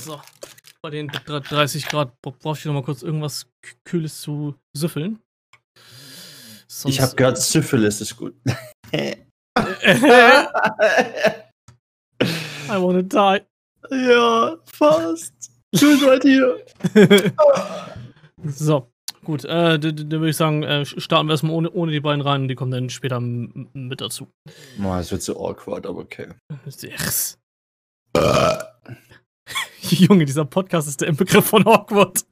So. Bei den 30 Grad brauche ich noch mal kurz irgendwas Kühles zu süffeln. Sonst ich habe gehört, Syphilis ist gut. I wanna die. Ja, fast. Tschüss, right hier. so, gut. Äh, dann würde ich sagen, äh, starten wir erstmal ohne, ohne die beiden rein und die kommen dann später mit dazu. Oh, es wird so awkward, aber okay. Yes. Junge, dieser Podcast ist der Inbegriff von awkward.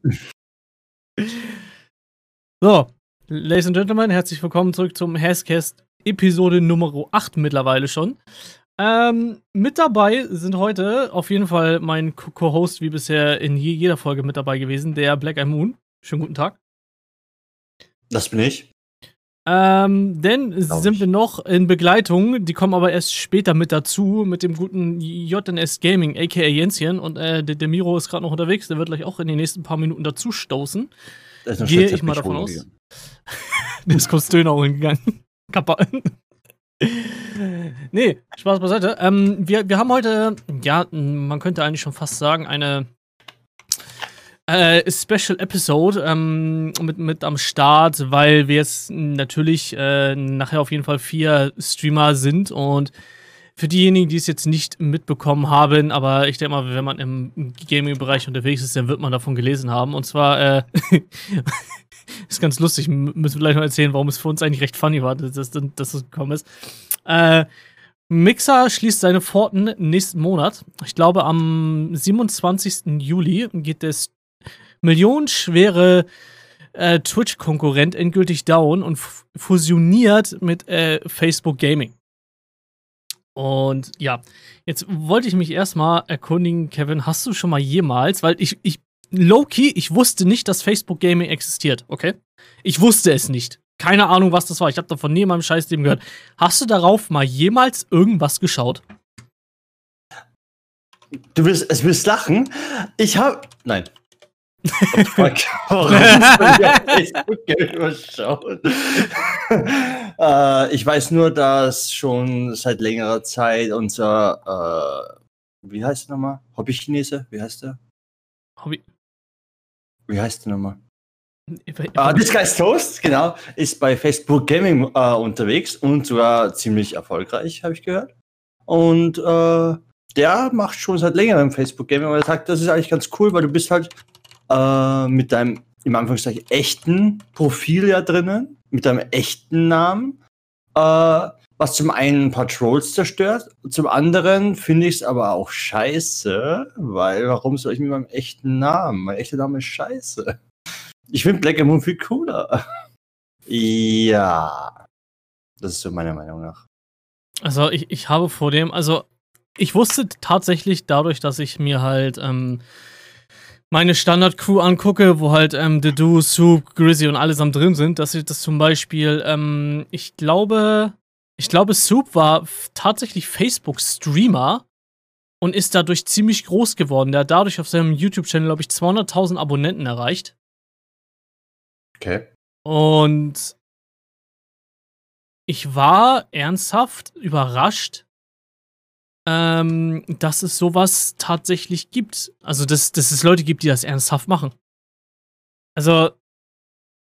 so, Ladies and Gentlemen, herzlich willkommen zurück zum Hascast Episode Nummer 8 mittlerweile schon. Ähm, mit dabei sind heute auf jeden Fall mein Co-Host, wie bisher in jeder Folge mit dabei gewesen, der Black Eye Moon. Schönen guten Tag. Das bin ich. Ähm, denn Glaub sind ich. wir noch in Begleitung, die kommen aber erst später mit dazu, mit dem guten JNS Gaming, aka Jenschen. Und äh, der, der Miro ist gerade noch unterwegs, der wird gleich auch in den nächsten paar Minuten dazu stoßen. Gehe ich mal davon aus. Der ist kurz Döner holen gegangen. Kappa. nee, Spaß beiseite. Ähm, wir, wir haben heute, ja, man könnte eigentlich schon fast sagen, eine äh, Special Episode ähm, mit, mit am Start, weil wir jetzt natürlich äh, nachher auf jeden Fall vier Streamer sind und für diejenigen, die es jetzt nicht mitbekommen haben, aber ich denke mal, wenn man im Gaming-Bereich unterwegs ist, dann wird man davon gelesen haben. Und zwar, äh, ist ganz lustig, müssen wir gleich noch erzählen, warum es für uns eigentlich recht funny war, dass, dass, dass das gekommen ist. Äh, Mixer schließt seine Pforten nächsten Monat. Ich glaube, am 27. Juli geht das millionenschwere äh, Twitch-Konkurrent endgültig down und fusioniert mit äh, Facebook Gaming. Und ja, jetzt wollte ich mich erstmal erkundigen, Kevin, hast du schon mal jemals, weil ich, ich, low-key, ich wusste nicht, dass Facebook Gaming existiert, okay? Ich wusste es nicht. Keine Ahnung, was das war. Ich habe davon nie in meinem Scheißleben gehört. Hast du darauf mal jemals irgendwas geschaut? Du willst, es willst lachen? Ich habe, nein. Äh, ich weiß nur, dass schon seit längerer Zeit unser, äh, wie heißt der nochmal? Hobby-Chinese? Wie heißt der? Hobby. Wie heißt der nochmal? Uh, This Guy's Toast, genau, ist bei Facebook Gaming uh, unterwegs und sogar ziemlich erfolgreich, habe ich gehört. Und uh, der macht schon seit längerem Facebook Gaming, aber er sagt, das ist eigentlich ganz cool, weil du bist halt äh, mit deinem, im Anführungszeichen, echten Profil ja drinnen, mit deinem echten Namen, äh, was zum einen ein paar Trolls zerstört, zum anderen finde ich es aber auch scheiße, weil warum soll ich mit meinem echten Namen? Mein echter Name ist scheiße. Ich finde Black Moon viel cooler. ja. Das ist so meiner Meinung nach. Also ich, ich habe vor dem, also ich wusste tatsächlich dadurch, dass ich mir halt ähm, meine Standard-Crew angucke, wo halt ähm, The Do, Soup, Grizzy und allesamt drin sind, dass ich das zum Beispiel, ähm, ich glaube, ich glaube, Soup war tatsächlich Facebook-Streamer und ist dadurch ziemlich groß geworden. Der hat dadurch auf seinem YouTube-Channel, glaube ich, 200.000 Abonnenten erreicht. Okay. Und ich war ernsthaft überrascht, ähm, dass es sowas tatsächlich gibt. Also, dass, dass es Leute gibt, die das ernsthaft machen. Also,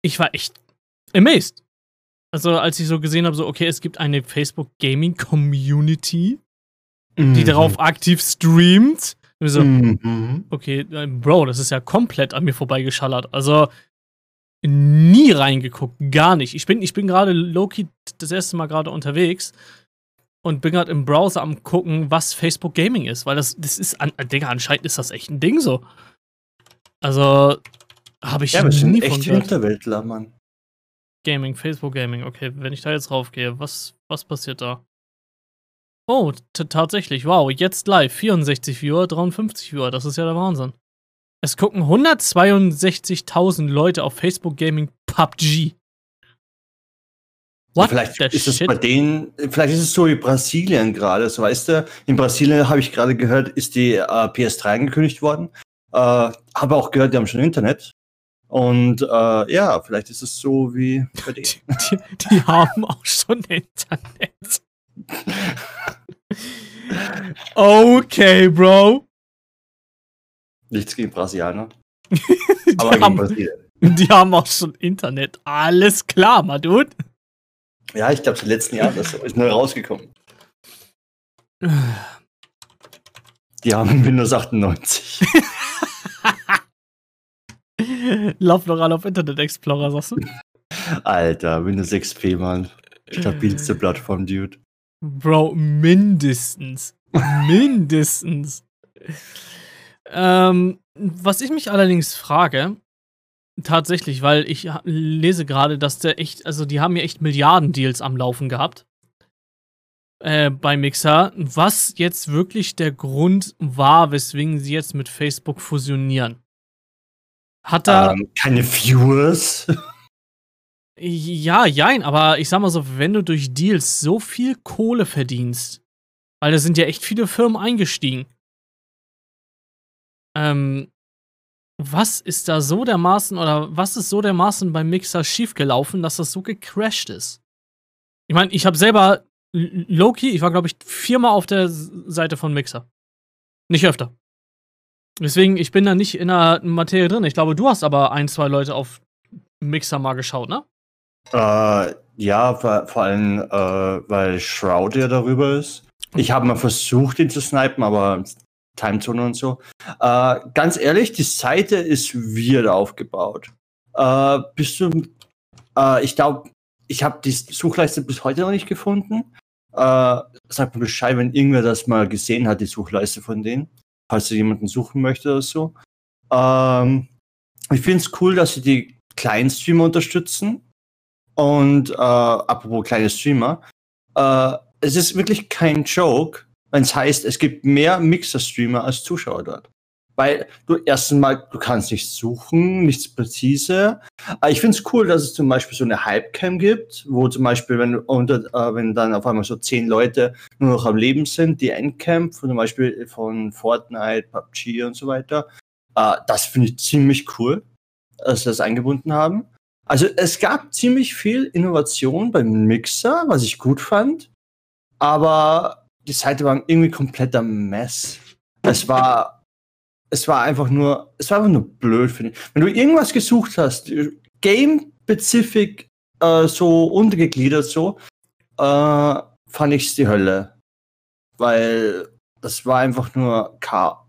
ich war echt amazed. Also, als ich so gesehen habe, so, okay, es gibt eine Facebook Gaming Community, mhm. die darauf aktiv streamt. Und so, mhm. okay, äh, Bro, das ist ja komplett an mir vorbeigeschallert. Also, nie reingeguckt, gar nicht. Ich bin, ich bin gerade Loki das erste Mal gerade unterwegs und bin gerade im Browser am gucken, was Facebook Gaming ist, weil das, das ist, an, Digga, anscheinend ist das echt ein Ding so. Also, habe ich ja, nie sind echt von Hinterwäldler, Mann. Gaming, Facebook Gaming, okay, wenn ich da jetzt raufgehe, was, was passiert da? Oh, tatsächlich, wow, jetzt live, 64 Viewer, 53 Viewer, das ist ja der Wahnsinn. Es gucken 162.000 Leute auf Facebook Gaming PUBG. What vielleicht ist es bei denen, vielleicht ist es so wie Brasilien gerade, so weißt du, in Brasilien habe ich gerade gehört, ist die äh, PS3 angekündigt worden. Äh, habe auch gehört, die haben schon Internet. Und äh, ja, vielleicht ist es so wie bei denen. Die, die, die haben auch schon Internet. okay, Bro. Nichts gegen Brasilianer. aber gegen haben, Brasilien. Die haben auch schon Internet. Alles klar, Madud. Ja, ich glaube, im letzten Jahr das ist neu rausgekommen. Die haben Windows 98. Lauf noch alle auf Internet Explorer, sagst du? Alter, Windows XP, Mann. Stabilste Plattform, Dude. Bro, mindestens. mindestens. ähm, was ich mich allerdings frage, tatsächlich, weil ich lese gerade, dass der echt, also die haben ja echt Milliarden-Deals am Laufen gehabt. Äh, bei Mixer, was jetzt wirklich der Grund war, weswegen sie jetzt mit Facebook fusionieren. Hat da. Ähm, keine Viewers? Ja, jein, aber ich sag mal so, wenn du durch Deals so viel Kohle verdienst, weil da sind ja echt viele Firmen eingestiegen. Ähm, was ist da so dermaßen oder was ist so dermaßen beim Mixer schiefgelaufen, dass das so gecrashed ist? Ich meine, ich habe selber Loki, ich war glaube ich viermal auf der Seite von Mixer. Nicht öfter. Deswegen, ich bin da nicht in der Materie drin. Ich glaube, du hast aber ein, zwei Leute auf Mixer mal geschaut, ne? Äh, ja, vor, allem, äh, weil Shroud ja darüber ist. Ich habe mal versucht, ihn zu snipen, aber Timezone und so. Äh, ganz ehrlich, die Seite ist weird aufgebaut. Äh, bist du, äh, ich glaube, ich habe die Suchleiste bis heute noch nicht gefunden. Äh, sag mir Bescheid, wenn irgendwer das mal gesehen hat, die Suchleiste von denen. Falls du jemanden suchen möchtest oder so. Ähm, ich finde es cool, dass sie die kleinen Streamer unterstützen. Und äh, apropos kleine Streamer, äh, es ist wirklich kein Joke, es heißt, es gibt mehr Mixer-Streamer als Zuschauer dort. Weil du erstens mal, du kannst nicht suchen, nichts präzise. Aber ich finde es cool, dass es zum Beispiel so eine Hypecam gibt, wo zum Beispiel, wenn, unter, äh, wenn dann auf einmal so zehn Leute nur noch am Leben sind, die Endcamp, zum Beispiel von Fortnite, PUBG und so weiter. Äh, das finde ich ziemlich cool, dass sie das eingebunden haben. Also es gab ziemlich viel Innovation beim Mixer, was ich gut fand. Aber die Seite war irgendwie kompletter Mess. Es war, es war einfach nur, es war einfach nur blöd, ich. Wenn du irgendwas gesucht hast, Game-Specific, äh, so untergegliedert so, äh, fand ich es die Hölle. Weil das war einfach nur K.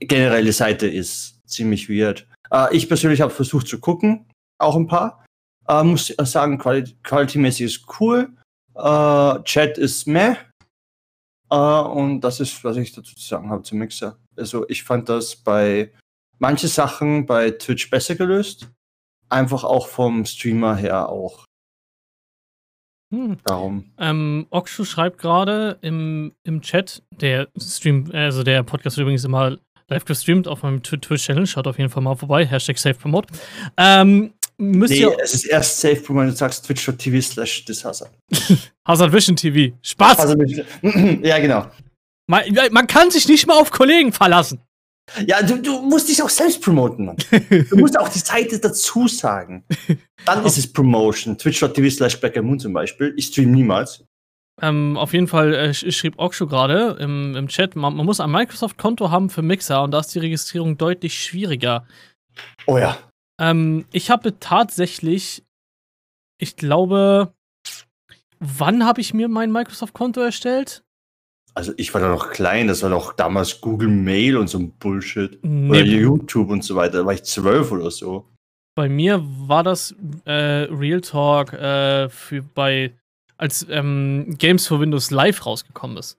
Generell die Seite ist ziemlich weird. Äh, ich persönlich habe versucht zu gucken, auch ein paar. Äh, muss sagen, quality-mäßig ist cool. Äh, Chat ist meh. Äh, und das ist, was ich dazu zu sagen habe zum Mixer. Also ich fand das bei manche Sachen bei Twitch besser gelöst. Einfach auch vom Streamer her auch. Hm. Darum. Ähm, Okshu schreibt gerade im, im Chat, der Stream, also der Podcast wird übrigens immer live gestreamt auf meinem Twitch-Channel. Schaut auf jeden Fall mal vorbei. Hashtag SafePromote. Ähm, müsst nee, ihr. Es ist erst safe, wenn du sagst twitch.tv slash dishazard. Hazard Vision TV. Spaß! ja, genau. Man, man, kann sich nicht mal auf Kollegen verlassen. Ja, du, du musst dich auch selbst promoten, Mann. Du musst auch die Seite dazu sagen. Dann ist es Promotion. Twitch.tv slash Moon zum Beispiel. Ich stream niemals. Ähm, auf jeden Fall äh, schrieb Okshu gerade im, im Chat, man, man muss ein Microsoft-Konto haben für Mixer und da ist die Registrierung deutlich schwieriger. Oh ja. Ähm, ich habe tatsächlich, ich glaube, wann habe ich mir mein Microsoft-Konto erstellt? Also ich war da noch klein, das war doch damals Google Mail und so ein Bullshit. Nee. Oder YouTube und so weiter. Da war ich zwölf oder so. Bei mir war das äh, Real Talk äh, für bei als ähm, Games for Windows Live rausgekommen ist.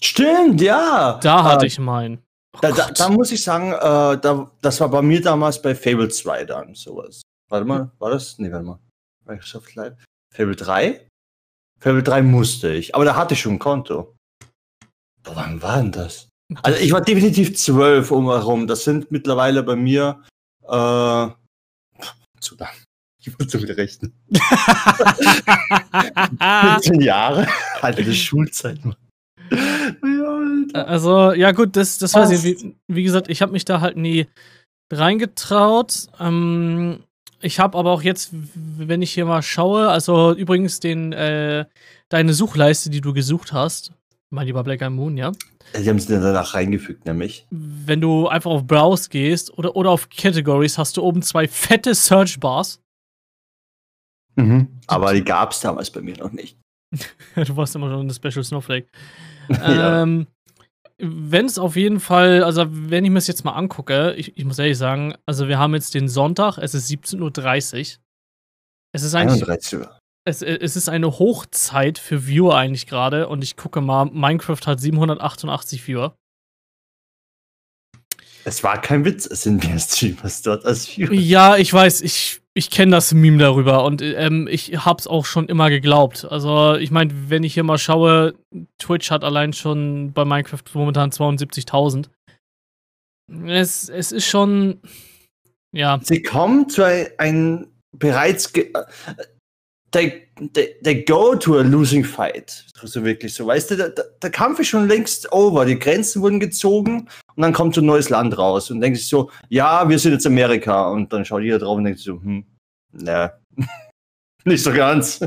Stimmt, ja. Da hatte äh, ich meinen. Oh da, da, da, muss ich sagen, äh, da, das war bei mir damals bei Fable 2 dann sowas. Warte mal, war das? Nee, warte mal. Microsoft Live. Fable 3? Fable 3 musste ich, aber da hatte ich schon ein Konto. Boah, wann war denn das? Also ich war definitiv 12 um herum. Das sind mittlerweile bei mir äh, zu lang. Ich muss so wieder rechnen. 14 Jahre. Alter, die Schulzeit, Mann. Also, ja, gut, das, das weiß ich. Wie, wie gesagt, ich habe mich da halt nie reingetraut. Ähm, ich habe aber auch jetzt, wenn ich hier mal schaue, also übrigens den, äh, deine Suchleiste, die du gesucht hast, Mein lieber Black Moon, ja. Die haben sie dann danach reingefügt, nämlich. Wenn du einfach auf Browse gehst oder, oder auf Categories, hast du oben zwei fette Search Bars. Mhm. Aber die gab es damals bei mir noch nicht. du warst immer schon eine Special Snowflake. ja. ähm, wenn es auf jeden Fall, also wenn ich mir das jetzt mal angucke, ich, ich, muss ehrlich sagen, also wir haben jetzt den Sonntag, es ist 17.30 Uhr. Es ist eigentlich. 31 Uhr. Es, es ist eine Hochzeit für Viewer eigentlich gerade und ich gucke mal, Minecraft hat 788 Viewer. Es war kein Witz, es sind mehr Streamers dort als Viewer. Ja, ich weiß, ich, ich kenne das Meme darüber und ähm, ich hab's auch schon immer geglaubt. Also, ich meine, wenn ich hier mal schaue, Twitch hat allein schon bei Minecraft momentan 72.000. Es, es ist schon, ja. Sie kommen zu einem bereits they, they, they go to a losing fight. So wirklich so. Weißt du, der, der Kampf ist schon längst over. Die Grenzen wurden gezogen und dann kommt so ein neues Land raus und denkt sich so, ja, wir sind jetzt Amerika. Und dann schaut jeder drauf und denkt sich so, hm, ne, nicht so ganz.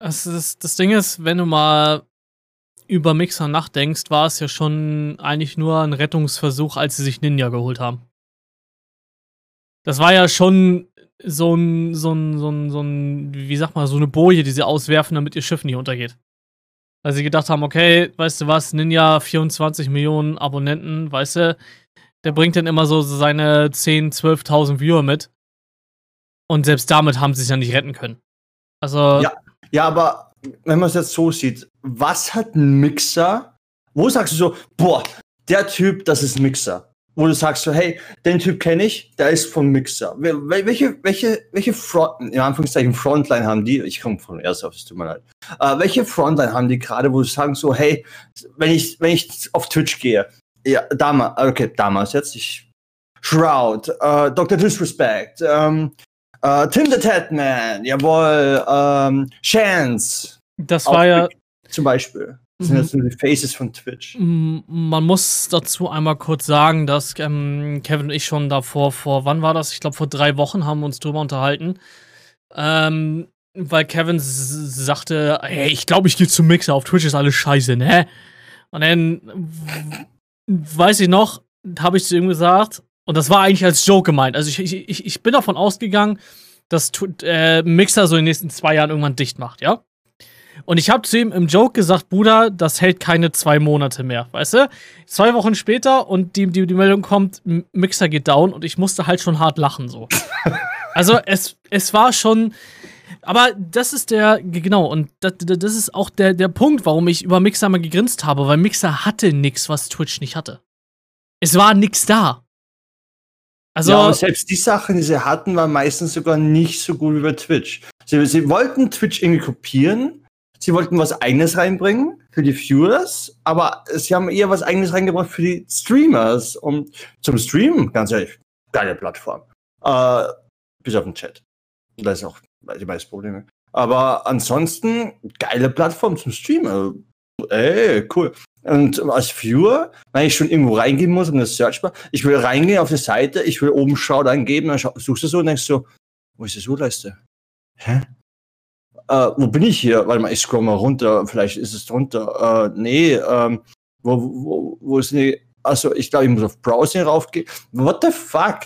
Das, das, das Ding ist, wenn du mal über Mixer nachdenkst, war es ja schon eigentlich nur ein Rettungsversuch, als sie sich Ninja geholt haben. Das war ja schon so ein, so ein, so ein, so ein, wie sag mal, so eine Boje, die sie auswerfen, damit ihr Schiff nicht untergeht. Weil sie gedacht haben, okay, weißt du was, Ninja 24 Millionen Abonnenten, weißt du, der bringt dann immer so seine 10, 12.000 Viewer mit. Und selbst damit haben sie es ja nicht retten können. Also. Ja, ja aber wenn man es jetzt so sieht, was hat ein Mixer? Wo sagst du so, boah, der Typ, das ist ein Mixer? Wo du sagst so, hey, den Typ kenne ich, der ist vom Mixer. Welche, welche, welche Front, in Anführungszeichen Frontline haben die? Ich komme von Airsoft, es tut mir leid. Uh, welche Frontline haben die gerade, wo sie sagen so, hey, wenn ich, wenn ich auf Twitch gehe, ja, damals, okay, damals jetzt, ich, Shroud, uh, Dr. Disrespect, um, uh, Tim the Tatman, jawohl, um, Chance. Das war ja. Zum Beispiel. Das sind jetzt nur die Faces von Twitch. Man muss dazu einmal kurz sagen, dass ähm, Kevin und ich schon davor, vor, wann war das? Ich glaube, vor drei Wochen haben wir uns drüber unterhalten. Ähm, weil Kevin sagte, hey, ich glaube, ich gehe zum Mixer, auf Twitch ist alles scheiße, ne? Und dann weiß ich noch, habe ich zu ihm gesagt, und das war eigentlich als Joke gemeint. Also ich, ich, ich bin davon ausgegangen, dass äh, Mixer so in den nächsten zwei Jahren irgendwann dicht macht, ja? Und ich habe zu ihm im Joke gesagt, Bruder, das hält keine zwei Monate mehr, weißt du? Zwei Wochen später und die, die, die Meldung kommt, Mixer geht down und ich musste halt schon hart lachen so. also es, es war schon. Aber das ist der, genau, und das, das ist auch der, der Punkt, warum ich über Mixer mal gegrinst habe, weil Mixer hatte nichts, was Twitch nicht hatte. Es war nichts da. Also, ja, selbst die Sachen, die sie hatten, waren meistens sogar nicht so gut wie bei Twitch. Sie, sie wollten Twitch irgendwie kopieren, sie wollten was eigenes reinbringen für die Viewers, aber sie haben eher was eigenes reingebracht für die Streamers. Und zum Streamen, ganz ehrlich, geile Plattform. Äh, bis auf den Chat. Da ist auch die meisten Probleme. Aber ansonsten, geile Plattform zum Streamen. Ey, cool. Und als Viewer, wenn ich schon irgendwo reingehen muss in das Searchbar, ich will reingehen auf die Seite, ich will oben Schau eingeben, dann suchst du so und denkst so, wo ist die Suchleiste? Hä? Äh, wo bin ich hier? Warte mal, ich scroll mal runter, vielleicht ist es drunter. Äh, nee, ähm, wo, wo, wo ist die? Also ich glaube, ich muss auf Browsing raufgehen. What the fuck?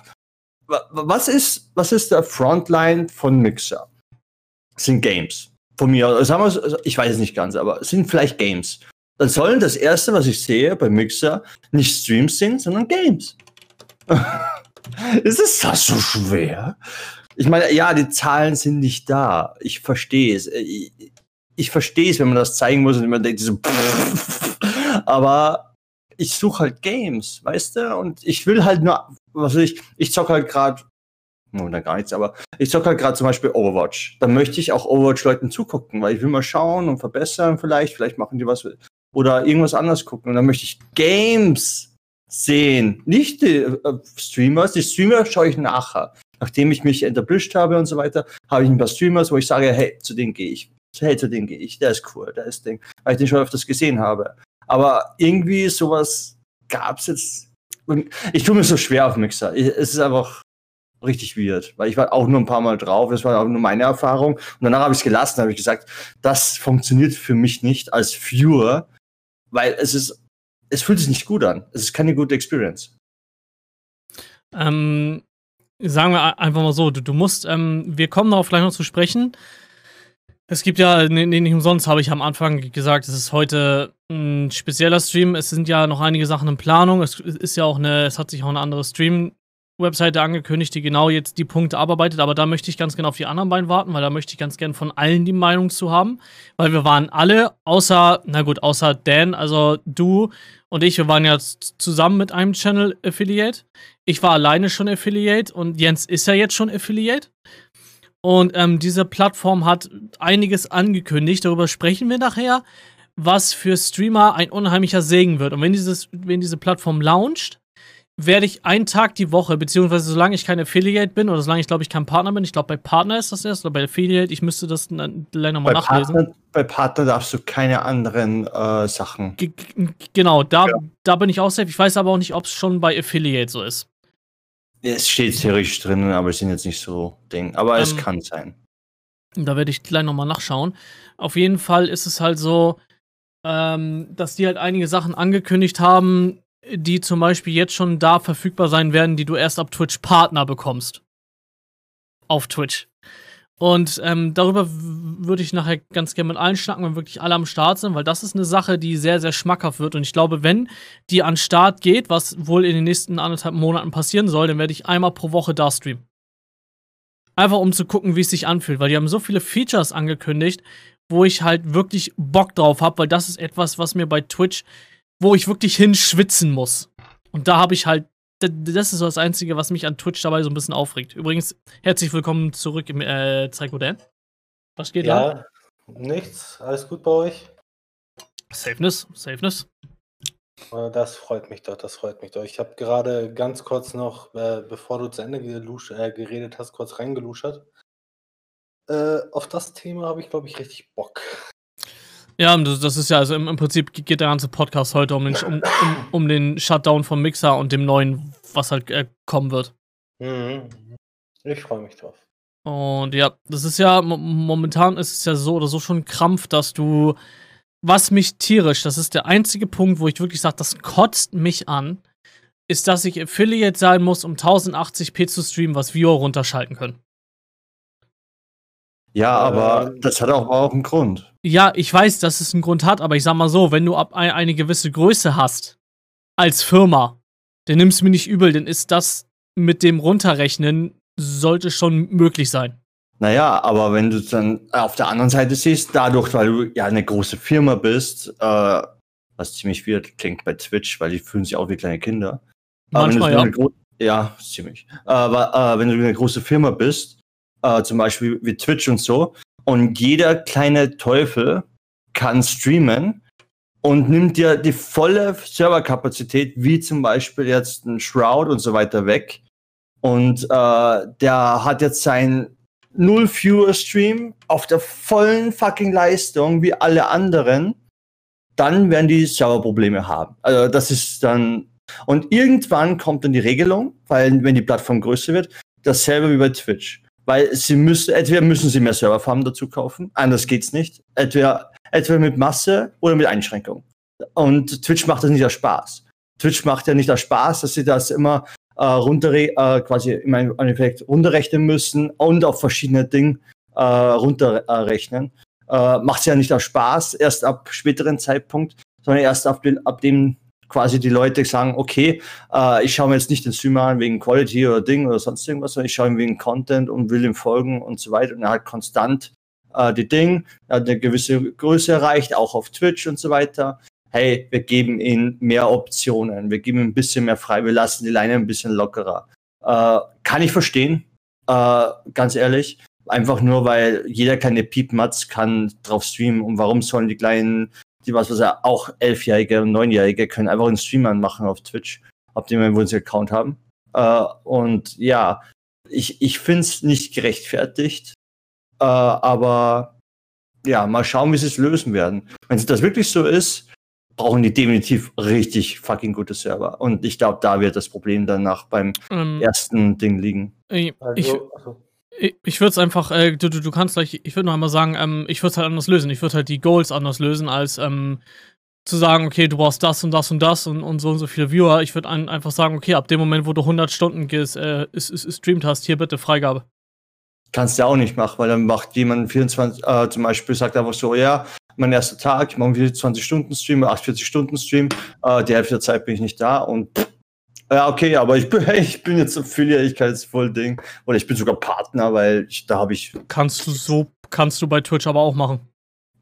Was ist, was ist der Frontline von Mixer? Sind Games. Von mir, also sagen also ich weiß es nicht ganz, aber sind vielleicht Games. Dann sollen das erste, was ich sehe bei Mixer, nicht Streams sind, sondern Games. ist es das so schwer? Ich meine, ja, die Zahlen sind nicht da. Ich verstehe es. Äh, ich, ich verstehe es, wenn man das zeigen muss und man denkt so, aber ich suche halt Games, weißt du? Und ich will halt nur, was weiß ich, ich zocke halt gerade, oder gar nichts, aber ich zocke halt gerade zum Beispiel Overwatch. Dann möchte ich auch Overwatch-Leuten zugucken, weil ich will mal schauen und verbessern vielleicht, vielleicht machen die was oder irgendwas anderes gucken. Und dann möchte ich Games sehen, nicht die äh, Streamers. Die Streamer schaue ich nachher nachdem ich mich entblischt habe und so weiter, habe ich ein paar Streamers, wo ich sage, hey, zu denen gehe ich. Hey, zu denen gehe ich. Der ist cool, der ist Ding. Weil ich den schon öfters gesehen habe. Aber irgendwie sowas gab es jetzt. Ich tue mir so schwer auf Mixer. es ist einfach richtig weird, weil ich war auch nur ein paar Mal drauf. Das war auch nur meine Erfahrung. Und danach habe ich es gelassen, habe ich gesagt, das funktioniert für mich nicht als Viewer, weil es ist, es fühlt sich nicht gut an. Es ist keine gute Experience. Ähm, sagen wir einfach mal so, du, du musst, ähm, wir kommen darauf gleich noch zu sprechen. Es gibt ja, nee, nicht umsonst habe ich am Anfang gesagt, es ist heute ein spezieller Stream. Es sind ja noch einige Sachen in Planung. Es ist ja auch eine, es hat sich auch eine andere Stream-Webseite angekündigt, die genau jetzt die Punkte abarbeitet. Aber da möchte ich ganz gerne auf die anderen beiden warten, weil da möchte ich ganz gerne von allen die Meinung zu haben. Weil wir waren alle, außer, na gut, außer Dan, also du und ich, wir waren ja zusammen mit einem Channel Affiliate. Ich war alleine schon Affiliate und Jens ist ja jetzt schon Affiliate. Und ähm, diese Plattform hat einiges angekündigt. Darüber sprechen wir nachher, was für Streamer ein unheimlicher Segen wird. Und wenn, dieses, wenn diese Plattform launcht, werde ich einen Tag die Woche, beziehungsweise solange ich kein Affiliate bin oder solange ich, glaube ich, kein Partner bin, ich glaube, bei Partner ist das erst oder bei Affiliate, ich müsste das dann gleich nochmal nachlesen. Partner, bei Partner darfst du keine anderen äh, Sachen. G genau, da, ja. da bin ich auch safe. Ich weiß aber auch nicht, ob es schon bei Affiliate so ist. Es steht theoretisch drin, aber es sind jetzt nicht so Ding. Aber ähm, es kann sein. Da werde ich gleich nochmal nachschauen. Auf jeden Fall ist es halt so, ähm, dass die halt einige Sachen angekündigt haben, die zum Beispiel jetzt schon da verfügbar sein werden, die du erst ab Twitch Partner bekommst. Auf Twitch. Und ähm, darüber würde ich nachher ganz gerne mit allen schnacken, wenn wirklich alle am Start sind, weil das ist eine Sache, die sehr, sehr schmackhaft wird. Und ich glaube, wenn die an Start geht, was wohl in den nächsten anderthalb Monaten passieren soll, dann werde ich einmal pro Woche da streamen. Einfach um zu gucken, wie es sich anfühlt, weil die haben so viele Features angekündigt, wo ich halt wirklich Bock drauf habe, weil das ist etwas, was mir bei Twitch, wo ich wirklich hinschwitzen muss. Und da habe ich halt das ist so das Einzige, was mich an Twitch dabei so ein bisschen aufregt. Übrigens, herzlich willkommen zurück im äh, Psycho Dan. Was geht ja, da? Nichts, alles gut bei euch? Safeness, Safeness. Äh, das freut mich doch, das freut mich doch. Ich habe gerade ganz kurz noch, äh, bevor du zu Ende äh, geredet hast, kurz reingeluschert. Äh, auf das Thema habe ich, glaube ich, richtig Bock. Ja, das ist ja, also im, im Prinzip geht der ganze Podcast heute um den, um, um, um den Shutdown vom Mixer und dem neuen, was halt äh, kommen wird. Mhm. Ich freue mich drauf. Und ja, das ist ja, momentan ist es ja so oder so schon Krampf, dass du, was mich tierisch, das ist der einzige Punkt, wo ich wirklich sage, das kotzt mich an, ist, dass ich Affiliate sein muss, um 1080p zu streamen, was wir runterschalten können. Ja, aber ähm, das hat auch, auch einen Grund. Ja, ich weiß, dass es einen Grund hat, aber ich sag mal so, wenn du ab ein, eine gewisse Größe hast, als Firma, dann nimmst du mir nicht übel, dann ist das mit dem Runterrechnen, sollte schon möglich sein. Naja, aber wenn du dann auf der anderen Seite siehst, dadurch, weil du ja eine große Firma bist, äh, was ziemlich viel klingt bei Twitch, weil die fühlen sich auch wie kleine Kinder. Manchmal, ja. Ja, ziemlich. Aber äh, wenn du eine große Firma bist, äh, zum Beispiel wie Twitch und so. Und jeder kleine Teufel kann streamen und nimmt dir die volle Serverkapazität, wie zum Beispiel jetzt ein Shroud und so weiter weg. Und äh, der hat jetzt sein null Viewer Stream auf der vollen fucking Leistung wie alle anderen. Dann werden die Serverprobleme haben. Also das ist dann und irgendwann kommt dann die Regelung, weil wenn die Plattform größer wird, dasselbe wie bei Twitch weil sie müssen, entweder müssen sie mehr Serverfarmen dazu kaufen, anders geht's nicht. Entweder, entweder mit Masse oder mit Einschränkung. Und Twitch macht das nicht aus Spaß. Twitch macht ja nicht aus Spaß, dass sie das immer äh, runter, äh, quasi im Endeffekt runterrechnen müssen und auf verschiedene Dinge äh, runterrechnen. Äh, macht sie ja nicht aus Spaß, erst ab späteren Zeitpunkt, sondern erst ab, den, ab dem quasi die Leute sagen, okay, äh, ich schaue mir jetzt nicht den Streamer an wegen Quality oder Ding oder sonst irgendwas, sondern ich schaue ihm wegen Content und will ihm folgen und so weiter. Und er hat konstant äh, die Ding, er hat eine gewisse Größe erreicht, auch auf Twitch und so weiter. Hey, wir geben ihm mehr Optionen, wir geben ihm ein bisschen mehr frei, wir lassen die Leine ein bisschen lockerer. Äh, kann ich verstehen, äh, ganz ehrlich. Einfach nur, weil jeder kleine Piepmatz kann drauf streamen. Und warum sollen die kleinen die was, was ja auch Elfjährige und Neunjährige können einfach einen Stream anmachen auf Twitch, ob die einen Account haben. Äh, und ja, ich, ich finde es nicht gerechtfertigt, äh, aber ja, mal schauen, wie sie es lösen werden. Wenn das wirklich so ist, brauchen die definitiv richtig fucking gute Server. Und ich glaube, da wird das Problem danach beim ähm, ersten Ding liegen. Ich, also, also ich, würde es einfach, äh, du, du, du kannst gleich, ich würde noch einmal sagen, ähm, ich würde es halt anders lösen. Ich würde halt die Goals anders lösen als, ähm, zu sagen, okay, du brauchst das und das und das und, und so und so viele Viewer. Ich würde ein, einfach sagen, okay, ab dem Moment, wo du 100 Stunden äh, ist, ist, streamt hast, hier bitte Freigabe. Kannst du ja auch nicht machen, weil dann macht jemand 24, äh, zum Beispiel sagt einfach so, ja, mein erster Tag, ich mache 24 Stunden Stream, 48 Stunden Stream, äh, die Hälfte der Zeit bin ich nicht da und pff, ja, okay, aber ich bin, ich bin jetzt voll Ding. Oder ich bin sogar Partner, weil ich, da habe ich. Kannst du so, kannst du bei Twitch aber auch machen.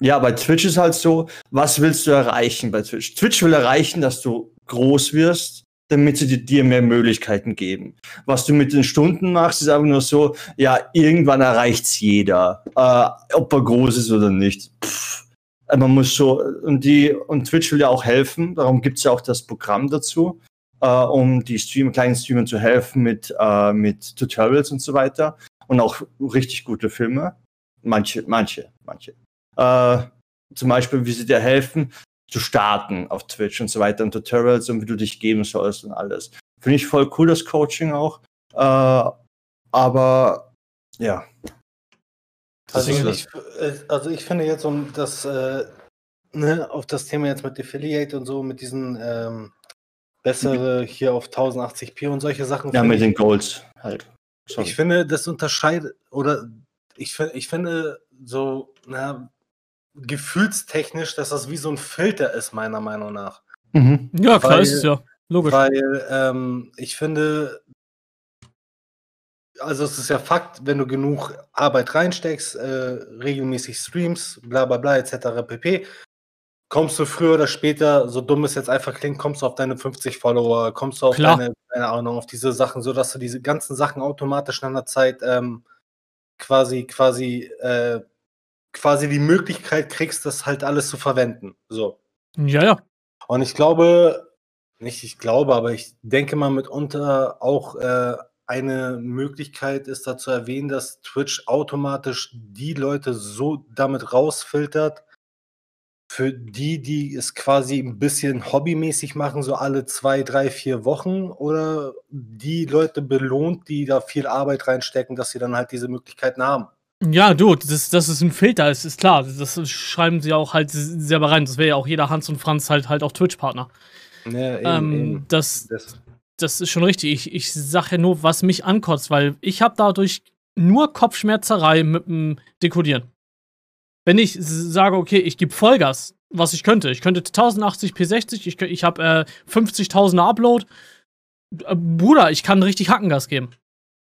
Ja, bei Twitch ist halt so, was willst du erreichen bei Twitch? Twitch will erreichen, dass du groß wirst, damit sie dir mehr Möglichkeiten geben. Was du mit den Stunden machst, ist einfach nur so, ja, irgendwann erreicht's jeder, äh, ob er groß ist oder nicht. Pff, man muss so, und die, und Twitch will ja auch helfen, darum gibt's ja auch das Programm dazu, äh, um die Stream, kleinen Streamern zu helfen mit, äh, mit Tutorials und so weiter. Und auch richtig gute Filme. Manche, manche, manche äh, zum Beispiel, wie sie dir helfen, zu starten auf Twitch und so weiter und Tutorials und wie du dich geben sollst und alles. Finde ich voll cool, das Coaching auch. Äh, aber ja. Also ich, äh, also ich finde jetzt, um das äh, ne, auf das Thema jetzt mit Affiliate und so, mit diesen ähm, bessere hier auf 1080p und solche Sachen. Ja, mit ich, den Goals halt. Sorry. Ich finde, das unterscheidet, oder ich, ich finde so, na, gefühlstechnisch, dass das wie so ein Filter ist, meiner Meinung nach. Mhm. Ja, klar weil, ist es ja. Logisch. Weil ähm, ich finde, also es ist ja Fakt, wenn du genug Arbeit reinsteckst, äh, regelmäßig Streams, bla bla bla, etc. pp., kommst du früher oder später, so dumm es jetzt einfach klingt, kommst du auf deine 50 Follower, kommst du auf Klar. deine, keine Ahnung, auf diese Sachen, sodass du diese ganzen Sachen automatisch nach einer Zeit ähm, quasi, quasi äh, quasi die Möglichkeit kriegst, das halt alles zu verwenden. So. Ja, ja. Und ich glaube, nicht ich glaube, aber ich denke mal mitunter auch äh, eine Möglichkeit ist da zu erwähnen, dass Twitch automatisch die Leute so damit rausfiltert, für die, die es quasi ein bisschen hobbymäßig machen, so alle zwei, drei, vier Wochen, oder die Leute belohnt, die da viel Arbeit reinstecken, dass sie dann halt diese Möglichkeiten haben. Ja, du, das, das ist ein Filter, das ist klar. Das schreiben sie auch halt selber rein. Das wäre ja auch jeder Hans und Franz halt halt auch Twitch-Partner. Ja, eben, ähm, eben. Das, das, das ist schon richtig. Ich, ich sage ja nur, was mich ankotzt, weil ich habe dadurch nur Kopfschmerzerei mit dem Dekodieren. Wenn ich sage, okay, ich gebe Vollgas, was ich könnte. Ich könnte 1080p 60, ich, ich habe äh, 50.000er Upload. Äh, Bruder, ich kann richtig Hackengas geben.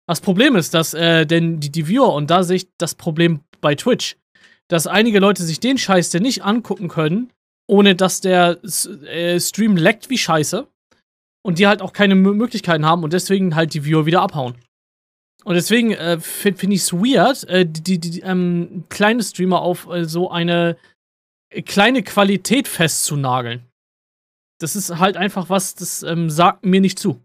Das Problem ist, dass äh, denn die, die Viewer, und da sehe ich das Problem bei Twitch, dass einige Leute sich den Scheiß denn nicht angucken können, ohne dass der äh, Stream leckt wie Scheiße und die halt auch keine M Möglichkeiten haben und deswegen halt die Viewer wieder abhauen. Und deswegen äh, finde find ich es weird, äh, die, die, die ähm, kleine Streamer auf äh, so eine kleine Qualität festzunageln. Das ist halt einfach was, das ähm, sagt mir nicht zu.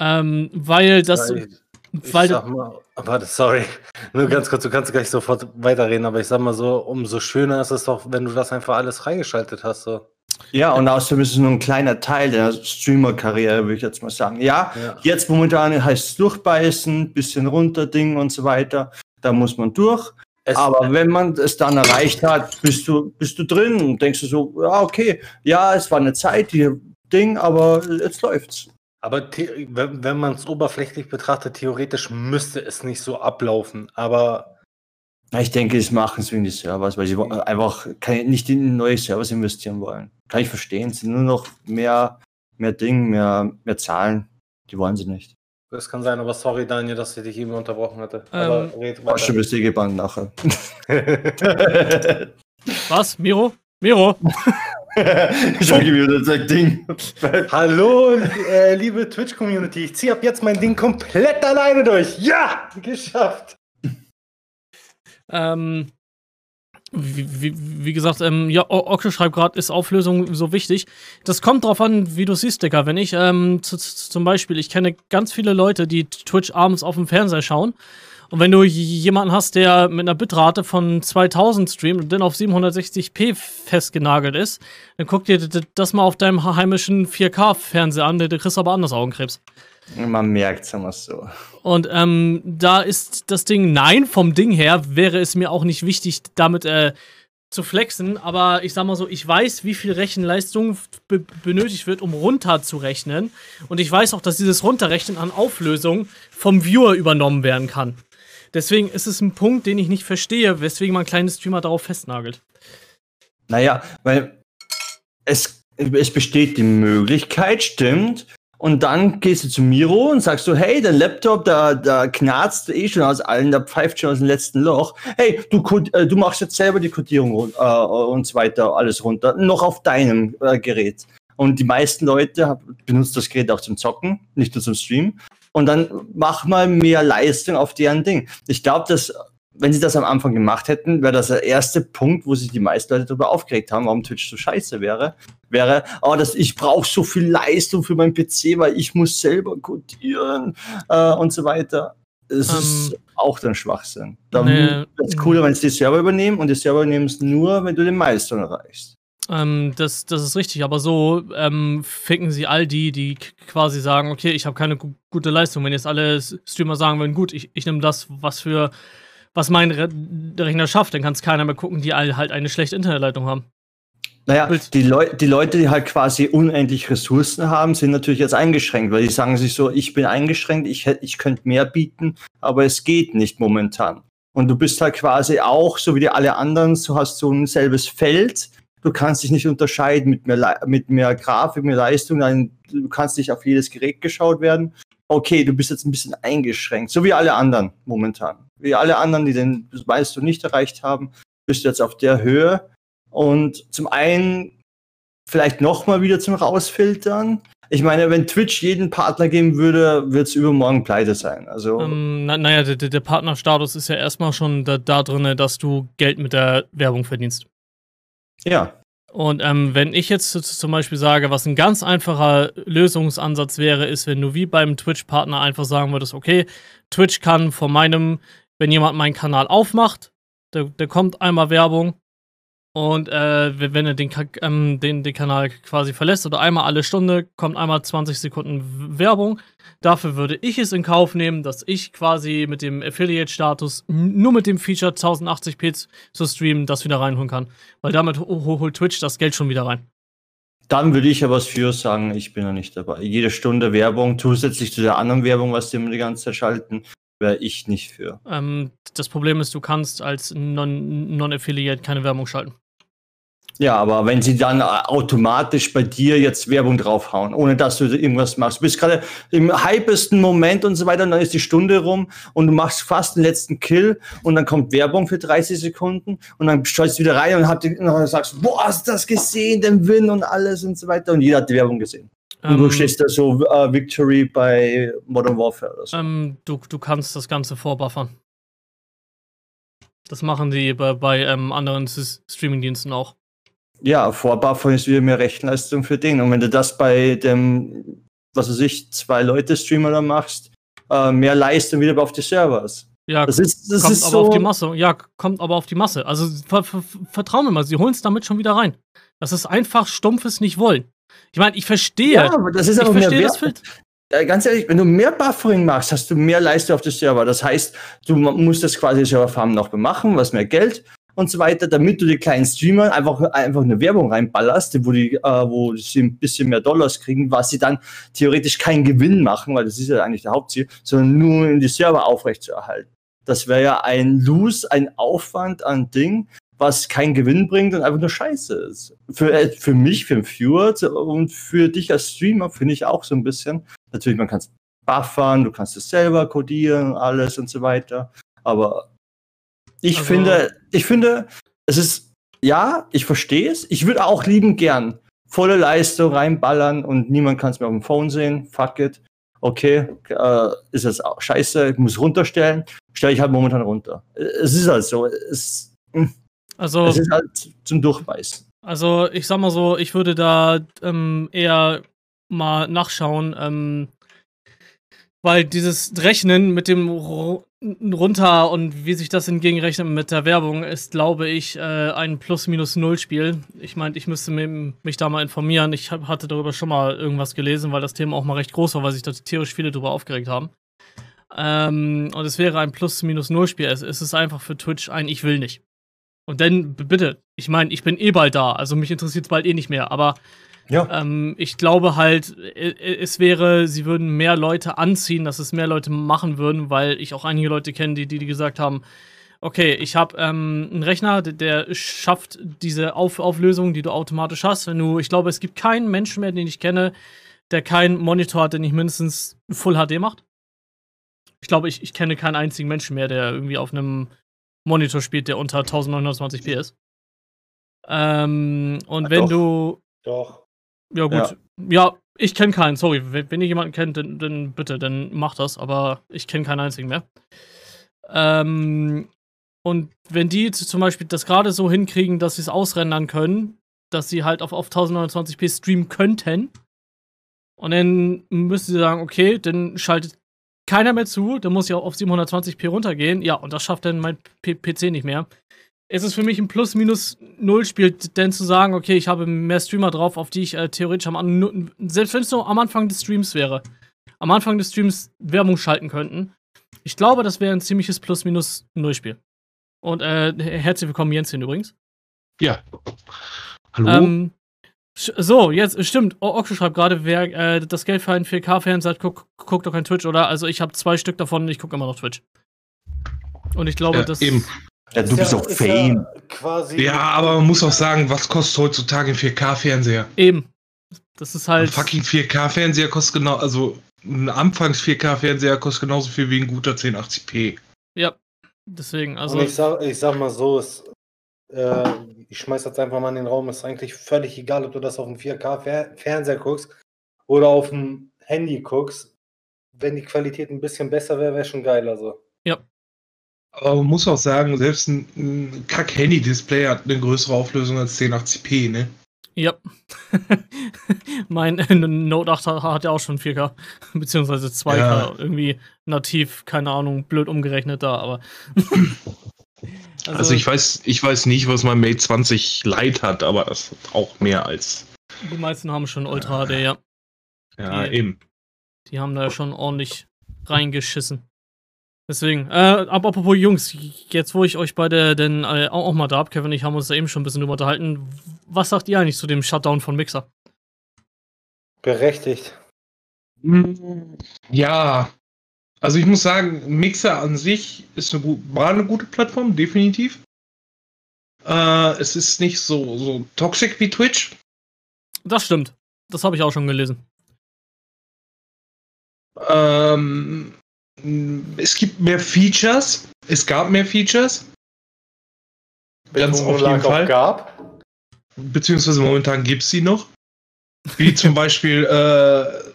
Ähm, weil das. Weil, weil sag mal, warte, sorry. Nur ganz kurz, du kannst gleich sofort weiterreden, aber ich sag mal so, umso schöner ist es doch, wenn du das einfach alles freigeschaltet hast. So. Ja, und außerdem ist es nur ein kleiner Teil der Streamer-Karriere, würde ich jetzt mal sagen. Ja, ja. jetzt momentan heißt es durchbeißen, bisschen runterdingen und so weiter. Da muss man durch. Es, aber wenn man es dann erreicht hat, bist du, bist du drin und denkst du so, ja, okay, ja, es war eine Zeit, die Ding, aber jetzt läuft's. Aber wenn, wenn man es oberflächlich betrachtet, theoretisch müsste es nicht so ablaufen. Aber ich denke, sie machen es wegen des Servers, weil sie einfach keine, nicht in neue Servers investieren wollen. Kann ich verstehen. Sie nur noch mehr, mehr Ding, mehr, mehr Zahlen. Die wollen sie nicht. Das kann sein, aber sorry, Daniel, dass ich dich eben unterbrochen hatte. Ähm, aber red weiter. Schon bist du gebannt nachher. Was? Miro? Miro? ich habe wieder das Ding. Hallo, äh, liebe Twitch-Community. Ich ziehe ab jetzt mein Ding komplett alleine durch. Ja, geschafft. Ähm, wie, wie, gesagt, ähm, ja, Okto schreibt gerade, ist Auflösung so wichtig. Das kommt drauf an, wie du siehst, Dicker. Wenn ich ähm, zum Beispiel, ich kenne ganz viele Leute, die Twitch abends auf dem Fernseher schauen und wenn du jemanden hast, der mit einer Bitrate von 2000 streamt und dann auf 760p festgenagelt ist, dann guck dir das mal auf deinem heimischen 4K-Fernseher an, der kriegst aber anders Augenkrebs. Man merkt es immer so. Und ähm, da ist das Ding, nein, vom Ding her wäre es mir auch nicht wichtig, damit äh, zu flexen, aber ich sag mal so, ich weiß, wie viel Rechenleistung benötigt wird, um runterzurechnen. Und ich weiß auch, dass dieses Runterrechnen an Auflösung vom Viewer übernommen werden kann. Deswegen ist es ein Punkt, den ich nicht verstehe, weswegen man kleine Streamer darauf festnagelt. Naja, weil es, es besteht die Möglichkeit, stimmt, und dann gehst du zu Miro und sagst so, hey, dein Laptop, da, da knarzt eh schon aus allen, da pfeift schon aus dem letzten Loch. Hey, du, äh, du machst jetzt selber die Codierung äh, und so weiter, alles runter, noch auf deinem äh, Gerät. Und die meisten Leute benutzen das Gerät auch zum Zocken, nicht nur zum Stream. Und dann mach mal mehr Leistung auf deren Ding. Ich glaube, dass wenn sie das am Anfang gemacht hätten, wäre das der erste Punkt, wo sich die meisten Leute darüber aufgeregt haben, warum Twitch so scheiße wäre. Wäre, oh, das, ich brauche so viel Leistung für meinen PC, weil ich muss selber codieren äh, und so weiter. Es um, ist ähm, auch dann Schwachsinn. Da nee, ist cooler, wenn sie die Server übernehmen und die Server nehmen es nur, wenn du den Meister erreichst. Ähm, das, das ist richtig, aber so ähm, ficken sie all die, die quasi sagen, okay, ich habe keine gute Leistung. Wenn jetzt alle Streamer sagen würden, gut, ich, ich nehme das, was für was mein Re Rechner schafft, dann kann es keiner mehr gucken, die alle halt eine schlechte Internetleitung haben. Naja, die, Leu die Leute, die halt quasi unendlich Ressourcen haben, sind natürlich jetzt eingeschränkt, weil die sagen sich so, ich bin eingeschränkt, ich, ich könnte mehr bieten, aber es geht nicht momentan. Und du bist halt quasi auch, so wie die alle anderen, so hast so ein selbes Feld. Du kannst dich nicht unterscheiden mit mehr, mit mehr Grafik, mehr Leistung. Du kannst nicht auf jedes Gerät geschaut werden. Okay, du bist jetzt ein bisschen eingeschränkt, so wie alle anderen momentan wie alle anderen, die den du nicht erreicht haben, bist du jetzt auf der Höhe. Und zum einen vielleicht nochmal wieder zum Rausfiltern. Ich meine, wenn Twitch jeden Partner geben würde, wird es übermorgen pleite sein. Also ähm, na, naja, der, der Partnerstatus ist ja erstmal schon da, da drin, dass du Geld mit der Werbung verdienst. Ja. Und ähm, wenn ich jetzt zum Beispiel sage, was ein ganz einfacher Lösungsansatz wäre, ist, wenn du wie beim Twitch-Partner einfach sagen würdest, okay, Twitch kann von meinem wenn jemand meinen Kanal aufmacht, der, der kommt einmal Werbung. Und äh, wenn er den, ähm, den, den Kanal quasi verlässt oder einmal alle Stunde, kommt einmal 20 Sekunden Werbung. Dafür würde ich es in Kauf nehmen, dass ich quasi mit dem Affiliate-Status nur mit dem Feature 1080p zu streamen das wieder reinholen kann. Weil damit holt Twitch das Geld schon wieder rein. Dann würde ich was für sagen, ich bin ja nicht dabei. Jede Stunde Werbung zusätzlich zu der anderen Werbung, was die immer die ganze Zeit schalten, wäre ich nicht für. Ähm, das Problem ist, du kannst als Non-Affiliate non keine Werbung schalten. Ja, aber wenn sie dann automatisch bei dir jetzt Werbung draufhauen, ohne dass du irgendwas machst, du bist gerade im hypesten Moment und so weiter, und dann ist die Stunde rum und du machst fast den letzten Kill und dann kommt Werbung für 30 Sekunden und dann schaltest du wieder rein und, hab, und sagst, boah, hast du das gesehen, den Win und alles und so weiter und jeder hat die Werbung gesehen. Und du ähm, stehst da so uh, Victory bei Modern Warfare oder so. Ähm, du, du kannst das Ganze vorbuffern. Das machen die bei, bei ähm, anderen Streamingdiensten auch. Ja, vorbuffern ist wieder mehr Rechenleistung für den. Und wenn du das bei dem, was weiß ich, zwei Leute Streamer da machst, äh, mehr Leistung wieder auf die Servers. Ja, das ist, das kommt ist aber so auf die Masse. Ja, kommt aber auf die Masse. Also ver ver vertrau mir mal, sie holen es damit schon wieder rein. Das ist einfach stumpfes Nicht-Wollen. Ich meine, ich verstehe. Ja, aber das ist aber mehr verstehe das äh, Ganz ehrlich, wenn du mehr Buffering machst, hast du mehr Leistung auf dem Server. Das heißt, du musst das quasi Serverfarm noch bemachen, was mehr Geld und so weiter, damit du die kleinen Streamer einfach, einfach eine Werbung reinballerst, wo die, äh, wo sie ein bisschen mehr Dollars kriegen, was sie dann theoretisch keinen Gewinn machen, weil das ist ja eigentlich der Hauptziel, sondern nur um die Server aufrechtzuerhalten. Das wäre ja ein Lose, ein Aufwand an Ding, was keinen Gewinn bringt und einfach nur scheiße ist. Für, äh, für mich, für den Viewer und für dich als Streamer finde ich auch so ein bisschen. Natürlich, man kann es buffern, du kannst es selber codieren, alles und so weiter. Aber ich also, finde, ich finde, es ist, ja, ich verstehe es. Ich würde auch lieben gern volle Leistung reinballern und niemand kann es mehr auf dem Phone sehen. Fuck it. Okay, äh, ist das auch scheiße, ich muss runterstellen. Stelle ich halt momentan runter. Es ist halt so. Es, mh. Also, es ist halt zum Durchbeißen. Also, ich sag mal so, ich würde da ähm, eher mal nachschauen, ähm, weil dieses Rechnen mit dem runter und wie sich das entgegenrechnet mit der Werbung ist, glaube ich, äh, ein Plus-Minus-Null-Spiel. Ich meine, ich müsste mich da mal informieren. Ich hab, hatte darüber schon mal irgendwas gelesen, weil das Thema auch mal recht groß war, weil sich da theoretisch viele darüber aufgeregt haben. Ähm, und es wäre ein Plus-Minus-Null-Spiel. Es ist einfach für Twitch ein Ich will nicht. Und dann, bitte, ich meine, ich bin eh bald da, also mich interessiert es bald eh nicht mehr, aber Ja. ähm, ich glaube halt, es wäre, sie würden mehr Leute anziehen, dass es mehr Leute machen würden, weil ich auch einige Leute kenne, die, die, die gesagt haben, okay, ich habe ähm, einen Rechner, der, der schafft diese Auf Auflösung, die du automatisch hast. Wenn du, ich glaube, es gibt keinen Menschen mehr, den ich kenne, der keinen Monitor hat, der nicht mindestens Full HD macht. Ich glaube, ich, ich kenne keinen einzigen Menschen mehr, der irgendwie auf einem Monitor spielt, der unter 1920p ist. Ähm, und Ah, wenn doch. du Doch. ja, gut. Ja, ich kenne keinen, sorry. Wenn, ihr jemanden kennt, dann, dann bitte, dann macht das, aber ich kenne keinen einzigen mehr. Ähm, und wenn die zum Beispiel das gerade so hinkriegen, dass sie es ausrendern können, dass sie halt auf, auf 1029p streamen könnten, und dann müssen sie sagen, okay, dann schaltet keiner mehr zu, dann muss ich auch auf 720p runtergehen. Ja, und das schafft dann mein P PC nicht mehr. Es ist für mich ein Plus-Minus-Null-Spiel, denn zu sagen, okay, ich habe mehr Streamer drauf, auf die ich äh, theoretisch am An selbst wenn es nur am Anfang des Streams wäre, am Anfang des Streams Werbung schalten könnten. Ich glaube, das wäre ein ziemliches Plus-Minus-Null-Spiel. Und äh, herzlich willkommen, Jensen übrigens. Ja. Hallo? Ähm, so, jetzt stimmt. Oxo schreibt gerade, wer äh, das Geld für einen 4K-Fernseher hat, guck, guckt doch kein Twitch, oder? Also ich habe zwei Stück davon und ich gucke immer noch Twitch. Und ich glaube, Ja, das eben. Ja, du Ist bist ja- auch Fame. Ja quasi. ja, aber man muss auch sagen, was kostet heutzutage ein 4K-Fernseher? eben. Das ist Ein halt. fucking 4K-Fernseher kostet genau, also ein Anfangs-4K-Fernseher kostet genauso viel wie ein guter 1080p. Ja. Deswegen, also. Und ich sag, ich sag mal so, es, äh, ich schmeiß jetzt einfach mal in den Raum, ist eigentlich völlig egal, ob du das auf dem 4K-Fernseher guckst oder auf dem Handy guckst. Wenn die Qualität ein bisschen besser wäre, wäre schon geil. Also. Aber man muss auch sagen, selbst ein, ein Kack-Handy-Display hat eine größere Auflösung als 1080p, ne? Ja. mein äh, Note 8 hat, hat ja auch schon 4K, beziehungsweise 2K. Ja. Irgendwie nativ, keine Ahnung, blöd umgerechnet da, aber. Also, ich weiß, ich weiß nicht, was mein Mate 20 Lite hat, aber das hat auch mehr als. Die meisten haben schon Ultra HD, ja. Ja, Die- eben. Die haben da schon ordentlich reingeschissen. Deswegen, äh, aber apropos Jungs, jetzt wo ich euch beide denn äh, auch, auch mal da hab, Kevin und ich haben uns da eben schon ein bisschen drüber unterhalten. Was sagt ihr eigentlich zu dem Shutdown von Mixer? Berechtigt. Ja, also ich muss sagen, Mixer an sich ist eine, war eine gute Plattform, definitiv. Äh, es ist nicht so, so toxic wie Twitch. Das stimmt. Das habe ich auch schon gelesen. Ähm, es gibt mehr Features. Es gab mehr Features. Ganz auf jeden Fall. Gab. Beziehungsweise momentan gibt es sie noch. Wie zum Beispiel äh,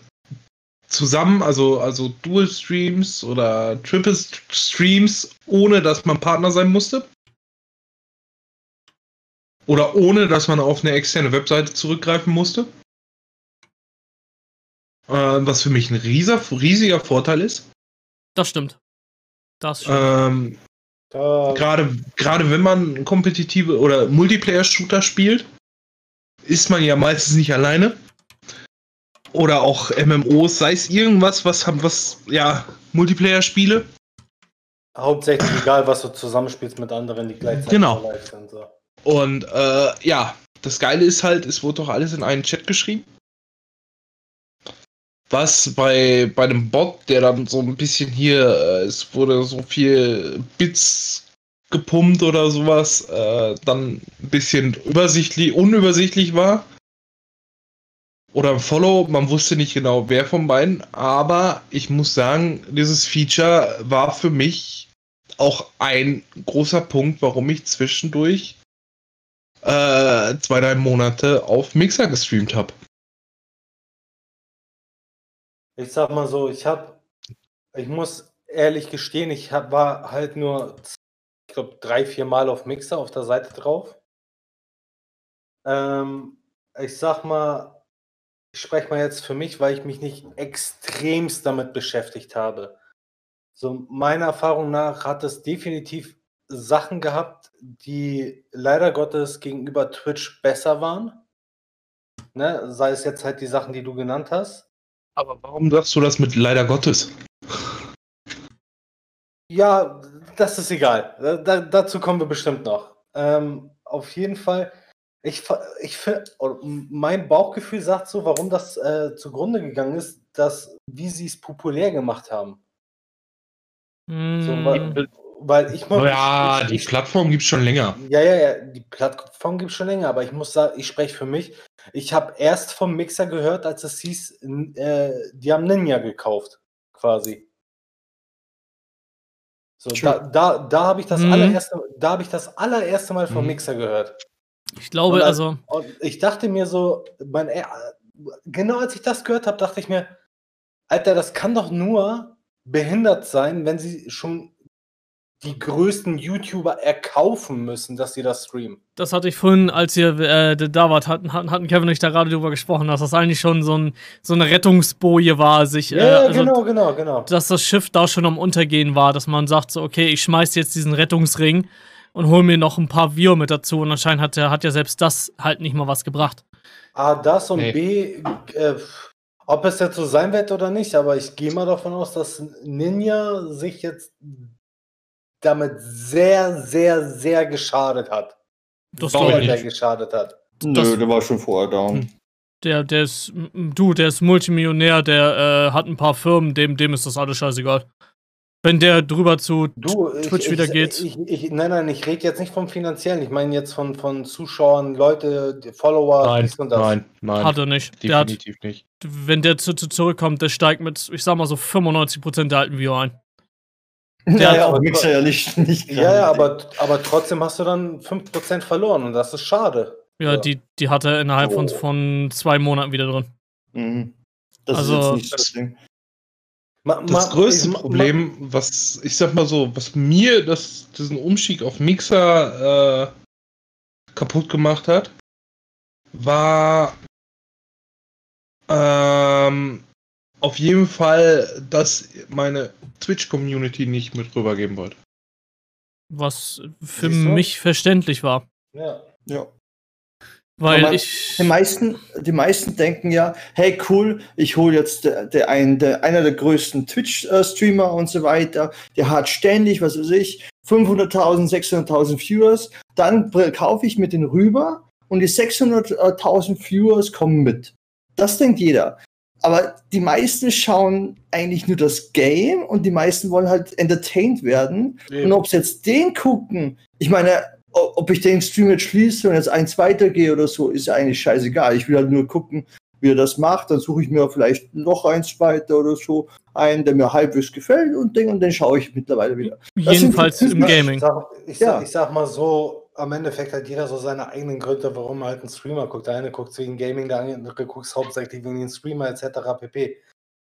zusammen, also, also Dual Streams oder Triple St- Streams, ohne dass man Partner sein musste. Oder ohne dass man auf eine externe Webseite zurückgreifen musste. Äh, was für mich ein rieser, riesiger Vorteil ist. Das stimmt. Das stimmt. Ähm, Da, gerade, gerade wenn man kompetitive oder Multiplayer-Shooter spielt, ist man ja meistens nicht alleine. Oder auch MMOs, sei es irgendwas, was haben, was, ja, Multiplayer-Spiele. hauptsächlich egal, was du zusammenspielst mit anderen, die gleichzeitig Genau. live sind. So. Und äh, ja, das Geile ist halt, es wurde doch alles in einen Chat geschrieben. Was bei, bei dem Bot, der dann so ein bisschen hier, äh, es wurde so viel Bits gepumpt oder sowas, äh, dann ein bisschen übersichtlich, unübersichtlich war. Oder ein Follow, man wusste nicht genau, wer von beiden, aber ich muss sagen, dieses Feature war für mich auch ein großer Punkt, warum ich zwischendurch äh, zwei, drei Monate auf Mixer gestreamt habe. Ich sag mal so, ich hab, ich muss ehrlich gestehen, ich hab, war halt nur, ich glaube, drei, vier Mal auf Mixer auf der Seite drauf. Ähm, ich sag mal, ich spreche mal jetzt für mich, weil ich mich nicht extremst damit beschäftigt habe. So, meiner Erfahrung nach hat es definitiv Sachen gehabt, die leider Gottes gegenüber Twitch besser waren. Ne? Sei es jetzt halt die Sachen, die du genannt hast. Aber warum sagst du das mit leider Gottes? Ja, das ist egal. Da, da, dazu kommen wir bestimmt noch. Ähm, auf jeden Fall, ich, ich finde, mein Bauchgefühl sagt so, warum das äh, zugrunde gegangen ist, dass, wie sie es populär gemacht haben. Mm. So, weil, weil ich muss. Ja, ich, die Plattform gibt es schon länger. Ja, ja, ja, die Plattform gibt es schon länger, aber ich muss sagen, ich spreche für mich. Ich habe erst vom Mixer gehört, als es hieß, äh, die haben Ninja gekauft, quasi. So, da, da, da habe ich das Mhm. allererste, da habe ich das allererste Mal vom Mhm. Mixer gehört. Ich glaube, als- also, ich dachte mir so, mein, äh, genau als ich das gehört habe, dachte ich mir, Alter, das kann doch nur behindert sein, wenn sie schon die größten YouTuber erkaufen müssen, dass sie das streamen. das hatte ich vorhin, als ihr äh, da wart, hatten, hatten hatten Kevin und ich da gerade drüber gesprochen, dass das eigentlich schon so, ein, so eine Rettungsboje war, sich, äh, Ja, also, genau, genau, genau. dass das Schiff da schon am Untergehen war, dass man sagt so, okay, ich schmeiß jetzt diesen Rettungsring und hol mir noch ein paar Viewer mit dazu und anscheinend hat, der, hat ja selbst das halt nicht mal was gebracht. A, das und Nee. B, äh, ob es jetzt so sein wird oder nicht, aber ich gehe mal davon aus, dass Ninja sich jetzt damit sehr, sehr, sehr geschadet hat. Das glaube ich nicht. geschadet hat. Nö, Das- der war schon vorher down. Hm. Der, der ist, du, der ist Multimillionär, der äh, hat ein paar Firmen, dem, dem ist das alles scheißegal. Wenn der drüber zu Du, Twitch ich, wieder ich, geht. Ich, ich, nein, nein, ich rede jetzt nicht vom finanziellen. Ich meine jetzt von, von Zuschauern, Leute, Follower, Nein, dies und das. nein, nein. hat er nicht. Der hat, definitiv nicht. wenn der zu, zu zurückkommt, der steigt mit, ich sag mal so 95% der alten Viewer ein. Ja, hat ja, aber- Mixer ja nicht. nicht Ja, ja, aber, aber trotzdem hast du dann 5% verloren und das ist schade. Ja, Ja. die, die hat er innerhalb von, Oh. von zwei Monaten wieder drin. Mhm. Das Also, ist jetzt nicht das Ding. Das größte Problem, was ich sag mal so, was mir das, diesen Umstieg auf Mixer äh, kaputt gemacht hat, war ähm, auf jeden Fall, dass meine Twitch-Community nicht mit rübergeben wollte. Was für mich verständlich war. Ja. Ja. Weil Aber ich. Die meisten, die meisten denken ja, hey cool, ich hole jetzt der, der, ein, der, einer der größten Twitch-Streamer und so weiter, der hat ständig, was weiß ich, 500.000, 600.000 Viewers, dann kaufe ich mit den rüber und die 600.000 Viewers kommen mit. Das denkt jeder. Aber die meisten schauen eigentlich nur das Game und die meisten wollen halt entertained werden. Und ob sie jetzt den gucken, ich meine, ob ich den Stream jetzt schließe und jetzt eins weitergehe oder so, ist ja eigentlich scheißegal. Ich will halt nur gucken, wie er das macht. Dann suche ich mir vielleicht noch eins weiter oder so, einen, der mir halbwegs gefällt und den und den schaue ich mittlerweile wieder. das Jedenfalls im Ich Gaming. sag, ich, Ja. sag, ich sag mal so, am Endeffekt hat jeder so seine eigenen Gründe, warum er halt einen Streamer guckt. Der eine guckt wegen Gaming, der andere guckt hauptsächlich wegen den Streamer etc. pp.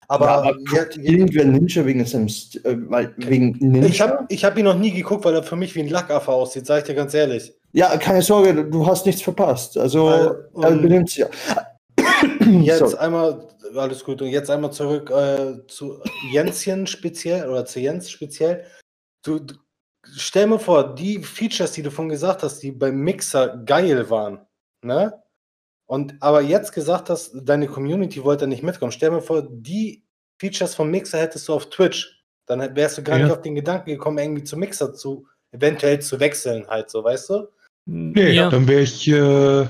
Aber, ja, aber guckt irgendwer Ninja wegen seinem, St- äh, wegen Ninja? ich habe ich hab ihn noch nie geguckt, weil er für mich wie ein Lackaffe aussieht, sag ich dir ganz ehrlich. ja, keine Sorge, du hast nichts verpasst. Also, Weil, er ähm, benimmt sich ja. Jetzt Sorry. einmal, alles gut, und jetzt einmal zurück äh, zu Jänschen speziell oder zu Jens speziell. Du, du, stell mir vor, die Features, die du von gesagt hast, die beim Mixer geil waren, ne? Und aber jetzt gesagt hast, deine Community wollte nicht mitkommen. Stell mir vor, die Features vom Mixer hättest du auf Twitch. Dann wärst du gar Ja. nicht auf den Gedanken gekommen, irgendwie zu Mixer zu, eventuell zu wechseln, halt so, weißt du? Nee, ja, dann wäre ich, äh, ja,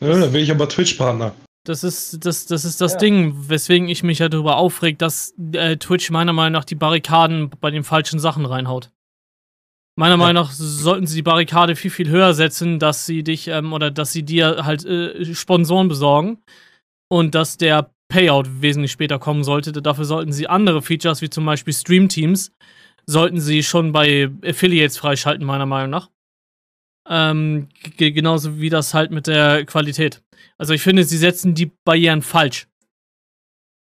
dann wäre ich aber Twitch-Partner. das ist das, das, ist das Ja. Ding, weswegen ich mich ja darüber aufreg, dass äh, Twitch meiner Meinung nach die Barrikaden bei den falschen Sachen reinhaut. Meiner Meinung nach sollten sie die Barrikade viel, viel höher setzen, dass sie dich ähm, oder dass sie dir halt äh, Sponsoren besorgen und dass der Payout wesentlich später kommen sollte. Dafür sollten sie andere Features, wie zum Beispiel Stream-Teams, sollten sie schon bei Affiliates freischalten, meiner Meinung nach. Ähm, genauso wie das halt mit der Qualität. Also ich finde, sie setzen die Barrieren falsch.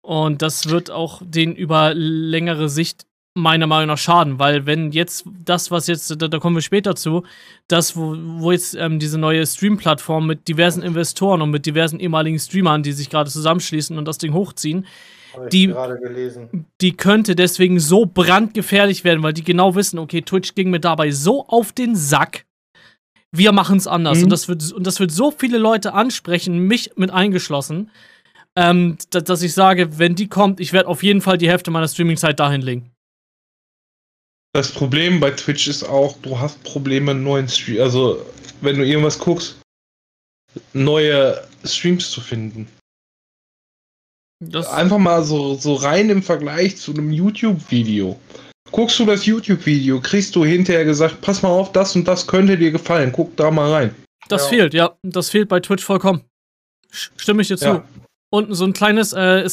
Und das wird auch den über längere Sicht meiner Meinung nach schaden, weil wenn jetzt das, was jetzt, da, da kommen wir später zu, das, wo, wo jetzt ähm, diese neue Stream-Plattform mit diversen Investoren und mit diversen ehemaligen Streamern, die sich gerade zusammenschließen und das Ding hochziehen, Die- gerade gelesen. die könnte deswegen so brandgefährlich werden, weil die genau wissen, okay, Twitch ging mir dabei so auf den Sack. Wir machen es anders. Mhm. Und, das wird, und das wird so viele Leute ansprechen, mich mit eingeschlossen, ähm, da, dass ich sage, wenn die kommt, ich werde auf jeden Fall die Hälfte meiner Streaming-Zeit dahin legen. Das Problem bei Twitch ist auch, du hast Probleme, neuen Stream, also wenn du irgendwas guckst, neue Streams zu finden. Das Einfach mal so, so rein im Vergleich zu einem YouTube-Video. Guckst du das YouTube-Video, kriegst du hinterher gesagt, pass mal auf, das und das könnte dir gefallen, guck da mal rein. Das ja. fehlt, ja. Das fehlt bei Twitch vollkommen. Stimme ich dir zu. Ja unten so ein kleines äh,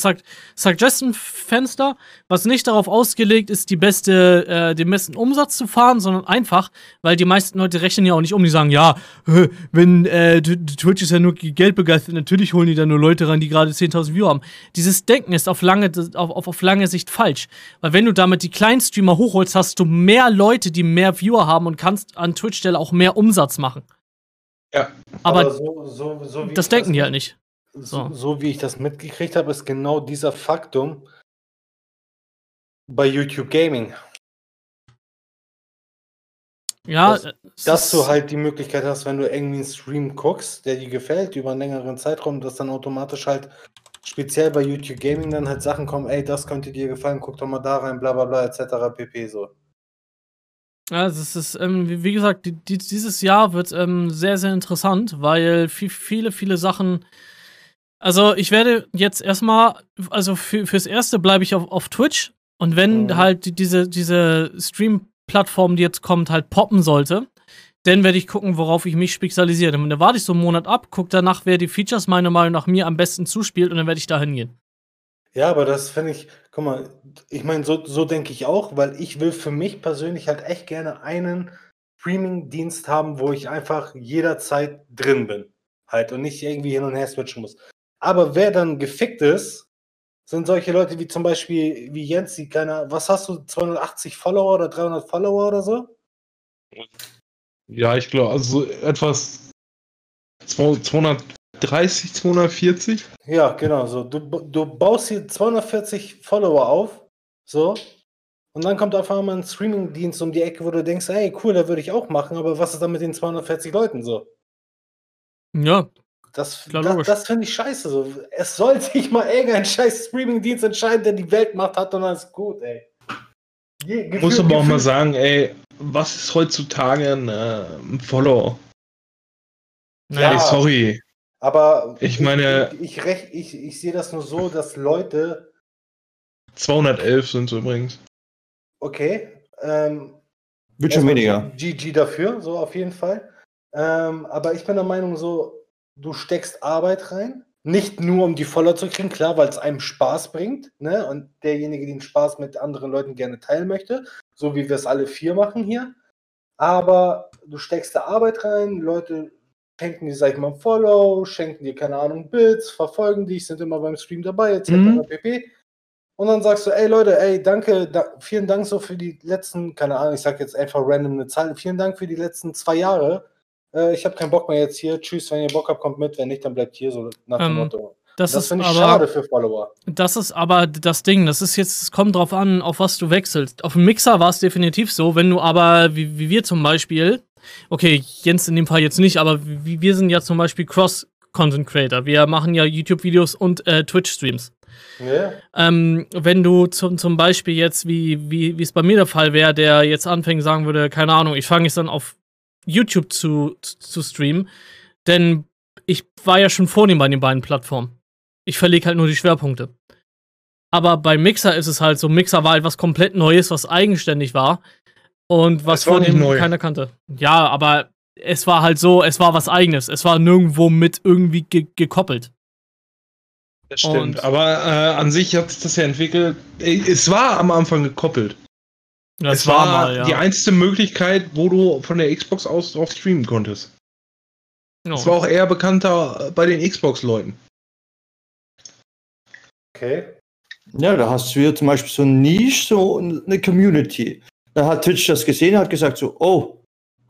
Suggestion-Fenster, was nicht darauf ausgelegt ist, die beste, äh, den besten Umsatz zu fahren, sondern einfach, weil die meisten Leute rechnen ja auch nicht um, die sagen, ja, wenn äh, Twitch ist ja nur Geld begeistert, natürlich holen die da nur Leute rein, die gerade 10.000 Viewer haben. Dieses Denken ist auf lange, auf, auf, auf lange Sicht falsch, weil wenn du damit die kleinen Streamer hochholst, hast du mehr Leute, die mehr Viewer haben und kannst an Twitch-Stelle auch mehr Umsatz machen. Ja. Aber, aber so, so, so das denken die halt nicht so. so wie ich das mitgekriegt habe, ist genau dieser Faktum bei YouTube Gaming. Ja, dass, dass, du halt die Möglichkeit hast, wenn du irgendwie einen Stream guckst, der dir gefällt, über einen längeren Zeitraum, dass dann automatisch halt speziell bei YouTube Gaming dann halt Sachen kommen, ey, das könnte dir gefallen, guck doch mal da rein, bla bla bla, etc. pp. so. Ja, es ist, ähm, wie, wie, gesagt, die, die, dieses Jahr wird ähm, sehr, sehr interessant, weil viel, viele, viele Sachen also ich werde jetzt erstmal, also für, fürs Erste bleibe ich auf, auf Twitch und wenn mhm. halt diese, diese Stream-Plattform, die jetzt kommt, halt poppen sollte, dann werde ich gucken, worauf ich mich spezialisiere. Und dann warte ich so einen Monat ab, gucke danach, wer die Features meiner Meinung nach mir am besten zuspielt und dann werde ich da hingehen. Ja, aber das finde ich, guck mal, ich meine, so, so denke ich auch, weil ich will für mich persönlich halt echt gerne einen Streaming-Dienst haben, wo ich einfach jederzeit drin bin. Halt und nicht irgendwie hin und her switchen muss. Aber wer dann gefickt ist, sind solche Leute wie zum Beispiel wie Jens, die keine, was hast du, 280 Follower oder 300 Follower oder so? Ja, ich glaube, also etwas 230, 240. Ja, genau, so. Du, du baust hier 240 Follower auf, so, und dann kommt auf einmal ein Streaming-Dienst um die Ecke, wo du denkst, ey, cool, da würde ich auch machen, aber was ist dann mit den 240 Leuten so? Ja, das, das, das finde ich scheiße. So. Es soll sich mal irgendein scheiß Streaming-Dienst entscheiden, der die Weltmacht hat und dann ist gut, ey. Je, Gefühl, Muss aber Gefühl. auch mal sagen, ey, was ist heutzutage ein, äh, ein Follow? Ja, ey, sorry. Aber ich meine, ich, ich, ich, ich, ich sehe das nur so, dass Leute. 211 sind es übrigens. Okay. Ähm, Wird schon weniger. GG dafür, so auf jeden Fall. Ähm, aber ich bin der Meinung, so, du steckst Arbeit rein, nicht nur um die voller zu kriegen, klar, weil es einem Spaß bringt, ne? Und derjenige, den Spaß mit anderen Leuten gerne teilen möchte, so wie wir es alle vier machen hier. Aber du steckst da Arbeit rein, Leute schenken dir, sag ich mal, Follow, schenken dir, keine Ahnung, Bits, verfolgen dich, sind immer beim Stream dabei, etc. Mhm. pp. Und dann sagst du, ey Leute, ey, danke, da, vielen Dank so für die letzten, keine Ahnung, ich sag jetzt einfach random eine Zahl, vielen Dank für die letzten zwei Jahre äh, ich habe keinen Bock mehr jetzt hier, tschüss, wenn ihr Bock habt, kommt mit, wenn nicht, dann bleibt hier so nach dem ähm, Motto. Das, das finde ich aber, schade für Follower. Das ist aber das Ding, das ist jetzt, es kommt drauf an, auf was du wechselst. Auf dem Mixer war es definitiv so, wenn du aber, wie, wie wir zum Beispiel, okay, Jens in dem Fall jetzt nicht, aber wie, wir sind ja zum Beispiel Cross-Content Creator. Wir machen ja YouTube-Videos und äh, Twitch-Streams. Yeah. Ähm, wenn du zum, zum Beispiel jetzt, wie, wie es bei mir der Fall wäre, der jetzt anfängt, sagen würde, keine Ahnung, ich fange jetzt dann auf YouTube zu, zu streamen. Denn ich war ja schon vornehm bei den beiden Plattformen. Ich verlege halt nur die Schwerpunkte. Aber bei Mixer ist es halt so, Mixer war etwas komplett Neues, was eigenständig war. Und was vornehm keiner kannte. Ja, aber es war halt so, es war was eigenes. Es war nirgendwo mit irgendwie ge gekoppelt. Das stimmt. Und aber äh, an sich hat sich das ja entwickelt. Es war am Anfang gekoppelt. Das es war, mal, ja. die einzige Möglichkeit, wo du von der Xbox aus drauf streamen konntest. Es war auch eher bekannter bei den Xbox-Leuten. Okay. Ja, da hast du hier zum Beispiel so ein Niche, so eine Community. Da hat Twitch das gesehen, hat gesagt so, oh,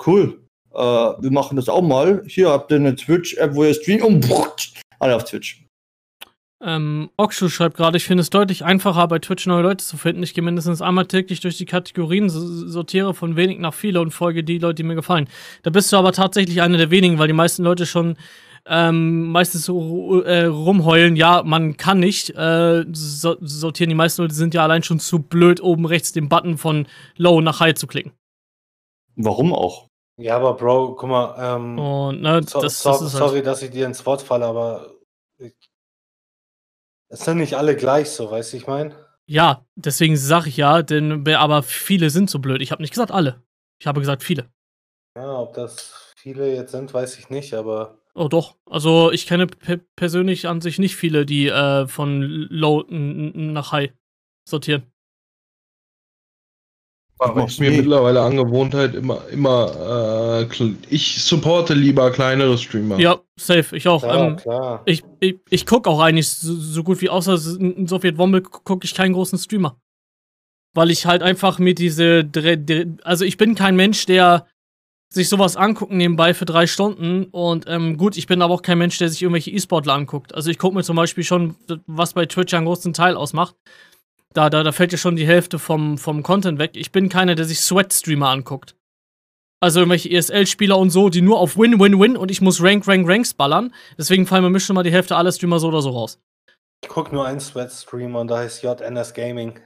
cool, äh, wir machen das auch mal. Hier habt ihr eine Twitch-App, wo ihr streamt und alle auf Twitch. Ähm, Okshu schreibt gerade, ich finde es deutlich einfacher, bei Twitch neue Leute zu finden. Ich gehe mindestens einmal täglich durch die Kategorien, sortiere von wenig nach viele und folge die Leute, die mir gefallen. Da bist du aber tatsächlich einer der wenigen, weil die meisten Leute schon ähm, meistens so äh, rumheulen, ja, man kann nicht äh, so sortieren. Die meisten Leute sind ja allein schon zu blöd, oben rechts den Button von Low nach High zu klicken. Warum auch? Ja, aber Bro, guck mal, ähm, Und, ne, so, das, so, das ist halt, sorry, dass ich dir ins Wort falle, aber ich, es sind nicht alle gleich so, weißt du, ich meine? Ja, deswegen sage ich ja, denn aber viele sind so blöd. Ich habe nicht gesagt alle. Ich habe gesagt viele. Ja, ob das viele jetzt sind, weiß ich nicht, aber Oh doch. Also ich kenne pe persönlich an sich nicht viele, die äh, von Low nach High sortieren. Aber ist mir mittlerweile Angewohnheit immer, immer, äh, ich supporte lieber kleinere Streamer. Ja, safe. Ich auch. klar, Ähm, klar. ich ich, ich gucke auch eigentlich so, so gut wie außer in Soviet Womble gucke ich keinen großen Streamer. Weil ich halt einfach mir diese. Also ich bin kein Mensch, der sich sowas angucken nebenbei für drei Stunden. Und ähm, gut, ich bin aber auch kein Mensch, der sich irgendwelche E-Sportler anguckt. Also ich gucke mir zum Beispiel schon, was bei Twitch einen großen Teil ausmacht. Da, da, da fällt ja schon die Hälfte vom, vom Content weg. Ich bin keiner, der sich Sweat-Streamer anguckt. Also irgendwelche ESL-Spieler und so, die nur auf Win, Win, Win und ich muss Rank, Rank, Ranks ballern. Deswegen fallen mir schon mal die Hälfte aller Streamer so oder so raus. Ich gucke nur einen Sweat-Stream und da heißt JNS Gaming.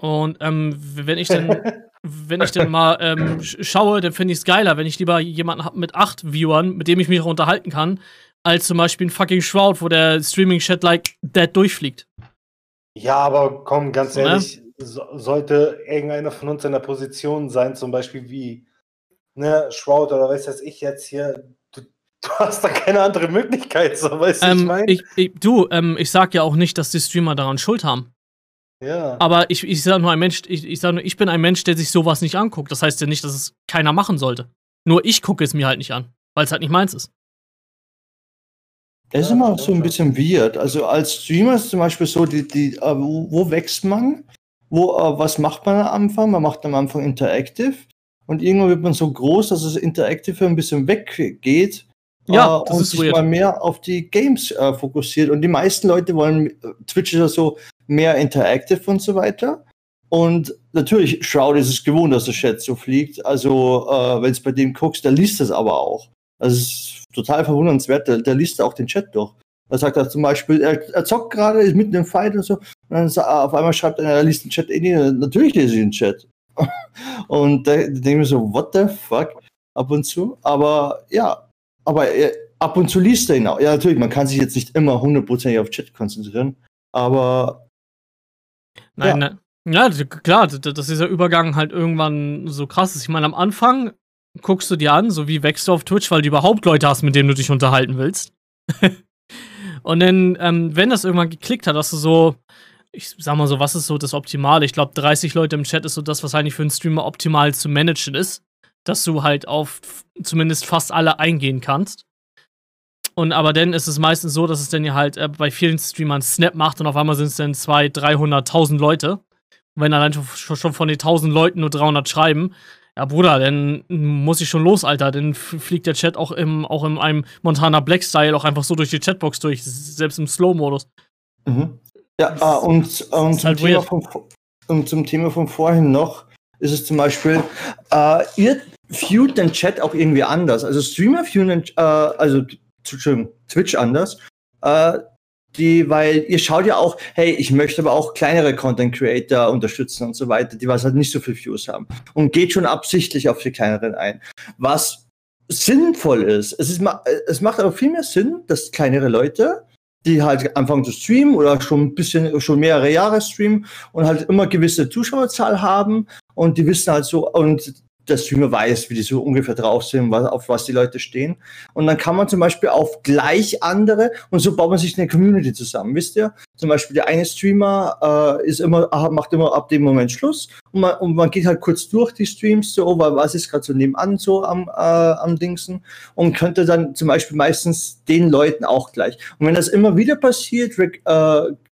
Und ähm, wenn ich dann, wenn ich dann mal ähm, sch- schaue, dann finde ich es geiler, wenn ich lieber jemanden habe mit acht Viewern, mit dem ich mich auch unterhalten kann, als zum Beispiel ein fucking Shroud, wo der Streaming-Chat like dead durchfliegt. Ja, aber komm, ganz So, ne? ehrlich, so, sollte irgendeiner von uns in der Position sein, zum Beispiel wie ne, Shroud oder weiß was ich jetzt hier, du, du hast da keine andere Möglichkeit, so weißt du, ich Ähm, meine? ich, ich, du, ähm, ich sag ja auch nicht, dass die Streamer daran Schuld haben. Ja. Aber ich, ich sage nur ein Mensch, ich, ich sage nur, ich bin ein Mensch, der sich sowas nicht anguckt. Das heißt ja nicht, dass es keiner machen sollte. Nur ich gucke es mir halt nicht an, weil es halt nicht meins ist. Das ist immer so ein bisschen weird. Also als Streamer ist zum Beispiel so, die, die, äh, wo, wo wächst man? Wo, äh, was macht man am Anfang? Man macht am Anfang Interactive und irgendwann wird man so groß, dass das Interactive ein bisschen weggeht. Ja, äh, das und ist sich weird. mal mehr auf die Games äh, fokussiert. Und die meisten Leute wollen, äh, Twitch ist ja so mehr Interactive und so weiter. Und natürlich, Shroud ist es gewohnt, dass der Chat so fliegt. Also, äh, wenn es bei dem guckst, der liest das aber auch. Ist total verwundernswert. Der, der liest auch den Chat durch. Da sagt er zum Beispiel, er, er zockt gerade, ist mitten im Fight und so. Und dann sa- auf einmal schreibt er, er liest den Chat eh nicht. Natürlich lese ich den Chat. und da denke ich mir so, what the fuck? Ab und zu. Aber ja, aber er, ab und zu liest er ihn auch. Ja, natürlich, man kann sich jetzt nicht immer hundertprozentig auf Chat konzentrieren. Aber Nein, Ja. nein. Ja, klar, dass dieser Übergang halt irgendwann so krass ist. Ich meine, am Anfang guckst du dir an, so wie wächst du auf Twitch, weil du überhaupt Leute hast, mit denen du dich unterhalten willst. Und dann, ähm, wenn das irgendwann geklickt hat, dass du so, ich sag mal so, was ist so das Optimale? Ich glaube, 30 Leute im Chat ist so das, was eigentlich für einen Streamer optimal zu managen ist. Dass du halt auf zumindest fast alle eingehen kannst. Und aber dann ist es meistens so, dass es dann ja halt äh, bei vielen Streamern Snap macht und auf einmal sind es dann 200, 300.000 Leute. Und wenn allein schon von den 1000 Leuten nur 300 schreiben, ja Bruder, dann muss ich schon los, Alter. Dann fliegt der Chat auch im, auch in einem Montana Black Style auch einfach so durch die Chatbox durch, selbst im Slow-Modus. Mhm. Ja, ah, und, und, zum halt Thema von, und zum Thema von vorhin noch ist es zum Beispiel, äh, ihr viewt den Chat auch irgendwie anders. Also Streamer viewen den, äh, also Entschuldigung, Twitch anders. Äh, die, weil ihr schaut ja auch, hey, ich möchte aber auch kleinere Content Creator unterstützen und so weiter, die was halt nicht so viel Views haben. Und geht schon absichtlich auf die kleineren ein. Was sinnvoll ist. Es, ist es macht aber viel mehr Sinn, dass kleinere Leute die halt anfangen zu streamen oder schon ein bisschen, schon mehrere Jahre streamen und halt immer gewisse Zuschauerzahl haben und die wissen halt so, und der Streamer weiß, wie die so ungefähr drauf sind, was, auf was die Leute stehen. Und dann kann man zum Beispiel auf gleich andere und so baut man sich eine Community zusammen. Wisst ihr? Zum Beispiel der eine Streamer äh, ist immer, macht immer ab dem Moment Schluss und man, und man geht halt kurz durch die Streams so, weil was ist gerade so nebenan so am, äh, am Dingsen und könnte dann zum Beispiel meistens den Leuten auch gleich. Und wenn das immer wieder passiert, äh,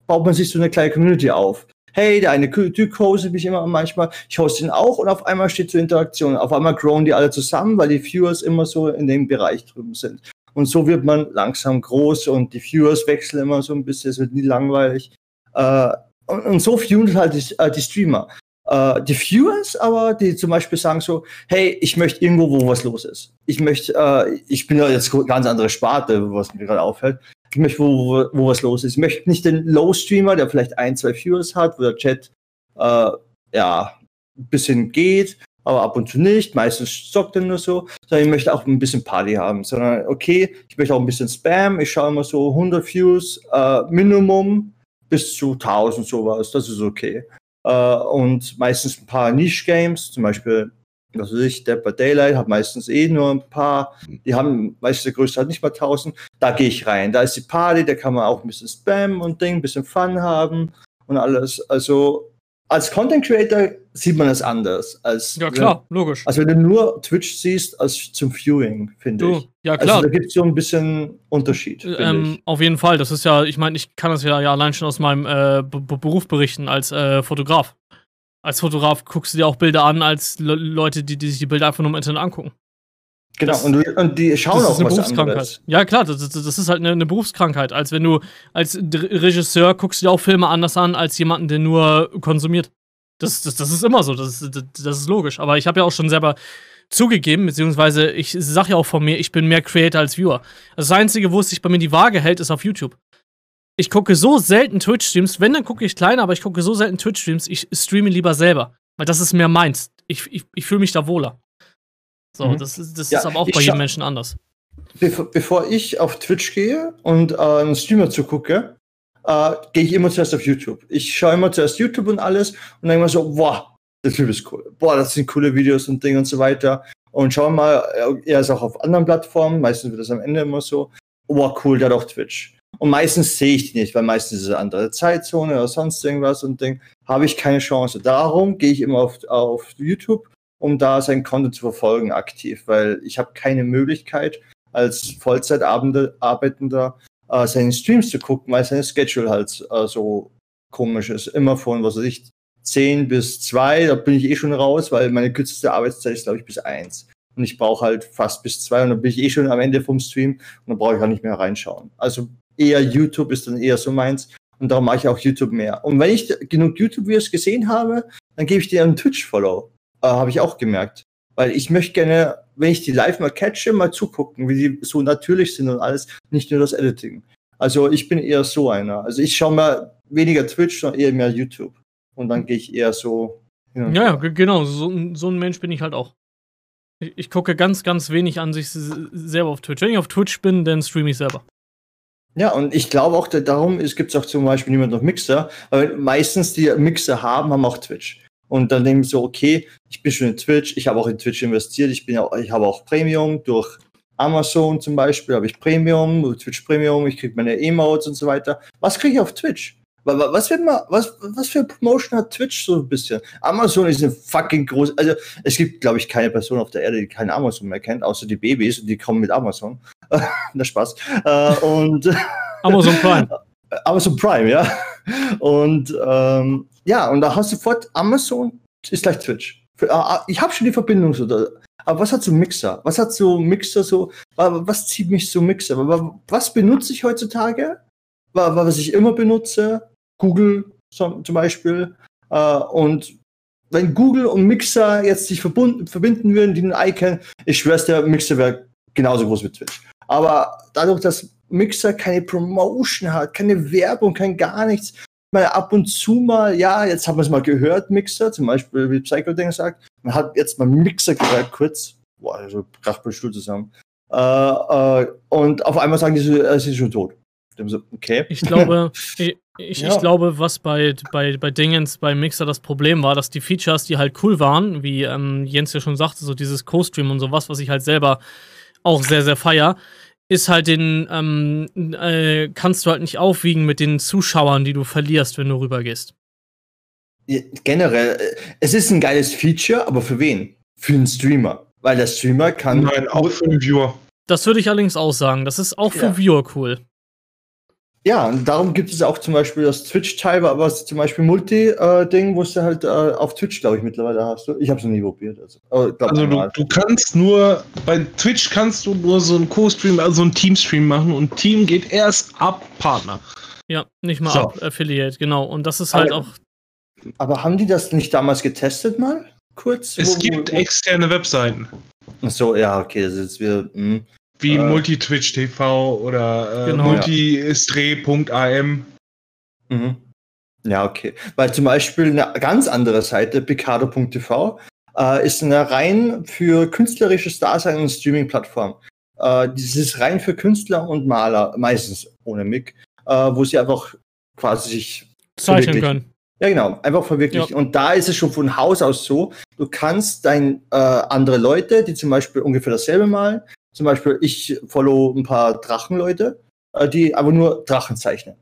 baut man sich so eine kleine Community auf. Hey, der eine Typ hostet mich immer manchmal, ich hoste ihn auch und auf einmal steht zur Interaktion. Auf einmal growen die alle zusammen, weil die Viewers immer so in dem Bereich drüben sind. Und so wird man langsam groß und die Viewers wechseln immer so ein bisschen, es wird nie langweilig. Äh, und, und so viewen halt die, äh, die Streamer. Äh, die Viewers, aber die zum Beispiel sagen so, hey, ich möchte irgendwo, wo was los ist. Ich möchte, äh, ich bin ja jetzt ganz andere Sparte, was mir gerade auffällt. Ich möchte, wo, wo, wo was los ist. Ich möchte nicht den Low-Streamer, der vielleicht ein, zwei Viewers hat, wo der Chat äh, ja ein bisschen geht, aber ab und zu nicht. Meistens zockt er nur so. Sondern ich möchte auch ein bisschen Party haben. Sondern okay, ich möchte auch ein bisschen Spam. Ich schaue immer so 100 Views äh, Minimum bis zu 1000 sowas. Das ist okay. Äh, und meistens ein paar Niche-Games, zum Beispiel, was weiß ich, Dead by Daylight hat meistens eh nur ein paar, die haben, meistens der größte hat nicht mal 1000, da gehe ich rein. Da ist die Party, da kann man auch ein bisschen Spam und Ding, ein bisschen Fun haben und alles. Also als Content Creator sieht man es anders. Als ja, klar, wenn, logisch. Also wenn du nur Twitch siehst, als zum Viewing, finde ich. Ja, klar. Also da gibt es so ein bisschen Unterschied. Ähm, auf jeden Fall. Das ist ja, ich meine, ich kann das ja, ja allein schon aus meinem äh, Beruf berichten als äh, Fotograf. Als Fotograf guckst du dir auch Bilder an, als Le Leute, die, die sich die Bilder einfach nur im Internet angucken. Genau, das, und, und, die schauen das auch ist eine Berufskrankheit. Anderes. Ja, klar, das, das, ist halt eine, eine, Berufskrankheit. Als wenn du als Regisseur guckst du dir auch Filme anders an als jemanden, der nur konsumiert. Das, das, das ist immer so, das, das, das ist logisch. Aber ich habe ja auch schon selber zugegeben, beziehungsweise ich sage ja auch von mir, ich bin mehr Creator als Viewer. Das Einzige, wo es sich bei mir die Waage hält, ist auf YouTube. Ich gucke so selten Twitch-Streams, wenn, dann gucke ich kleiner, aber ich gucke so selten Twitch-Streams, ich streame lieber selber. Weil das ist mehr meins. Ich, ich, ich fühle mich da wohler. So, mhm. das, ist, das ja, ist aber auch bei jedem Menschen anders. Bevor, bevor, ich auf Twitch gehe und äh, einen Streamer zugucke, äh, gehe ich immer zuerst auf YouTube. Ich schaue immer zuerst YouTube und alles und dann immer so, boah, der Typ ist cool. Boah, das sind coole Videos und Dinge und so weiter. Und schauen mal, er ist auch auf anderen Plattformen, meistens wird das am Ende immer so, boah, cool, der hat auch Twitch. Und meistens sehe ich die nicht, weil meistens ist es eine andere Zeitzone oder sonst irgendwas und denke, habe ich keine Chance. Darum gehe ich immer auf, auf YouTube um da seinen Content zu verfolgen aktiv, weil ich habe keine Möglichkeit als Vollzeitarbeitender äh, seine Streams zu gucken, weil sein Schedule halt äh, so komisch ist. Immer von, was weiß ich, 10 bis 2, da bin ich eh schon raus, weil meine kürzeste Arbeitszeit ist, glaube ich, bis 1. Und ich brauche halt fast bis 2 und dann bin ich eh schon am Ende vom Stream und dann brauche ich auch nicht mehr reinschauen. Also eher YouTube ist dann eher so meins und darum mache ich auch YouTube mehr. Und wenn ich genug YouTube-Videos gesehen habe, dann gebe ich dir einen Twitch-Follow. Äh, Habe ich auch gemerkt. Weil ich möchte gerne, wenn ich die live mal catche, mal zugucken, wie die so natürlich sind und alles, nicht nur das Editing. Also ich bin eher so einer. Also ich schaue mal weniger Twitch, sondern eher mehr YouTube. Und dann gehe ich eher so. Ja, ja, genau. So, so ein Mensch bin ich halt auch. Ich, ich gucke ganz, ganz wenig an sich selber auf Twitch. Wenn ich auf Twitch bin, dann streame ich selber. Ja, und ich glaube auch, darum gibt es auch zum Beispiel niemand auf Mixer, weil meistens die Mixer haben, haben auch Twitch. Und dann denke ich so, okay, ich bin schon in Twitch, ich habe auch in Twitch investiert, ich bin ja, ich habe auch Premium durch Amazon zum Beispiel, habe ich Premium, Twitch Premium, ich kriege meine Emotes und so weiter. Was kriege ich auf Twitch? Was, wird man, was, was für Promotion hat Twitch so ein bisschen? Amazon ist ein fucking groß. Also, es gibt, glaube ich, keine Person auf der Erde, die kein Amazon mehr kennt, außer die Babys und die kommen mit Amazon. Na Spaß. Äh, und Amazon Prime. Amazon Prime, ja. Und ähm, ja, und da hast du sofort Amazon ist gleich Twitch. Für, äh, ich habe schon die Verbindung so. Aber was hat so Mixer? Was hat so Mixer so? Was zieht mich so Mixer? Was benutze ich heutzutage? Was ich immer benutze? Google zum Beispiel. Äh, und wenn Google und Mixer jetzt sich verbunden, verbinden würden, die ein Icon, ich schwör's der Mixer wäre genauso groß wie Twitch. Aber dadurch, dass Mixer keine Promotion hat, keine Werbung, kein gar nichts. Mal ab und zu mal, ja, jetzt haben wir es mal gehört, Mixer, zum Beispiel, wie Psycho Ding sagt, man hat jetzt mal Mixer gehört, kurz, boah, also mein Stuhl zusammen. Äh, äh, und auf einmal sagen die so, es ist schon tot. So, okay. Ich glaube, ich, ich, ja. ich, glaube, was bei, bei, bei Dingens, bei Mixer das Problem war, dass die Features, die halt cool waren, wie ähm, Jens ja schon sagte, so dieses Co-Stream und sowas, was ich halt selber auch sehr, sehr feier, ist halt den, ähm, äh, kannst du halt nicht aufwiegen mit den Zuschauern, die du verlierst, wenn du rübergehst. Ja, generell, äh, es ist ein geiles Feature, aber für wen? Für einen Streamer. Weil der Streamer kann. Nein, auch für den Viewer. Das würde ich allerdings auch sagen. Das ist auch für ja. Viewer cool. Ja, und darum gibt es auch zum Beispiel das Twitch-Teil, was zum Beispiel Multi-Ding, wo du halt äh, auf Twitch, glaube ich, mittlerweile hast. Ich habe es noch nie probiert. Also, also du, du, kannst nur, bei Twitch kannst du nur so einen Co-Stream, also einen Team-Stream machen und Team geht erst ab Partner. Ja, nicht mal so. ab Affiliate, genau. Und das ist halt Aber, auch Aber haben die das nicht damals getestet mal? Kurz? Es Wo- gibt wo- externe Webseiten. Ach so, ja, okay, das ist jetzt wieder. Hm. Wie Äh. Multitwitch TV oder äh, Genau. multistre.am. Mhm. Ja, okay. Weil zum Beispiel eine ganz andere Seite, picado.tv, äh, ist eine rein für künstlerisches Dasein und Streaming-Plattform. Äh, das ist rein für Künstler und Maler, meistens ohne Mick, äh, wo sie einfach quasi sich Zeichnen können. Ja, genau, einfach verwirklichen. Und da ist es schon von Haus aus so, du kannst dein äh, andere Leute, die zum Beispiel ungefähr dasselbe malen, zum Beispiel ich follow ein paar Drachenleute, äh, die aber nur Drachen zeichnen.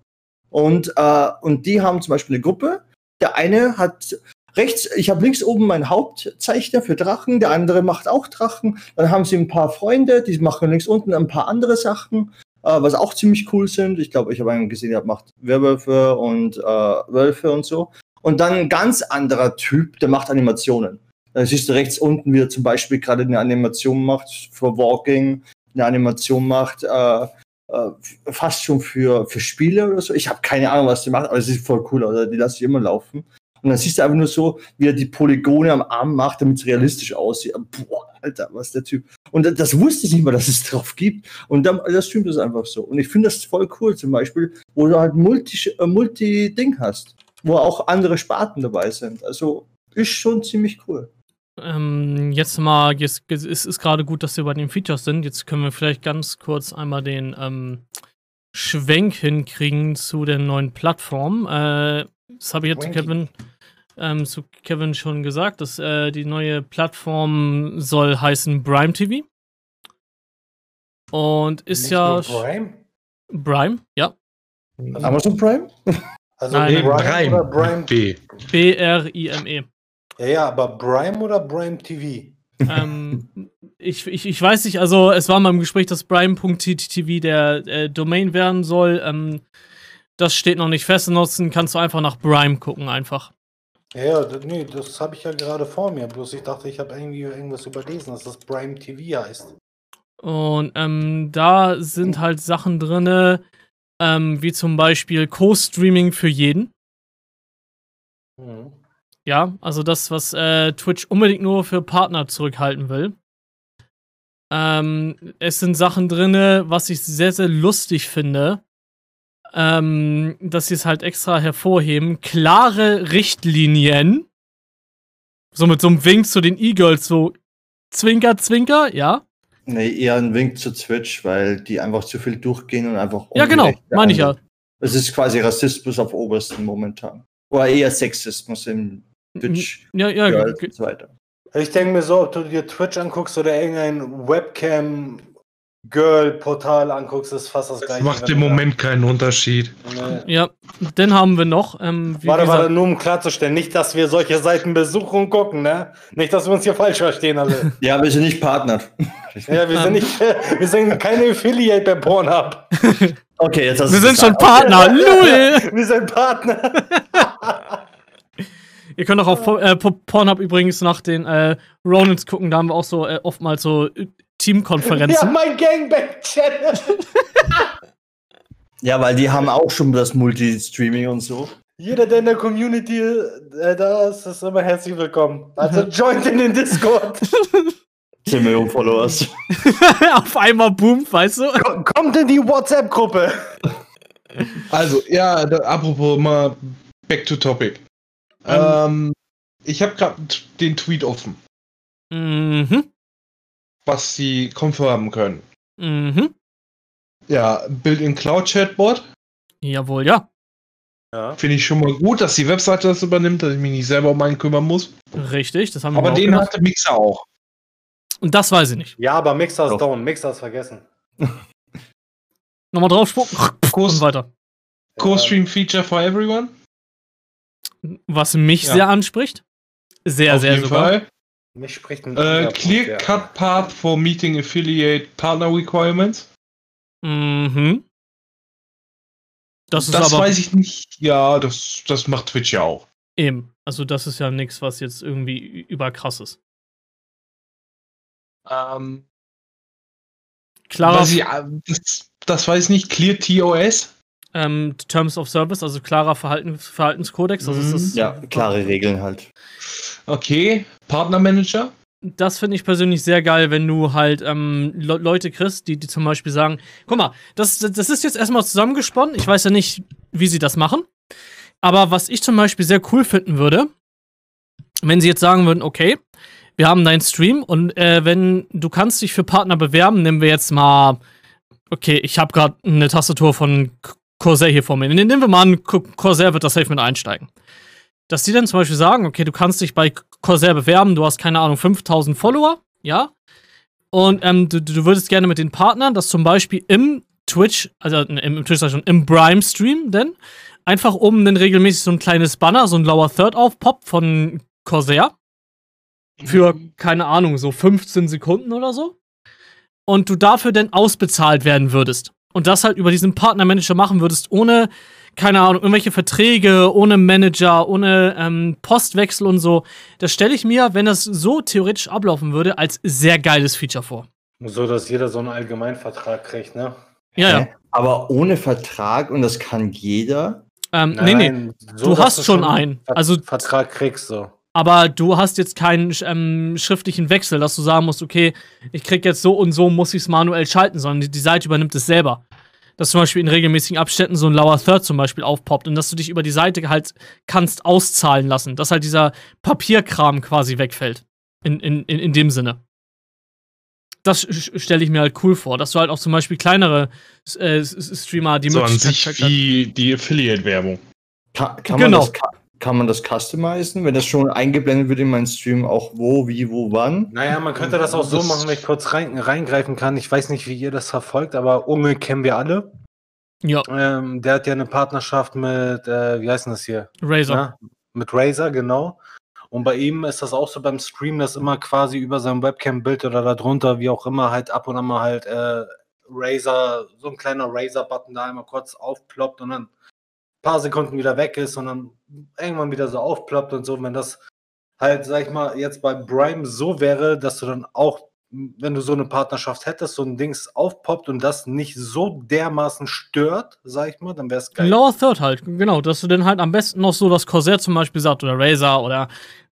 Und, äh, und die haben zum Beispiel eine Gruppe. Der eine hat rechts, ich habe links oben meinen Hauptzeichner für Drachen, der andere macht auch Drachen. Dann haben sie ein paar Freunde, die machen links unten ein paar andere Sachen, äh, was auch ziemlich cool sind. Ich glaube, ich habe einen gesehen, der macht Werwölfe und äh, Wölfe und so. Und dann ein ganz anderer Typ, der macht Animationen. Da siehst du rechts unten, wie er zum Beispiel gerade eine Animation macht für Walking, eine Animation macht, äh, äh, fast schon für, für Spiele oder so. Ich habe keine Ahnung, was die macht, aber es sieht voll cool aus. Die lasse ich immer laufen. Und dann siehst du einfach nur so, wie er die Polygone am Arm macht, damit es realistisch aussieht. Boah, Alter, was ist der Typ. Und das, das wusste ich nicht mal, dass es drauf gibt. Und dann das streamt es einfach so. Und ich finde das voll cool, zum Beispiel, wo du halt Multi- äh, Multi-Ding hast, wo auch andere Sparten dabei sind. Also ist schon ziemlich cool. Ähm, jetzt mal, jetzt, es ist, ist gerade gut, dass wir bei den Features sind. Jetzt können wir vielleicht ganz kurz einmal den ähm, Schwenk hinkriegen zu der neuen Plattform. Äh, das habe ich jetzt zu. Kevin, ähm, zu Kevin schon gesagt, dass äh, die neue Plattform soll heißen Brime TV. Und ist Nicht ja Prime? Brime, ja. Amazon Prime? Also Nein, Prime. Prime? B. B-R-I-M-E. Ja, ja, aber Prime oder Prime TV? ähm, ich, ich, ich weiß nicht, also es war mal im Gespräch, dass Prime.ttv der äh, Domain werden soll. Ähm, das steht noch nicht fest. Ansonsten kannst du einfach nach Prime gucken, einfach. Ja, ja, nee, das habe ich ja gerade vor mir. Bloß ich dachte, ich habe irgendwie irgendwas überlesen, dass das Prime TV heißt. Und ähm, da sind halt Sachen drinne, ähm, wie zum Beispiel Co-Streaming für jeden. Mhm. Ja, also das, was äh, Twitch unbedingt nur für Partner zurückhalten will. Ähm, es sind Sachen drinne, was ich sehr, sehr lustig finde, ähm, dass sie es halt extra hervorheben. Klare Richtlinien. So mit so einem Wink zu den E-Girls, so Zwinker, Zwinker, ja. Nee, eher ein Wink zu Twitch, weil die einfach zu viel durchgehen und einfach. Ja, genau, meine ich ja. Es ist quasi Rassismus auf obersten momentan. Oder eher Sexismus im Twitch. Ja, ja, Girls und so weiter. Ich denke mir so, ob du dir Twitch anguckst oder irgendein Webcam-Girl-Portal anguckst, ist fast das Das gleiche. macht im Moment keinen Unterschied. Nee. ja. Den haben wir noch. Ähm, wie Warte, gesagt, warte, nur um klarzustellen, nicht, dass wir solche Seiten besuchen und gucken, ne? Nicht, dass wir uns hier falsch verstehen alle. Ja, wir sind nicht partnert. ja, wir sind nicht, wir sind keine Affiliate bei Pornhub. Okay, jetzt hast wir du sind schon. Partner. Null. Wir sind Partner. Ihr könnt auch auf äh, Po- Pornhub übrigens nach den äh, Ronins gucken. Da haben wir auch so äh, oftmals so äh, Ja, Teamkonferenzen. mein Gangbang-Channel. Ja, weil die haben auch schon das Multi-Streaming und so. Jeder, der in der Community äh, da ist, ist immer herzlich willkommen. Also joint in den Discord. 10 Millionen Followers. auf einmal boomt, weißt du? Ko- Kommt in die WhatsApp-Gruppe. Also, ja, da, apropos mal back to topic. Ähm, ich habe gerade den Tweet offen, Mhm. was sie confirmen können. Mhm. Ja, Build-in Cloud Chatbot. Jawohl, ja. Ja. Finde ich schon mal gut, dass die Webseite das übernimmt, dass ich mich nicht selber um einen kümmern muss. Richtig, das haben wir Aber auch den gemacht. hatte Mixer auch. Und das weiß ich nicht. ja, aber Mixer ist Doch. down. Mixer ist vergessen. Nochmal drauf spucken Co- weiter. Co-Stream Feature for everyone. Was mich Ja. sehr anspricht. Sehr, Auf sehr jeden sogar. Fall. Mich spricht ein Äh, clear Punkt, Cut Path for Meeting Affiliate Partner Requirements. Mhm. Das ist Das aber weiß ich nicht. Ja, das, das macht Twitch ja auch. eben. Also, das ist ja nichts, was jetzt irgendwie überkrass ist. Ähm, Klarer, was ich, äh, das, das weiß ich nicht. Clear TOS. Ähm, Terms of Service, also klarer Verhaltens Verhaltenskodex. Also mhm. ja, klare Regeln halt. Okay, Partnermanager? Das finde ich persönlich sehr geil, wenn du halt ähm, Le Leute kriegst, die, die zum Beispiel sagen: Guck mal, das, das ist jetzt erstmal zusammengesponnen. Ich weiß ja nicht, wie sie das machen. Aber was ich zum Beispiel sehr cool finden würde, wenn sie jetzt sagen würden: Okay, wir haben deinen Stream und äh, wenn du kannst dich für Partner bewerben, nehmen wir jetzt mal, okay, ich habe gerade eine Tastatur von Corsair hier vor mir. Nehmen wir mal an, Corsair wird das safe mit einsteigen. Dass die dann zum Beispiel sagen, okay, du kannst dich bei Corsair bewerben, du hast keine Ahnung 5000 Follower, ja, und ähm, du, du würdest gerne mit den Partnern, dass zum Beispiel im Twitch, also im, im Twitch schon, im Brime-Stream, denn einfach oben dann regelmäßig so ein kleines Banner, so ein Lower Third aufpoppt von Corsair für, mhm. keine Ahnung, so 15 Sekunden oder so. Und du dafür dann ausbezahlt werden würdest. Und das halt über diesen Partnermanager machen würdest, ohne, keine Ahnung, irgendwelche Verträge, ohne Manager, ohne ähm, Postwechsel und so. Das stelle ich mir, wenn das so theoretisch ablaufen würde, als sehr geiles Feature vor. So, dass jeder so einen Allgemeinvertrag kriegt, ne? Ja, ja. Aber ohne Vertrag und das kann jeder. Ähm, Nein, nee, nee. So, du hast schon einen. Also Vertrag kriegst so aber du hast jetzt keinen ähm, schriftlichen Wechsel, dass du sagen musst, okay, ich krieg jetzt so und so, muss ich es manuell schalten, sondern die, die, Seite übernimmt es selber. Dass zum Beispiel in regelmäßigen Abständen so ein Lower Third zum Beispiel aufpoppt und dass du dich über die Seite halt kannst auszahlen lassen, dass halt dieser Papierkram quasi wegfällt. In, in, in, in dem Sinne. Das stelle ich mir halt cool vor, dass du halt auch zum Beispiel kleinere äh, Streamer die so Möglichkeit an sich wie die Affiliate-Werbung. Kann, kann, genau. man das, kann man das customizen, wenn das schon eingeblendet wird in meinen Stream, auch wo, wie, wo, wann? Naja, man könnte das auch so machen, wenn ich kurz rein, reingreifen kann. Ich weiß nicht, wie ihr das verfolgt, aber Unge kennen wir alle. Ja. Ähm, der hat ja eine Partnerschaft mit, äh, wie heißt denn das hier? Razer. Ja? Mit Razer, genau. Und bei ihm ist das auch so beim Stream, dass immer quasi über sein Webcam-Bild oder darunter, wie auch immer, halt ab und an mal halt äh, Razer, so ein kleiner Razer-Button da einmal kurz aufploppt und dann paar Sekunden wieder weg ist und dann irgendwann wieder so aufploppt und so. wenn das halt, sag ich mal, jetzt bei Brime so wäre, dass du dann auch, wenn du so eine Partnerschaft hättest, so ein Dings aufpoppt und das nicht so dermaßen stört, sag ich mal, dann wäre es geil. Lower Third halt, genau, dass du dann halt am besten noch so das Corsair zum Beispiel sagt oder Razer oder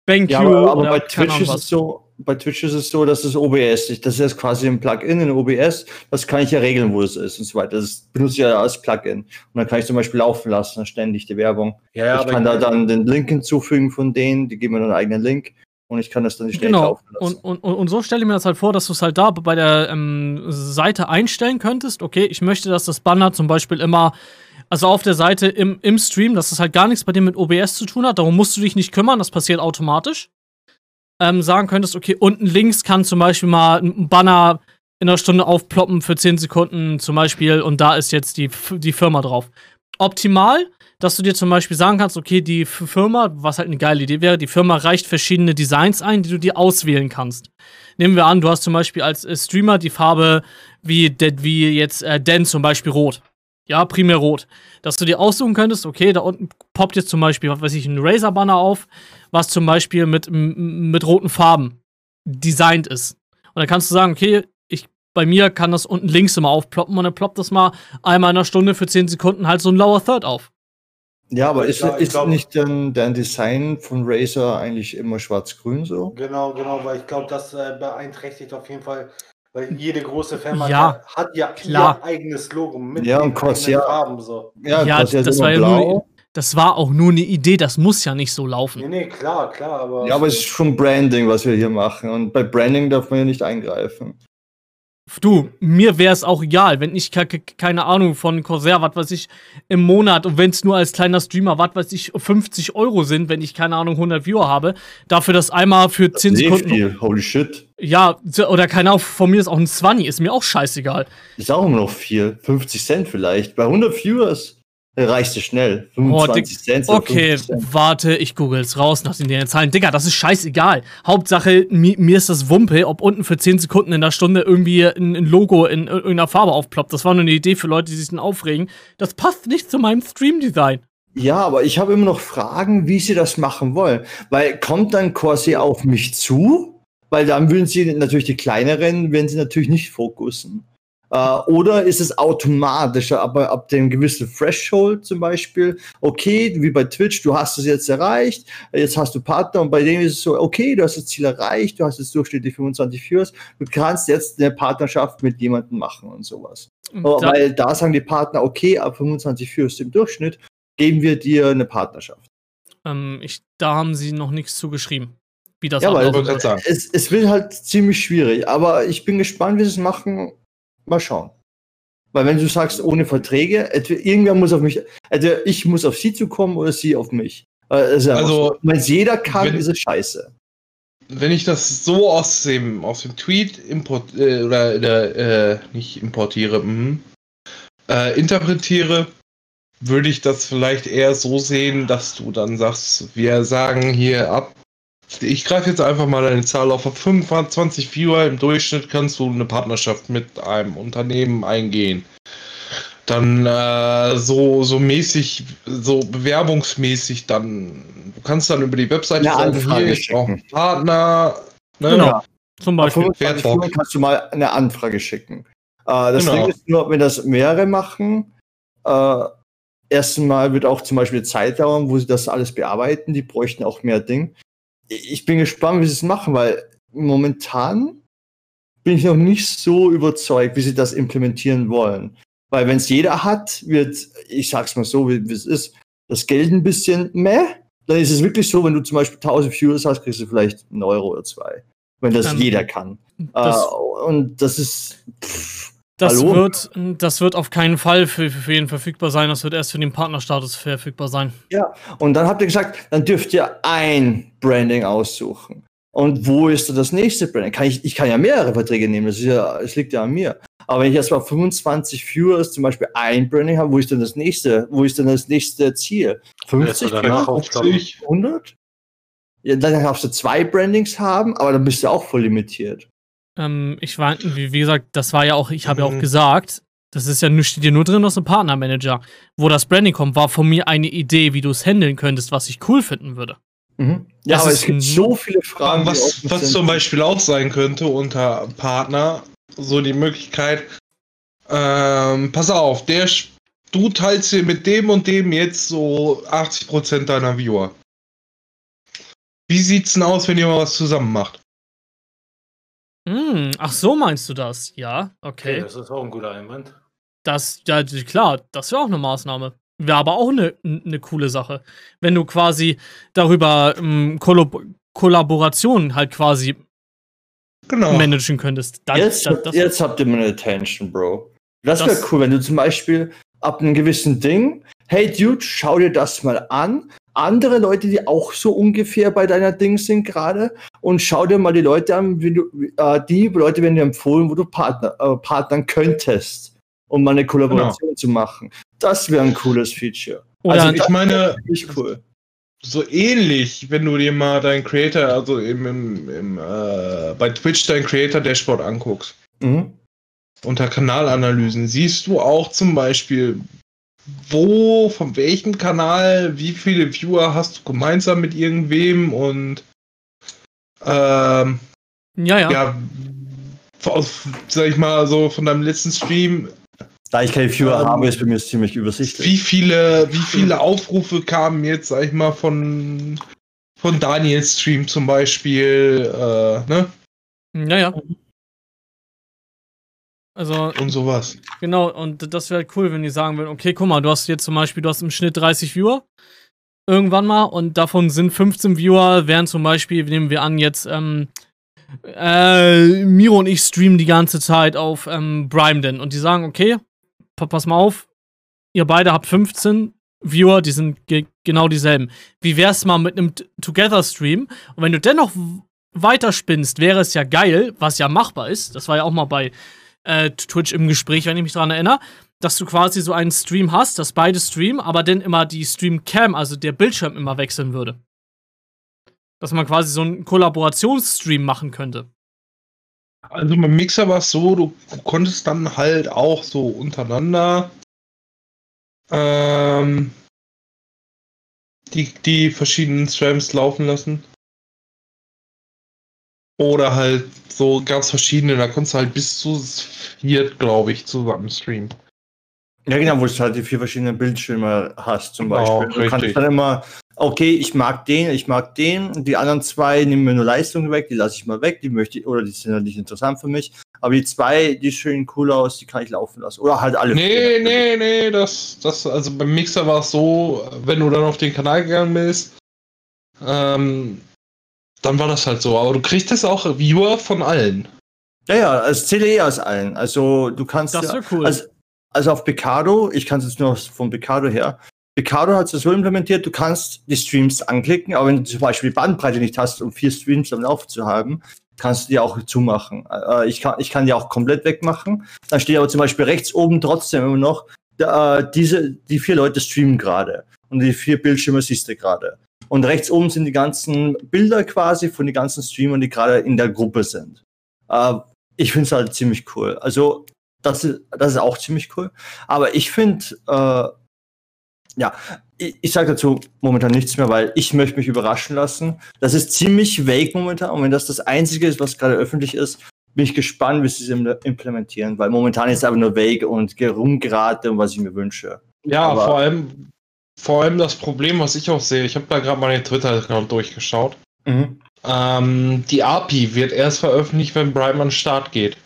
BenQ. Ja, aber, aber bei Twitch ist es so, bei Twitch ist es so, dass es OBS ist. Das ist quasi ein Plugin in OBS. Das kann ich ja regeln, wo es ist und so weiter. Das benutze ich ja als Plugin. Und dann kann ich zum Beispiel laufen lassen, ständig die Werbung. Ja, ja, ich kann da dann den Link hinzufügen von denen, die geben mir dann einen eigenen Link und ich kann das dann nicht ständig genau. laufen lassen. Und, und, und so stelle ich mir das halt vor, dass du es halt da bei der ähm, Seite einstellen könntest. Okay, ich möchte, dass das Banner zum Beispiel immer also auf der Seite im, im Stream, dass das halt gar nichts bei dir mit OBS zu tun hat. Darum musst du dich nicht kümmern, das passiert automatisch ähm, sagen könntest, okay, unten links kann zum Beispiel mal ein Banner in einer Stunde aufploppen für 10 Sekunden zum Beispiel und da ist jetzt die, die Firma drauf. Optimal, dass du dir zum Beispiel sagen kannst, okay, die Firma, was halt eine geile Idee wäre, die Firma reicht verschiedene Designs ein, die du dir auswählen kannst. Nehmen wir an, du hast zum Beispiel als äh, Streamer die Farbe wie, wie jetzt äh, Dan zum Beispiel rot. Ja, primär rot. Dass du dir aussuchen könntest, okay, da unten poppt jetzt zum Beispiel, was weiß ich, ein Razer-Banner auf, was zum Beispiel mit, mit roten Farben designt ist. Und dann kannst du sagen, okay, ich, bei mir kann das unten links immer aufploppen und dann ploppt das mal einmal in einer Stunde für 10 Sekunden halt so ein Lower Third auf. Ja, aber ist, ja, ist glaub, nicht denn dein Design von Razer eigentlich immer schwarz-grün so? Genau, genau, weil ich glaube, das äh, beeinträchtigt auf jeden Fall weil jede große Firma ja, hat ja klar. ihr eigenes Logo mit ja, und Corsair, Farben. So. Ja, ja das, war ja nur, das war auch nur eine Idee, das muss ja nicht so laufen. Nee, nee, klar, klar. Aber ja, aber es ist schon Branding, was wir hier machen. Und bei Branding darf man ja nicht eingreifen. Du, mir wäre es auch egal, wenn ich keine Ahnung von Corsair, was weiß ich, im Monat und wenn es nur als kleiner Streamer, was weiß ich, 50 Euro sind, wenn ich keine Ahnung 100 Viewer habe, dafür das einmal für das 10 Sekunden. Viel. Holy shit. Ja, oder keine Ahnung, von mir ist auch ein 20, ist mir auch scheißegal. Ist auch immer noch viel. 50 Cent vielleicht. Bei 100 Viewers. Reicht schnell. 25 oh, Cent. Okay, Cent. warte, ich google es raus nach den Zahlen. Digga, das ist scheißegal. Hauptsache, mi mir ist das Wumpe, ob unten für 10 Sekunden in der Stunde irgendwie ein, ein, Logo in irgendeiner Farbe aufploppt. Das war nur eine Idee für Leute, die sich dann aufregen. Das passt nicht zu meinem Stream-Design. Ja, aber ich habe immer noch Fragen, wie sie das machen wollen. Weil kommt dann Corsair auf mich zu? Weil dann würden sie natürlich die kleineren, wenn sie natürlich nicht fokussen. Äh, oder ist es automatischer, aber ab dem gewissen Threshold zum Beispiel, okay, wie bei Twitch, du hast es jetzt erreicht, jetzt hast du Partner und bei denen ist es so, okay, du hast das Ziel erreicht, du hast jetzt durchschnittlich 25 Viewers, du kannst jetzt eine Partnerschaft mit jemandem machen und sowas. Da Weil da sagen die Partner, okay, ab 25 Viewers im Durchschnitt geben wir dir eine Partnerschaft. Ähm, ich, da haben sie noch nichts zugeschrieben. Wie das ja, weil es, es wird halt ziemlich schwierig, aber ich bin gespannt, wie sie es machen Mal schauen. Weil wenn du sagst, ohne Verträge, irgendwer muss auf mich, entweder ich muss auf sie zukommen oder sie auf mich. Also, also wenn es jeder kann, wenn, ist es scheiße. Wenn ich das so aus dem, aus dem Tweet import, äh, oder äh, nicht importiere, mh, äh, interpretiere, würde ich das vielleicht eher so sehen, dass du dann sagst, wir sagen hier ab ich greife jetzt einfach mal eine Zahl auf. Auf 25 Viewer im Durchschnitt kannst du eine Partnerschaft mit einem Unternehmen eingehen. Dann äh, so, so mäßig, so bewerbungsmäßig, dann du kannst dann über die Webseite eine sagen, Anfrage hier, ich brauche Partner. Ne? Genau. Zum Beispiel. Auf kannst du mal eine Anfrage schicken. Äh, das genau. Ding ist nur, wenn das mehrere machen, äh, erstmal wird auch zum Beispiel Zeit dauern, wo sie das alles bearbeiten. Die bräuchten auch mehr Ding ich bin gespannt, wie sie es machen, weil momentan bin ich noch nicht so überzeugt, wie sie das implementieren wollen. Weil wenn es jeder hat, wird, ich sag's mal so, wie, es ist, das Geld ein bisschen meh. Dann ist es wirklich so, wenn du zum Beispiel 1000 Viewers hast, kriegst du vielleicht einen Euro oder zwei. Wenn das ähm, jeder kann. Das, uh, und das ist. Pff, das wird, das wird auf keinen Fall für, für jeden verfügbar sein. Das wird erst für den Partnerstatus verfügbar sein. Ja, und dann habt ihr gesagt, dann dürft ihr ein Branding aussuchen. Und wo ist das nächste Branding? Kann ich, ich kann ja mehrere Verträge nehmen, das, ist ja, das liegt ja an mir. Aber wenn ich erst mal 25 Viewers zum Beispiel ein Branding habe, wo ist denn das nächste? Wo ist denn das nächste Ziel? 50, 50 100? Ja, dann darfst du zwei Brandings haben, aber dann bist du auch voll limitiert. Ähm, ich war, wie, wie, gesagt, das war ja auch, ich habe mhm. ja auch mhm. gesagt, das ist ja nur, steht dir nur drin aus dem Partnermanager. Wo das Branding kommt, war von mir eine Idee, wie du es handeln könntest, was ich cool finden würde. Mhm. Ja, das aber es gibt so viele Fragen. Was, was zum Beispiel auch sein könnte unter Partner, so die Möglichkeit, ähm, pass auf, der, du teilst dir mit dem und dem jetzt so 80% deiner Viewer. Wie sieht's denn aus, wenn ihr mal was zusammen macht? Hm, ach so meinst du das? Ja, okay. okay das ist auch ein guter Einwand. Das, ja, klar, das wäre auch eine Maßnahme. Wäre aber auch eine, eine coole Sache. Wenn du quasi darüber ähm, Kollab Kollaborationen halt quasi genau. managen könntest. Das, jetzt, das, das, jetzt habt ihr meine Attention, Bro. Das wäre cool, wenn du zum Beispiel ab einem gewissen Ding, hey Dude, schau dir das mal an andere Leute, die auch so ungefähr bei deiner Ding sind gerade und schau dir mal die Leute an, wie du, äh, die Leute werden dir empfohlen, wo du Partner, äh, partnern könntest, um mal eine Kollaboration genau. zu machen. Das wäre ein cooles Feature. Oder also ich meine, cool. so ähnlich, wenn du dir mal deinen Creator, also im, im, im äh, bei Twitch deinen Creator Dashboard anguckst. Mhm. Unter Kanalanalysen siehst du auch zum Beispiel, wo, von welchem Kanal, wie viele Viewer hast du gemeinsam mit irgendwem und ähm, ja, ja. ja aus, sag ich mal, so von deinem letzten Stream. Da ich keine Viewer ähm, habe, ist bei mir ziemlich übersichtlich. Wie viele, wie viele Aufrufe kamen jetzt, sag ich mal, von, von Daniels Stream zum Beispiel, äh, ne? Ja, ja. Also. Und sowas. Genau, und das wäre halt cool, wenn die sagen würden, okay, guck mal, du hast jetzt zum Beispiel, du hast im Schnitt 30 Viewer. Irgendwann mal und davon sind 15 Viewer, wären zum Beispiel, nehmen wir an, jetzt, ähm, äh, Miro und ich streamen die ganze Zeit auf ähm, Brimden und die sagen, okay, pass mal auf, ihr beide habt 15 Viewer, die sind ge genau dieselben. Wie wär's mal mit einem Together-Stream? Und wenn du dennoch weiterspinnst, wäre es ja geil, was ja machbar ist. Das war ja auch mal bei äh, Twitch im Gespräch, wenn ich mich daran erinnere, dass du quasi so einen Stream hast, dass beide streamen, aber dann immer die Stream-Cam, also der Bildschirm immer wechseln würde. Dass man quasi so einen Kollaborationsstream machen könnte. Also beim Mixer war es so, du konntest dann halt auch so untereinander ähm, die, die verschiedenen Streams laufen lassen. Oder halt so ganz verschiedene, da kannst du halt bis zu vier, glaube ich, zusammen streamen. Ja, genau, wo du halt die vier verschiedenen Bildschirme hast, zum Genau, Beispiel. Du richtig. kannst dann immer, okay, ich mag den, ich mag den, die anderen zwei nehmen mir nur Leistung weg, die lasse ich mal weg, die möchte ich, oder die sind halt nicht interessant für mich. Aber die zwei, die sehen cool aus, die kann ich laufen lassen. Oder halt alle Nee, vier. nee, nee, das, das, also beim Mixer war es so, wenn du dann auf den Kanal gegangen bist, ähm, dann war das halt so. Aber du kriegst das auch Viewer von allen. Ja, ja, es zählt eh aus allen. Also du kannst Das ja, wäre cool. Also, also auf Picado, ich kann es jetzt nur von Picado her. Picado hat es so implementiert, du kannst die Streams anklicken, aber wenn du zum Beispiel die Bandbreite nicht hast, um vier Streams am Laufen zu haben, kannst du die auch zumachen. Äh, ich, kann, ich kann die auch komplett wegmachen. Dann steht aber zum Beispiel rechts oben trotzdem immer noch, da, äh, diese, die vier Leute streamen gerade. Und die vier Bildschirme siehst du gerade. Und rechts oben sind die ganzen Bilder quasi von den ganzen Streamern, die gerade in der Gruppe sind. Äh, ich finde es halt ziemlich cool. Also, das ist, das ist auch ziemlich cool. Aber ich finde, äh, ja, ich, ich sage dazu momentan nichts mehr, weil ich möchte mich überraschen lassen. Das ist ziemlich vague momentan. Und wenn das das Einzige ist, was gerade öffentlich ist, bin ich gespannt, wie sie es im- implementieren. Weil momentan ist es einfach nur vague und rumgerate, was ich mir wünsche. Ja, Aber- vor allem, vor allem das Problem, was ich auch sehe, ich habe da gerade mal den Twitter-Account durchgeschaut. Mhm. Ähm, die API wird erst veröffentlicht, wenn Prime an den Start geht.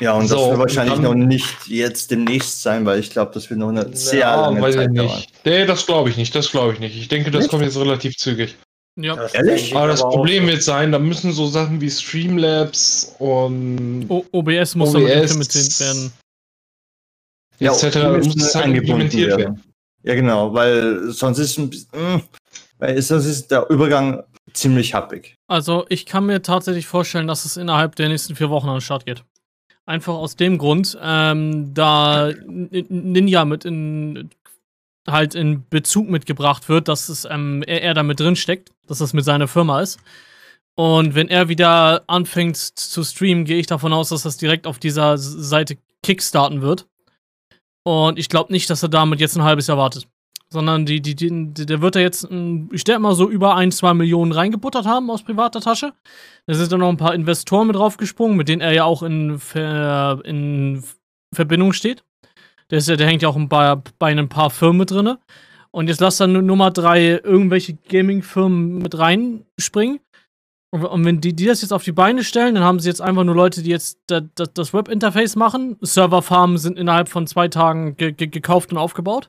Ja, und So, das wird wahrscheinlich dann- noch nicht jetzt demnächst sein, weil ich glaube, das wird noch eine sehr lange weiß Zeit ich dauern. nicht. Nee, das glaube ich nicht, das glaube ich nicht. Ich denke, das Nicht? kommt jetzt relativ zügig. Ja. Das Ehrlich? Aber das Problem wird sein, da müssen so Sachen wie Streamlabs und O OBS muss damit OBS implementiert werden. Ja, etc. muss es halt eingebunden implementiert werden. Ja, genau, weil sonst ist, ein bisschen, mm, weil sonst ist der Übergang ziemlich happig. Also ich kann mir tatsächlich vorstellen, dass es innerhalb der nächsten vier Wochen an den Start geht. Einfach aus dem Grund, ähm, da Ninja mit in halt in Bezug mitgebracht wird, dass es ähm, er, er da mit drin steckt, dass das mit seiner Firma ist. Und wenn er wieder anfängt zu streamen, gehe ich davon aus, dass das direkt auf dieser Seite kickstarten wird. Und ich glaube nicht, dass er damit jetzt ein halbes Jahr wartet. Sondern die, die, die, der wird da jetzt, ähm, ich denke mal, so über ein, zwei Millionen reingebuttert haben aus privater Tasche. Da sind dann noch ein paar Investoren mit draufgesprungen, mit denen er ja auch in, in Verbindung steht. Der, ist ja, der hängt ja auch ein paar, bei ein paar Firmen mit drinne. Und jetzt lasst dann Nummer drei irgendwelche Gaming-Firmen mit reinspringen. Und, und wenn die, die das jetzt auf die Beine stellen, dann haben sie jetzt einfach nur Leute, die jetzt da, da, das Web-Interface machen. Serverfarmen sind innerhalb von zwei Tagen ge ge gekauft und aufgebaut.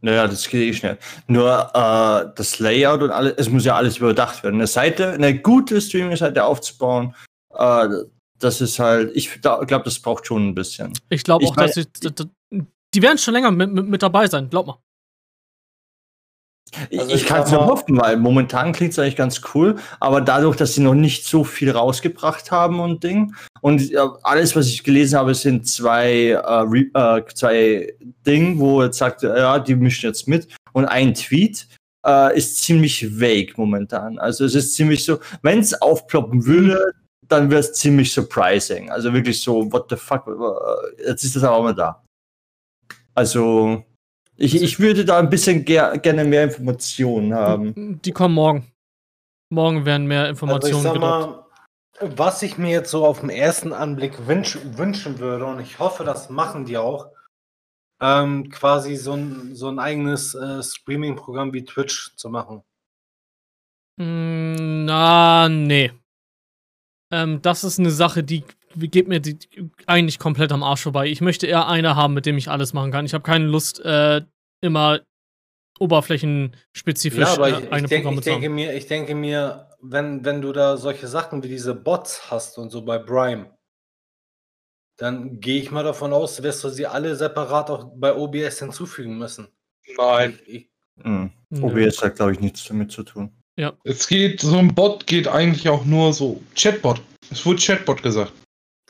Naja, das geht eh schnell. Nur äh, das Layout und alles, es muss ja alles überdacht werden. Eine Seite, eine gute Streaming-Seite aufzubauen, äh, das ist halt, ich glaube, das braucht schon ein bisschen. Ich glaube Ich auch, dass sie, d- d- die werden schon länger mit, mit, mit dabei sein, glaub mal. Also ich ich kann es nur hoffen, weil momentan klingt es eigentlich ganz cool, aber dadurch, dass sie noch nicht so viel rausgebracht haben und Ding, und ja, alles, was ich gelesen habe, sind zwei, äh, äh, zwei Dinge, wo jetzt sagt, ja, die mischen jetzt mit, und ein Tweet äh, ist ziemlich vague momentan. Also es ist ziemlich so, wenn es aufploppen würde, dann wäre es ziemlich surprising. Also wirklich so, what the fuck, äh, jetzt ist das aber auch mal da. Also, ich, ich würde da ein bisschen ger gerne mehr Informationen haben. Die kommen morgen. Morgen werden mehr Also ich Informationen sag gedroppt. mal, was ich mir jetzt so auf den ersten Anblick wünsch, wünschen würde, und ich hoffe, das machen die auch, ähm, quasi so ein, so ein eigenes äh, Streaming-Programm wie Twitch zu machen. Mm, Na, nee. Ähm, das ist eine Sache, die geht mir die, eigentlich komplett am Arsch vorbei. Ich möchte eher eine haben, mit dem ich alles machen kann. Ich habe keine Lust, äh, immer oberflächenspezifisch Ja, aber äh, ich, eine ich, denk, Programme ich zu denke haben. mir, ich denke mir, wenn, wenn du da solche Sachen wie diese Bots hast und so bei Prime, dann gehe ich mal davon aus, wirst du sie alle separat auch bei OBS hinzufügen müssen. Nein. Ich, ich, Hm. Nö. OBS hat, glaube ich, nichts damit zu tun. Es geht, so ein Bot geht eigentlich auch nur so. Chatbot. Es wurde Chatbot gesagt.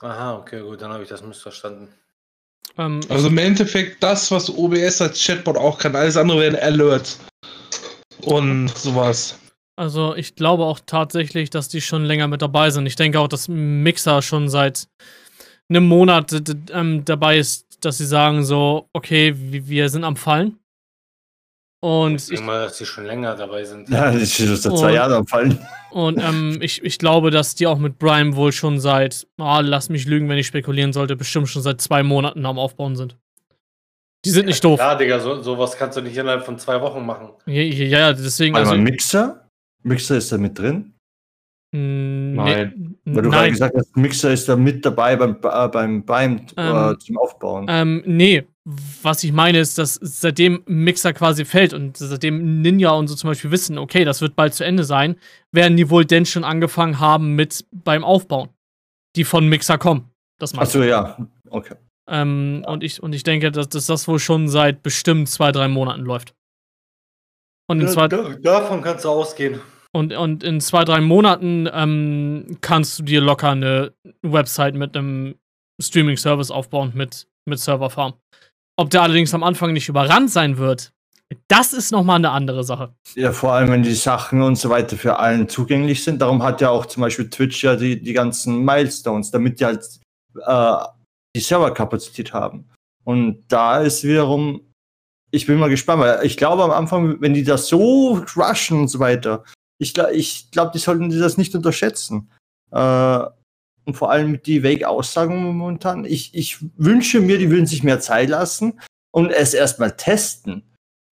Aha, okay, gut, dann habe ich das missverstanden. Ähm, Also im Endeffekt das, was OBS als Chatbot auch kann. Alles andere wären Alerts. Und sowas. Also ich glaube auch tatsächlich, dass die schon länger mit dabei sind. Ich denke auch, dass Mixer schon seit einem Monat ähm, dabei ist, dass sie sagen so, okay, wir sind am Fallen. Und ich denke mal, dass die schon länger dabei sind. Ja, ist schon seit zwei Jahren am Fallen. Und ähm, ich, ich glaube, dass die auch mit Prime wohl schon seit, oh, lass mich lügen, wenn ich spekulieren sollte, bestimmt schon seit zwei Monaten am Aufbauen sind. Die sind nicht doof. Ja, Digga, so, sowas kannst du nicht innerhalb von zwei Wochen machen. Ja, ja, ja deswegen. Also, Mixer? Mixer ist da mit drin? Hm, Nein. Nee, Weil du gerade gesagt hast, Mixer ist da mit dabei beim, äh, beim, beim ähm, äh, zum Aufbauen. Ähm, nee, was ich meine ist, dass seitdem Mixer quasi fällt und seitdem Ninja und so zum Beispiel wissen, okay, das wird bald zu Ende sein, werden die wohl denn schon angefangen haben mit beim Aufbauen, die von Mixer kommen. Das Achso, ja, okay. Ähm, und, ich, und ich denke, dass, dass das wohl schon seit bestimmt zwei, drei Monaten läuft. Und in zwei, davon kannst du ausgehen. Und, und in zwei, drei Monaten ähm, kannst du dir locker eine Website mit einem Streaming-Service aufbauen mit, mit Serverfarm. Ob der allerdings am Anfang nicht überrannt sein wird, das ist nochmal eine andere Sache. Ja, vor allem, wenn die Sachen und so weiter für allen zugänglich sind. Darum hat ja auch zum Beispiel Twitch ja die, die ganzen Milestones, damit die halt äh, die Serverkapazität haben. Und da ist wiederum, ich bin mal gespannt, weil ich glaube am Anfang, wenn die das so rushen und so weiter, ich, ich glaube, die sollten das nicht unterschätzen. Äh, und vor allem mit die Wake-Aussagen momentan. Ich, ich wünsche mir, die würden sich mehr Zeit lassen und es erstmal testen.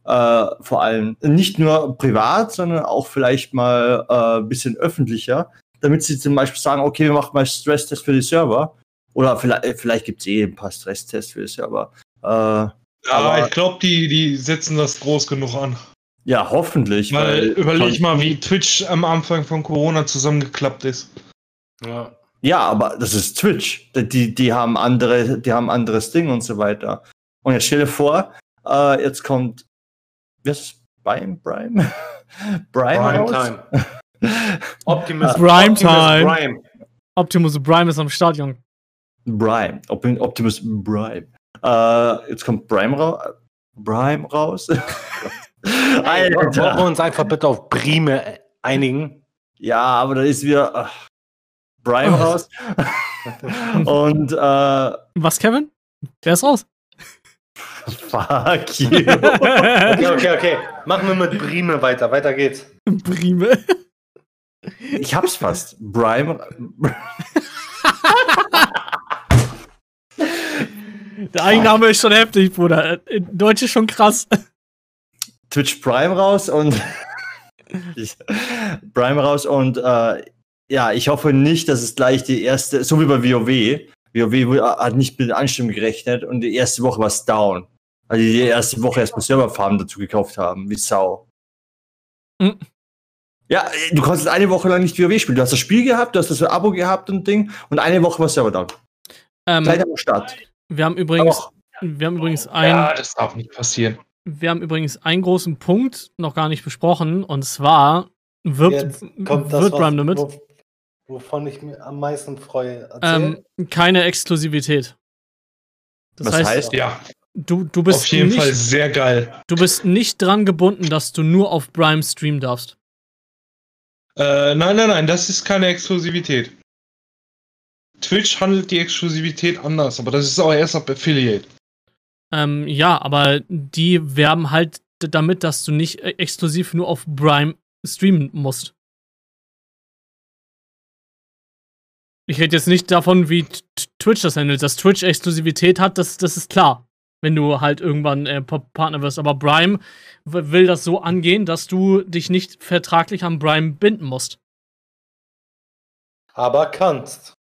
Äh, vor allem nicht nur privat, sondern auch vielleicht mal ein äh, bisschen öffentlicher, damit sie zum Beispiel sagen, okay, wir machen mal Stresstest für die Server. Oder vielleicht, äh, vielleicht gibt es eh ein paar Stresstests für die Server. Äh, ja, aber ich glaube, die, die setzen das groß genug an. Ja, hoffentlich. Weil, weil überleg mal, wie Twitch am Anfang von Corona zusammengeklappt ist. Ja. Ja, aber das ist Twitch. Die, die haben andere, die haben anderes Ding und so weiter. Und jetzt stell dir vor, äh, jetzt kommt, wie ist es? Prime? Prime? Prime Time. Optimus Prime Time. Prime. Optimus Prime ist am Start, Junge. Prime. Optimus Prime. Äh, jetzt kommt Prime, ra Prime raus. Alter. Wollen wir uns einfach bitte auf Prime einigen? Ja, aber da ist wieder. Ach, Brian oh. raus. Und äh, Was, Kevin? Wer ist raus? Fuck you. okay, okay, okay. Machen wir mit Brime weiter. Weiter geht's. Brime. Ich hab's fast. Brime. Der Eigenname ist schon heftig, Bruder. In Deutsch ist schon krass. Twitch Prime raus und Prime raus und äh, ja, ich hoffe nicht, dass es gleich die erste, so wie bei WoW. WoW hat nicht mit Anstimmung gerechnet und die erste Woche war es down. Weil die erste Woche erstmal Serverfarmen dazu gekauft haben, wie Sau. Mhm. Ja, du konntest eine Woche lang nicht WoW spielen. Du hast das Spiel gehabt, du hast das Abo gehabt und Ding und eine Woche war Server down. Ähm, Gleich am Start. Wir haben übrigens, wir haben übrigens ein. Ja, das darf nicht passieren. Wir haben übrigens einen großen Punkt noch gar nicht besprochen und zwar wirbt, wird Prime damit. Wo, wovon ich mir am meisten freue. Ähm, keine Exklusivität. Das Was heißt, heißt, ja. Du, du bist auf jeden nicht, Fall sehr geil. Du bist nicht dran gebunden, dass du nur auf Prime streamen darfst. Äh, nein, nein, nein, das ist keine Exklusivität. Twitch handelt die Exklusivität anders, aber das ist auch erst ab Affiliate. Ähm, ja, aber die werben halt damit, dass du nicht äh, exklusiv nur auf Prime streamen musst. Ich rede jetzt nicht davon, wie Twitch das handelt. Dass Twitch Exklusivität hat, das, das ist klar. Wenn du halt irgendwann äh, Partner wirst. Aber Prime will das so angehen, dass du dich nicht vertraglich an Prime binden musst. Aber kannst.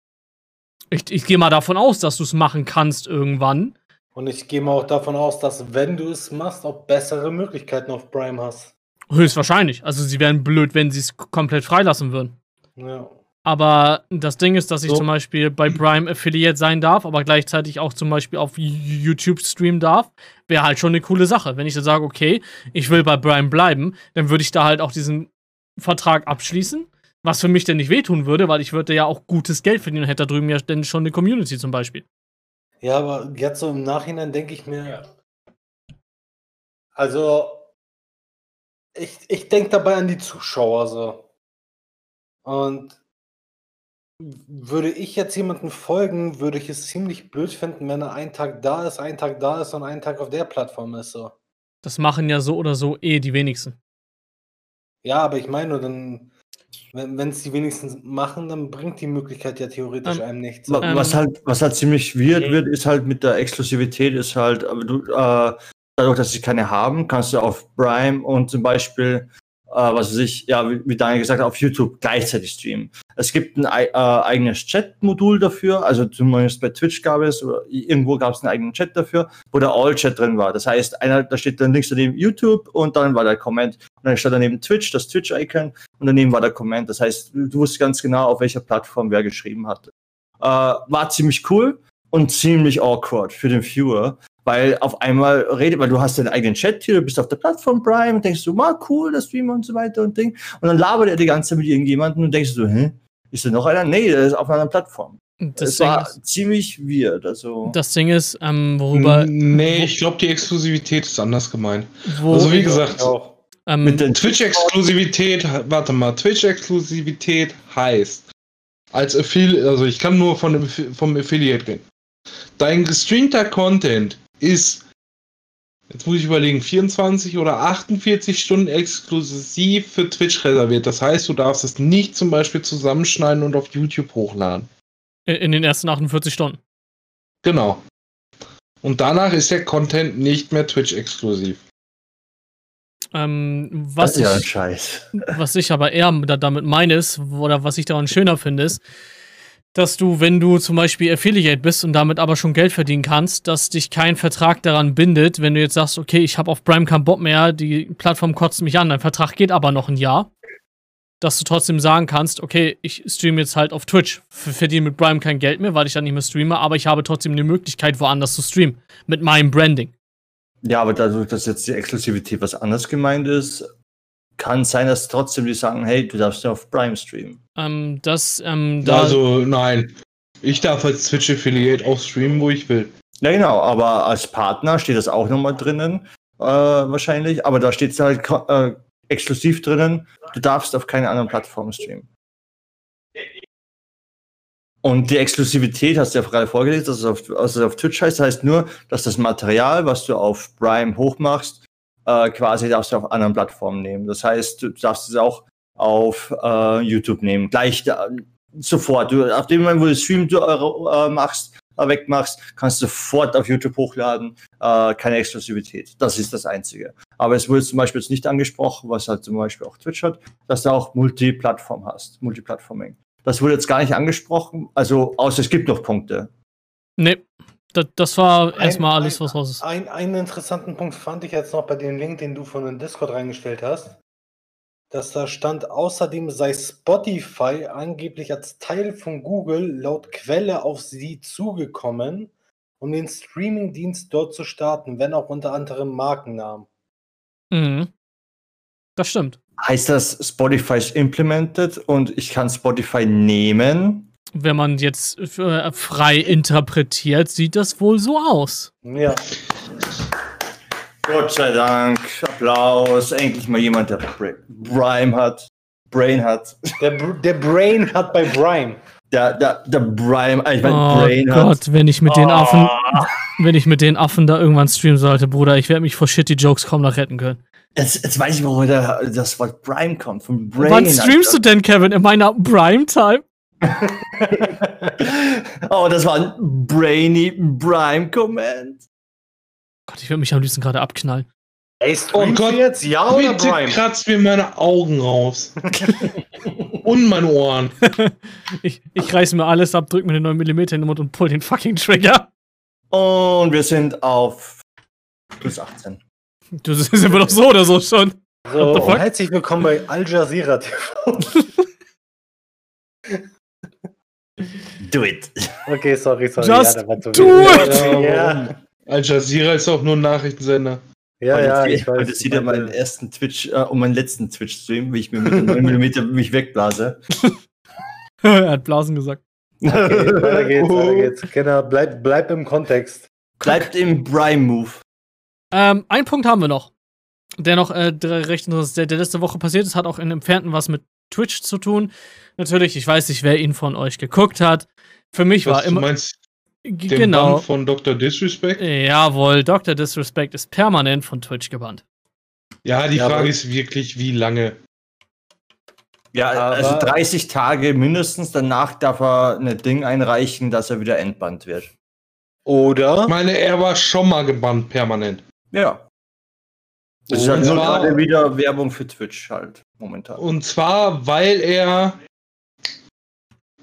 Ich, ich gehe mal davon aus, dass du es machen kannst irgendwann. Und ich gehe mal auch davon aus, dass wenn du es machst, auch bessere Möglichkeiten auf Prime hast. Höchstwahrscheinlich. Also sie wären blöd, wenn sie es komplett freilassen würden. Ja. Aber das Ding ist, dass ich so. zum Beispiel bei Prime Affiliate sein darf, aber gleichzeitig auch zum Beispiel auf YouTube streamen darf. Wäre halt schon eine coole Sache. Wenn ich dann sage, okay, ich will bei Prime bleiben, dann würde ich da halt auch diesen Vertrag abschließen. Was für mich denn nicht wehtun würde, weil ich würde ja auch gutes Geld verdienen und hätte da drüben ja denn schon eine Community zum Beispiel. Ja, aber jetzt so im Nachhinein denke ich mir, also ich, ich denke dabei an die Zuschauer so. Und würde ich jetzt jemanden folgen, würde ich es ziemlich blöd finden, wenn er einen Tag da ist, einen Tag da ist und einen Tag auf der Plattform ist, so. Das machen ja so oder so eh die wenigsten. Ja, aber ich meine, dann, wenn es die wenigsten machen, dann bringt die Möglichkeit ja theoretisch Ähm, einem nichts. Ähm, was halt, was halt ziemlich weird Okay. wird, ist halt mit der Exklusivität, ist halt, aber du, äh, dadurch, dass sie keine haben, kannst du auf Prime und zum Beispiel, äh, was weiß ich, ja, wie, wie Daniel gesagt hat, auf YouTube gleichzeitig streamen. Es gibt ein ei- äh, eigenes Chat-Modul dafür, also zumindest bei Twitch gab es, oder irgendwo gab es einen eigenen Chat dafür, wo der All-Chat drin war. Das heißt, einer, da steht dann links daneben YouTube und dann war der Comment. Und dann steht daneben Twitch, das Twitch-Icon und daneben war der Comment. Das heißt, du wusstest ganz genau, auf welcher Plattform wer geschrieben hat. Äh, war ziemlich cool und ziemlich awkward für den Viewer, weil auf einmal redet, weil du hast deinen eigenen Chat hier, du bist auf der Plattform Prime und denkst du, mal cool, das Streamer und so weiter und Ding. Und dann labert er die ganze Zeit mit irgendjemandem und denkst du, hä? Ist da noch einer? Nee, der ist auf einer Plattform. Das, Es war ist, ziemlich weird. Also, das Ding ist, ähm, worüber. Nee, ich glaube, die Exklusivität ist anders gemeint. Also wie gesagt, ähm, mit den Twitch-Exklusivität, warte mal, Twitch-Exklusivität heißt, als Affiliate, also ich kann nur von, vom Affiliate reden. Dein gestreamter Content ist, jetzt muss ich überlegen, 24 oder 48 Stunden exklusiv für Twitch reserviert. Das heißt, du darfst es nicht zum Beispiel zusammenschneiden und auf YouTube hochladen. in den ersten 48 Stunden. Genau. Und danach ist der Content nicht mehr Twitch-exklusiv. Ähm, was, ist ja ich, was ich aber eher da, damit meine ist, oder was ich daran schöner finde, ist, dass du, wenn du zum Beispiel Affiliate bist und damit aber schon Geld verdienen kannst, dass dich kein Vertrag daran bindet, wenn du jetzt sagst, okay, ich habe auf Prime keinen Bock mehr, die Plattform kotzt mich an, dein Vertrag geht aber noch ein Jahr, dass du trotzdem sagen kannst, okay, ich streame jetzt halt auf Twitch, verdiene mit Prime kein Geld mehr, weil ich dann nicht mehr streame, aber ich habe trotzdem die Möglichkeit, woanders zu streamen, mit meinem Branding. Ja, aber dadurch, dass jetzt die Exklusivität was anderes gemeint ist, kann sein, dass trotzdem die sagen, hey, du darfst ja auf Prime streamen. Ähm, das, ähm, da, also, nein. Ich darf als Twitch-Affiliate auch streamen, wo ich will. Ja, genau, aber als Partner steht das auch nochmal drinnen, äh, wahrscheinlich. Aber da steht es halt äh, exklusiv drinnen, du darfst auf keine anderen Plattformen streamen. Und die Exklusivität hast du ja gerade vorgelesen, dass es auf, dass es auf Twitch heißt, heißt nur, dass das Material, was du auf Prime hochmachst, äh, quasi darfst du auf anderen Plattformen nehmen. Das heißt, du darfst es auch auf äh, YouTube nehmen. Gleich da, sofort. Du, auf dem Moment, wo du Stream du, äh, machst, äh, wegmachst, kannst du sofort auf YouTube hochladen. Äh, keine Exklusivität. Das ist das Einzige. Aber es wurde zum Beispiel jetzt nicht angesprochen, was halt zum Beispiel auch Twitch hat, dass du auch Multiplattform hast, Multiplatforming. Das wurde jetzt gar nicht angesprochen, also außer es gibt noch Punkte. nee, das, das war Ein- erstmal alles, was raus ist. Ein, einen interessanten Punkt fand ich jetzt noch bei dem Link, den du von dem Discord reingestellt hast. Dass da stand, außerdem sei Spotify angeblich als Teil von Google laut Quelle auf sie zugekommen, um den Streamingdienst dort zu starten, wenn auch unter anderem Markennamen. Mhm. Das stimmt. Heißt das, Spotify ist implemented und ich kann Spotify nehmen? Wenn man jetzt äh, frei interpretiert, sieht das wohl so aus. Ja, Gott sei Dank, Applaus, endlich mal jemand, der Bra- Prime hat, Brain hat. der, der Brain hat bei Prime. Der, der, der Prime, äh, ich mein Oh Brain hat. Gott, wenn ich mit den Oh. Affen, wenn ich mit den Affen da irgendwann streamen sollte, Bruder, ich werde mich vor shitty Jokes kaum noch retten können. Jetzt, jetzt weiß ich, woher der, das Wort Prime kommt, vom Brain. Wann streamst du denn, Kevin? In meiner Prime-Time? oh, das war ein brainy Prime-Comment. Gott, ich würde mich am liebsten gerade abknallen. Ey, Oh Gott, jetzt ja oder Bitte Prime? kratzt mir meine Augen raus. Und meine Ohren. Ich, ich reiß mir alles ab, drück mir den 9mm in den Mund und pull den fucking Trigger. Und wir sind auf plus 18. Du sind wir doch so oder so schon. So, herzlich willkommen bei Al Jazeera TV. Do it. Okay, sorry, sorry. Just ja, do it! Ja, Al Jazeera ist auch nur ein Nachrichtensender. ja, und ja, jetzt, ich weiß. und jetzt sieht er meinen ersten Twitch, äh, und meinen letzten Twitch-Stream, wie ich mir mit dem 9mm mich wegblase. er hat Blasen gesagt. Okay, weiter geht's, weiter geht's. Genau, bleib, bleib im Kontext. Bleibt im Prime-Move. Ähm, ein Punkt haben wir noch. Der noch äh, recht interessant ist, der, der letzte Woche passiert ist, hat auch in Entfernten was mit Twitch zu tun. Natürlich, ich weiß nicht, wer ihn von euch geguckt hat. Für mich war Was, du immer. meinst Den genau. Bann von Dr. Disrespect? Jawohl, Dr. Disrespect ist permanent von Twitch gebannt. Ja, die Ja, Frage ist wirklich, wie lange? Ja, Aber- also 30 Tage mindestens. Danach darf er ein Ding einreichen, dass er wieder entbannt wird. Oder? Ich meine, er war schon mal gebannt permanent. Ja. Das ist Und halt nur zwar- gerade wieder Werbung für Twitch halt momentan. Und zwar, weil er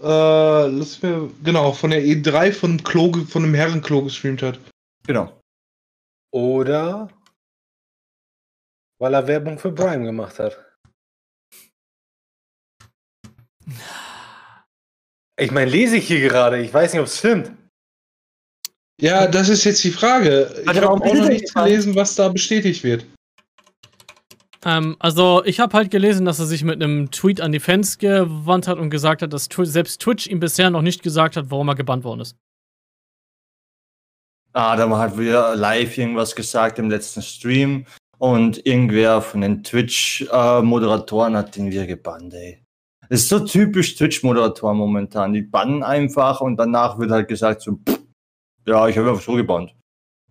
äh, lass mir, genau, von der E3 von, Klo, ge- von einem Herrenklo gestreamt hat. Genau. Oder? Weil er Werbung für Prime gemacht hat. Ich meine, lese ich hier gerade. Ich weiß nicht, ob es stimmt. Ja, das ist jetzt die Frage. Ich Warte, habe auch noch nichts gelesen, was da bestätigt wird. Ähm, also, ich habe halt gelesen, dass er sich mit einem Tweet an die Fans gewandt hat und gesagt hat, dass Twi selbst Twitch ihm bisher noch nicht gesagt hat, warum er gebannt worden ist. Ah, da hat wieder live irgendwas gesagt im letzten Stream und irgendwer von den Twitch-Moderatoren hat den wieder gebannt, ey. Das ist so typisch Twitch-Moderatoren momentan. Die bannen einfach und danach wird halt gesagt so, pff, ja, ich habe einfach so gebannt.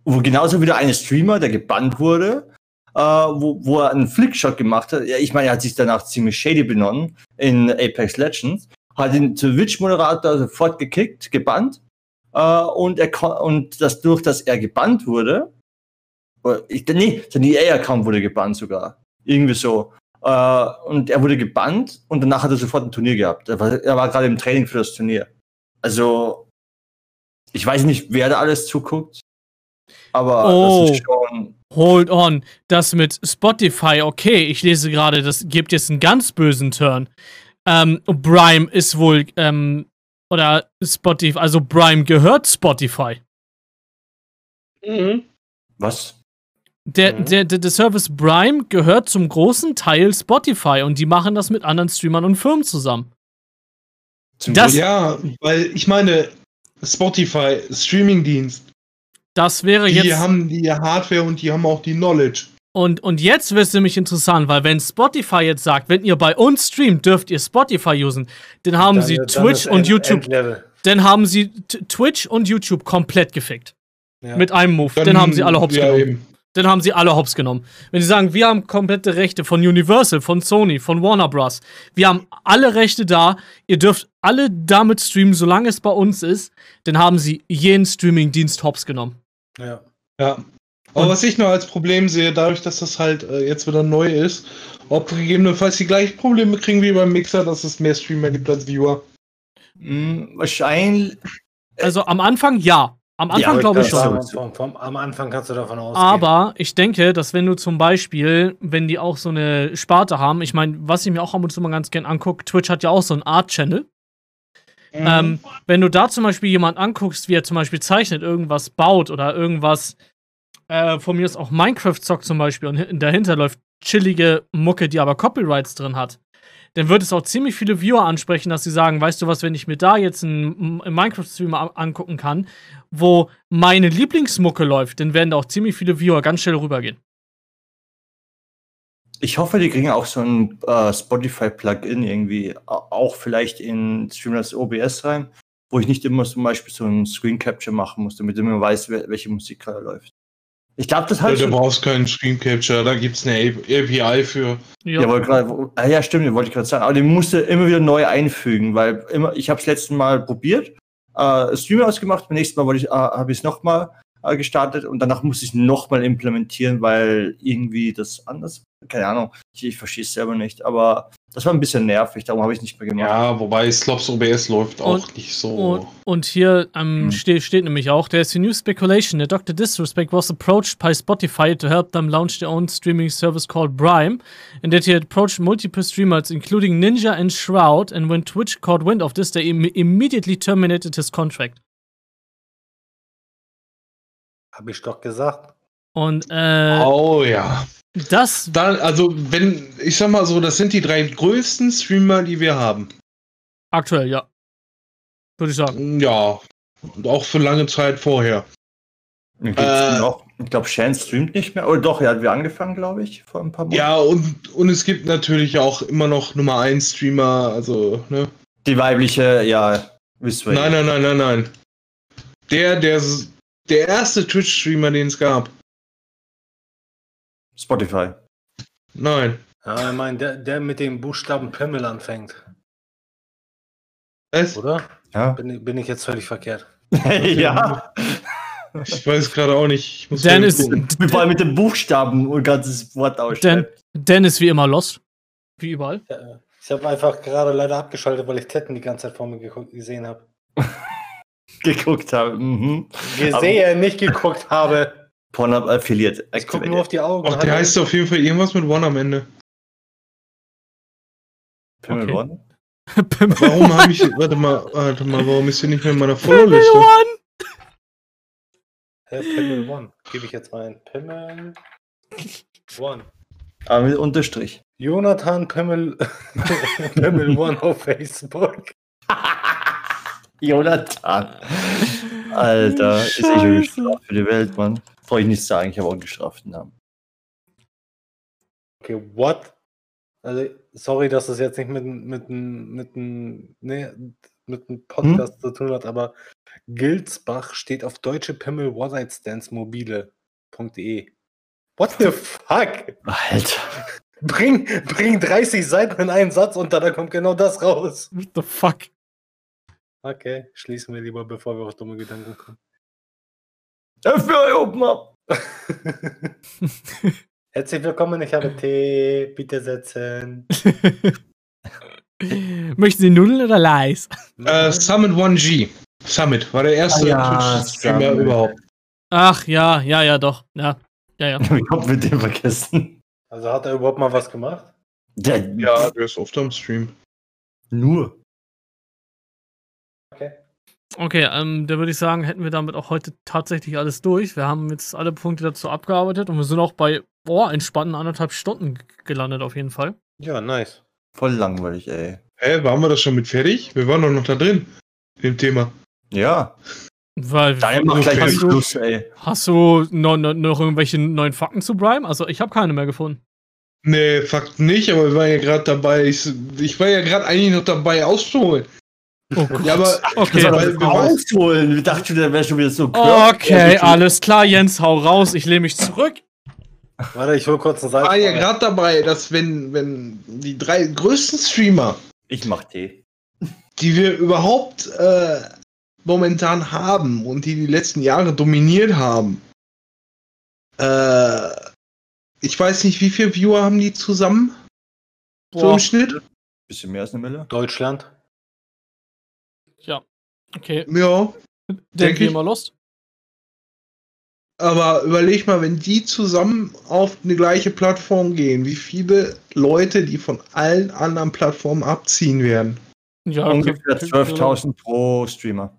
Wo genauso wieder ein Streamer, der gebannt wurde, äh, wo, wo er einen Flickshot gemacht hat. Ja, ich meine, er hat sich danach ziemlich shady benommen in Apex Legends, hat den Twitch-Moderator sofort gekickt, gebannt äh, und, er, und das durch, dass er gebannt wurde, oder ich, nee, sein EA-Account wurde gebannt sogar. Irgendwie so. Äh, und er wurde gebannt und danach hat er sofort ein Turnier gehabt. Er war, er war gerade im Training für das Turnier. Also, ich weiß nicht, wer da alles zuguckt, aber Oh. das ist schon. Hold on, das mit Spotify, okay, ich lese gerade, das gibt jetzt einen ganz bösen Turn. Ähm, Brime ist wohl, ähm, oder Spotify, also Brime gehört Spotify. Was? Der, Mhm. der, der, der Service Brime gehört zum großen Teil Spotify und die machen das mit anderen Streamern und Firmen zusammen. Zum Das- Ja, weil ich meine, Spotify, Streamingdienst, Das wäre die jetzt. haben die Hardware und die haben auch die Knowledge. Und, und jetzt wird es nämlich interessant, weil wenn Spotify jetzt sagt, wenn ihr bei uns streamt, dürft ihr Spotify usen, dann haben Dann- sie dann Twitch und End- YouTube, Endlevel. dann haben sie T Twitch und YouTube komplett gefickt. Ja. Mit einem Move. Dann, Dann- haben sie alle hops ja, genommen. eben. Dann haben sie alle hops genommen. Wenn sie sagen, wir haben komplette Rechte von Universal, von Sony, von Warner Bros. Wir haben alle Rechte da. Ihr dürft alle damit streamen, solange es bei uns ist. Dann haben sie jeden Streaming-Dienst hops genommen. Ja. Ja. Aber Und- was ich noch als Problem sehe, dadurch, dass das halt äh, jetzt wieder neu ist, ob gegebenenfalls die gleichen Probleme kriegen wie beim Mixer, dass es mehr Streamer gibt als Viewer. Hm, wahrscheinlich. Also am Anfang ja. Am Ja, Anfang glaube ich schon. Vom, vom, am Anfang kannst du davon ausgehen. Aber ich denke, dass wenn du zum Beispiel, wenn die auch so eine Sparte haben, ich meine, was ich mir auch ab und zu mal ganz gern angucke, Twitch hat ja auch so einen Art-Channel. Ähm, wenn du da zum Beispiel jemand anguckst, wie er zum Beispiel zeichnet, irgendwas baut oder irgendwas, äh, von mir ist auch Minecraft zockt zum Beispiel und hin- dahinter läuft chillige Mucke, die aber Copyrights drin hat, dann wird es auch ziemlich viele Viewer ansprechen, dass sie sagen, weißt du was, wenn ich mir da jetzt einen, einen Minecraft-Streamer a- angucken kann, wo meine Lieblingsmucke läuft, dann werden da auch ziemlich viele Viewer ganz schnell rübergehen. Ich hoffe, die kriegen auch so ein äh, Spotify-Plugin irgendwie, au- auch vielleicht in Streamlabs OBS rein, wo ich nicht immer zum Beispiel so ein Screen Capture machen muss, damit immer weiß, welche Musik gerade läuft. Ich glaube, das Ja, halt du brauchst keinen Screen Capture, da gibt es eine API für. Ja, wollte grad, ah, ja, stimmt, wollte ich gerade sagen. Aber den musste immer wieder neu einfügen, weil immer, ich habe es letzten Mal probiert, äh, Stream ausgemacht, beim nächsten Mal wollte ich, äh, habe ich es nochmal äh, gestartet und danach musste ich es nochmal implementieren, weil irgendwie das anders, keine Ahnung, ich, ich verstehe es selber nicht, aber das war ein bisschen nervig, darum habe ich es nicht mehr gemacht. Ja, wobei Slops OBS läuft auch Und- nicht so. Und, und hier ähm, Hm. ste steht nämlich auch, there's a new speculation that Dr. Disrespect was approached by Spotify to help them launch their own streaming service called Brime, and that he had approached multiple streamers, including Ninja and Shroud, and when Twitch caught wind of this, they im immediately terminated his contract. Hab ich doch gesagt. Und äh, oh ja. das, Dann, also, wenn, ich sag mal so, das sind die drei größten Streamer, die wir haben. aktuell, ja. Würde ich sagen. Ja. Und auch für lange Zeit vorher. Äh. noch, ich glaube, Shan streamt nicht mehr, oder doch, er hat wieder angefangen, glaube ich, vor ein paar Monaten. Ja, und, und es gibt natürlich auch immer noch Nummer 1 Streamer, also, ne? Die weibliche, ja, wisst ihr. Nein, nein, nein, nein, nein. Der, der, der erste Twitch-Streamer, den es gab. Spotify. Nein. Ja, ich meine, der, der mit dem Buchstaben Pimmel anfängt. Was? Oder? Ja. Bin, bin ich jetzt völlig verkehrt? ja. Ich weiß gerade auch nicht. Ich gucken. Vor allem mit dem Buchstaben und ganzes Wort. Dan ist wie immer lost. Wie überall. Ja, ich habe einfach gerade leider abgeschaltet, weil ich Tetten die ganze Zeit vor mir gesehen habe. Geguckt habe. Mhm. Gesehen, nicht geguckt habe. Pornhub Affiliate. Ich gucke nur auf die Augen. Ach, der heißt auf jeden Fall irgendwas mit One am Ende. Pimmel Okay. One? Pimmel Warum habe ich. Warte mal, warte mal, warum ist der nicht mehr in meiner Pimmel Follow-Liste? One! Hä, Pimmel One. Gebe ich jetzt mal ein. Pimmel One. Aber mit Unterstrich. Jonathan Pimmel, Pimmel One auf Facebook. Jonathan. Alter, ist ich schon gestraft für die Welt, Mann. Brauche ich nicht sagen, ich habe auch einen gestraften Namen. Okay, what? Also, sorry, dass das jetzt nicht mit, mit, mit, mit, nee, mit einem Podcast zu tun hat, aber Gilsbach steht auf deutsche Pimmel One-Night Stands mobile.de. What the fuck? Alter. Bring, bring 30 Seiten in einen Satz und dann kommt genau das raus. What the fuck? Okay, schließen wir lieber, bevor wir auf dumme Gedanken kommen. FBI open up! Herzlich willkommen, ich habe Tee. Bitte setzen. Möchten Sie Nudeln oder Leis? Äh, Summit 1G. Summit war der erste Ah ja, Twitch-Streamer überhaupt. Ach ja, ja, ja, doch. Ja, ja, ja. Ich hab mit dem vergessen. Also hat er überhaupt mal was gemacht? Der, Ja, der ist oft am Stream. Nur. Okay. Okay, ähm, da würde ich sagen, hätten wir damit auch heute tatsächlich alles durch. Wir haben jetzt alle Punkte dazu abgearbeitet und wir sind auch bei, boah, entspannten anderthalb Stunden gelandet auf jeden Fall. Ja, nice. Voll langweilig, ey. Hä, waren wir das schon mit fertig? Wir waren doch noch da drin. Im Thema. Ja. Weil, macht gleich mal Schluss, ey. hast du noch, noch, noch irgendwelche neuen Fakten zu Brime? Also, ich habe keine mehr gefunden. Nee, Fakt nicht, aber wir waren ja gerade dabei. Ich, ich war ja gerade eigentlich noch dabei auszuholen. Oh. Ja, aber okay. Das weil wir- ausholen. Ich dachte schon, der wäre schon wieder so Okay, alles klar, Jens, hau raus. Ich lehne mich zurück. Warte, ich hol kurz einen war Salz. ja gerade dabei, dass wenn, wenn die drei größten Streamer, Ich mach Tee. die wir überhaupt äh, momentan haben und die die letzten Jahre dominiert haben, äh, ich weiß nicht, wie viele Viewer haben die zusammen? So Boah. im Schnitt? Bisschen mehr als eine Mille. Deutschland. Ja. Okay. Ja. Denk Denk wie ich. immer Lost. Aber überleg mal, wenn die zusammen auf eine gleiche Plattform gehen, wie viele Leute die von allen anderen Plattformen abziehen werden. Ja, Ungefähr k- k- 12.000 pro Streamer.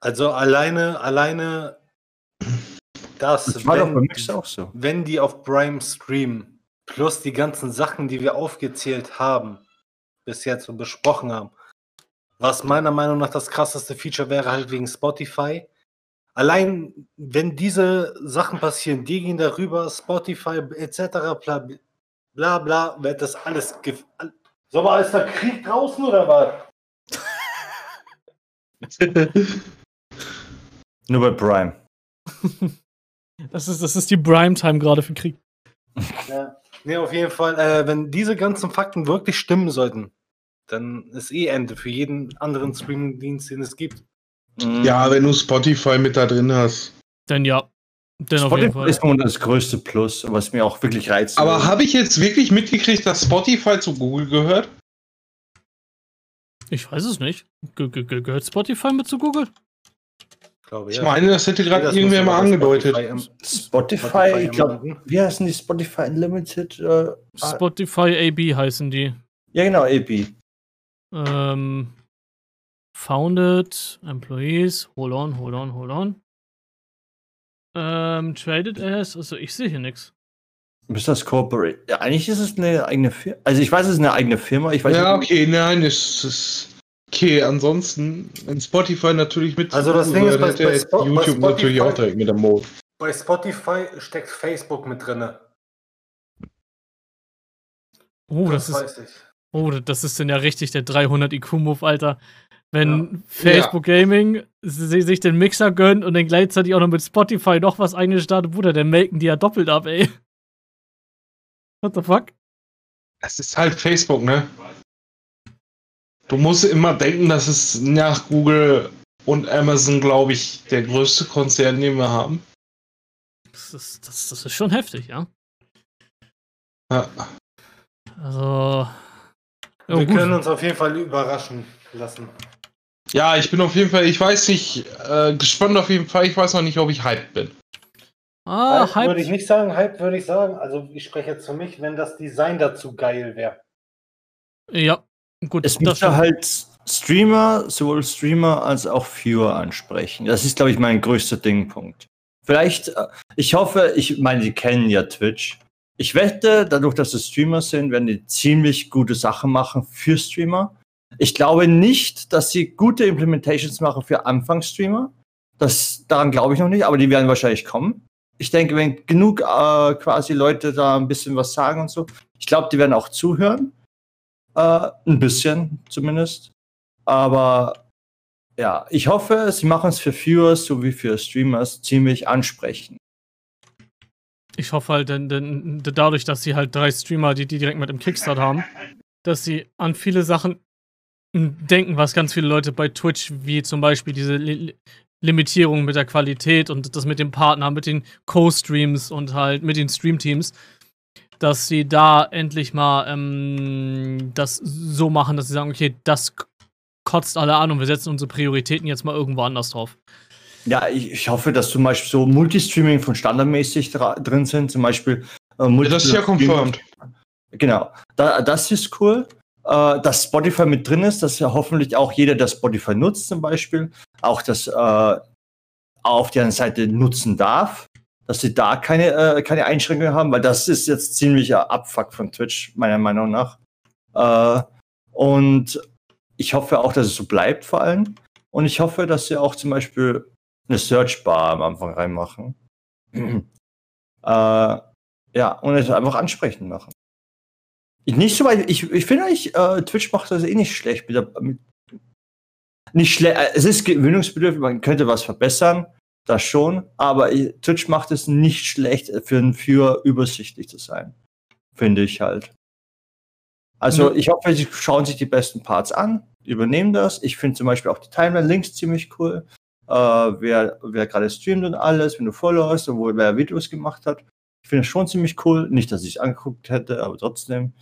Also alleine, alleine das, Das war doch bei wenn, Mix auch so. wenn die auf Prime streamen, plus die ganzen Sachen, die wir aufgezählt haben, bis jetzt und besprochen haben, was meiner Meinung nach das krasseste Feature wäre, halt wegen Spotify. Allein, wenn diese Sachen passieren, die gehen darüber, Spotify etc. bla bla, bla wird das alles. So, aber ist da Krieg draußen oder was? Nur bei Prime. Das ist, das ist die Prime-Time gerade für Krieg. Ja. Nee, auf jeden Fall, äh, wenn diese ganzen Fakten wirklich stimmen sollten, dann ist eh Ende für jeden anderen Streaming-Dienst, den es gibt. Mhm. Ja, wenn du Spotify mit da drin hast. Denn ja. Jeden Spotify Fall. ist momentan das größte Plus, was mir auch wirklich reizt. Aber habe ich jetzt wirklich mitgekriegt, dass Spotify zu Google gehört? Ich weiß es nicht. Ge ge ge gehört Spotify mit zu Google? Glaube Ich meine, das hätte gerade das irgendwer mal angedeutet. Spotify Spotify, Spotify ich glaube, wie heißen die Spotify Unlimited? Äh, Spotify AB heißen die. ja, genau, AP. Ähm, founded, Employees, hold on, hold on, hold on. Ähm, traded as, also ich sehe hier nichts. Ist das Corporate? Ja, eigentlich ist es eine eigene Firma. Also ich weiß, es ist eine eigene Firma. Ich weiß Ja, nicht, okay, nein, ist, ist okay. Ansonsten, wenn Spotify natürlich mit Also das Ding ist, bei- bei Spo- bei YouTube Spotify- natürlich auch direkt mit am Mode. Bei Spotify steckt Facebook mit drinne. Oh, das ist, weiß ich. Oh, das ist denn ja richtig der 300 IQ-Move, Alter. Wenn ja. Facebook ja. Gaming sich den Mixer gönnt und dann gleichzeitig auch noch mit Spotify noch was eingestartet, Bruder, dann melken die ja doppelt ab, ey. What the fuck? Es ist halt Facebook, ne? Du musst immer denken, dass es nach Google und Amazon, glaube ich, der größte Konzern, den wir haben. Das ist, das, das ist schon heftig, ja. Ja. Also. Wir gut. können uns auf jeden Fall überraschen lassen. Ja, ich bin auf jeden Fall, ich weiß nicht, äh, gespannt auf jeden Fall. Ich weiß noch nicht, ob ich hyped bin. Ah, hyped würde ich nicht sagen, hyped würde ich sagen. Also ich spreche jetzt für mich, wenn das Design dazu geil wäre. Ja, gut. Es müsste halt Streamer, sowohl Streamer als auch Viewer ansprechen. Das ist, glaube ich, mein größter Dingpunkt. Vielleicht, äh, ich hoffe, ich meine, die kennen ja Twitch. Ich wette, dadurch, dass es Streamer sind, werden die ziemlich gute Sachen machen für Streamer. Ich glaube nicht, dass sie gute Implementations machen für Anfangsstreamer. Das, daran glaube ich noch nicht, aber die werden wahrscheinlich kommen. Ich denke, wenn genug äh, quasi Leute da ein bisschen was sagen und so, ich glaube, die werden auch zuhören. Äh, ein bisschen zumindest. Aber ja, ich hoffe, sie machen es für Viewers sowie für Streamers ziemlich ansprechend. Ich hoffe halt, denn, denn dadurch, dass sie halt drei Streamer, die, die direkt mit dem Kickstart haben, dass sie an viele Sachen denken, was ganz viele Leute bei Twitch, wie zum Beispiel diese Li Limitierung mit der Qualität und das mit dem Partner, mit den Co-Streams und halt mit den Streamteams, dass sie da endlich mal ähm, das so machen, dass sie sagen, okay, das kotzt alle an und wir setzen unsere Prioritäten jetzt mal irgendwo anders drauf. Ja, ich, ich hoffe, dass zum Beispiel so Multistreaming von standardmäßig drin sind, zum Beispiel äh, ja, Das ist ja confirmed. Genau, da, das ist cool äh, dass Spotify mit drin ist, dass ja hoffentlich auch jeder, der Spotify nutzt zum Beispiel, auch das äh, auf deren Seite nutzen darf, dass sie da keine, äh, keine Einschränkungen haben, weil das ist jetzt ziemlicher Abfuck von Twitch, meiner Meinung nach. Äh, und ich hoffe auch, dass es so bleibt vor allem. Und ich hoffe, dass sie auch zum Beispiel eine Searchbar am Anfang reinmachen. äh, ja, und es einfach ansprechend machen. Nicht so weit. Ich, ich finde eigentlich, äh, Twitch macht das eh nicht schlecht. Mit der, mit, nicht schlecht. Äh, es ist gewöhnungsbedürftig, man könnte was verbessern, das schon. Aber Twitch macht es nicht schlecht, für, für übersichtlich zu sein. Finde ich halt. Also, mhm. ich hoffe, sie schauen sich die besten Parts an, übernehmen das. Ich finde zum Beispiel auch die Timeline-Links ziemlich cool. Äh, wer wer gerade streamt und alles, wenn du followst und wo wer Videos gemacht hat. Ich finde es schon ziemlich cool. Nicht, dass ich es angeguckt hätte, aber trotzdem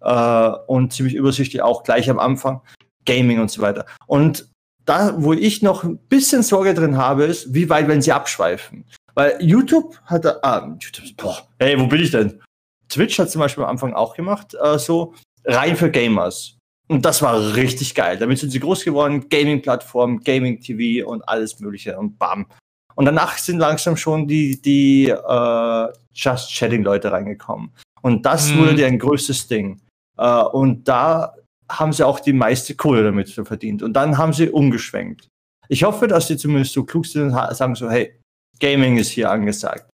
äh, und ziemlich übersichtlich auch gleich am Anfang. Gaming und so weiter. Und da, wo ich noch ein bisschen Sorge drin habe, ist, wie weit werden sie abschweifen. Weil YouTube hat, ah, YouTube, boah, ey, wo bin ich denn? Twitch hat zum Beispiel am Anfang auch gemacht, äh, so rein für Gamers. Und das war richtig geil. Damit sind sie groß geworden, Gaming-Plattform, Gaming-TV und alles Mögliche und bam. Und danach sind langsam schon die, die äh, Just Chatting-Leute reingekommen. Und das mhm. wurde ein größtes Ding. Äh, und da haben sie auch die meiste Kohle damit verdient. Und dann haben sie umgeschwenkt. Ich hoffe, dass sie zumindest so klug sind und sagen so, hey, Gaming ist hier angesagt.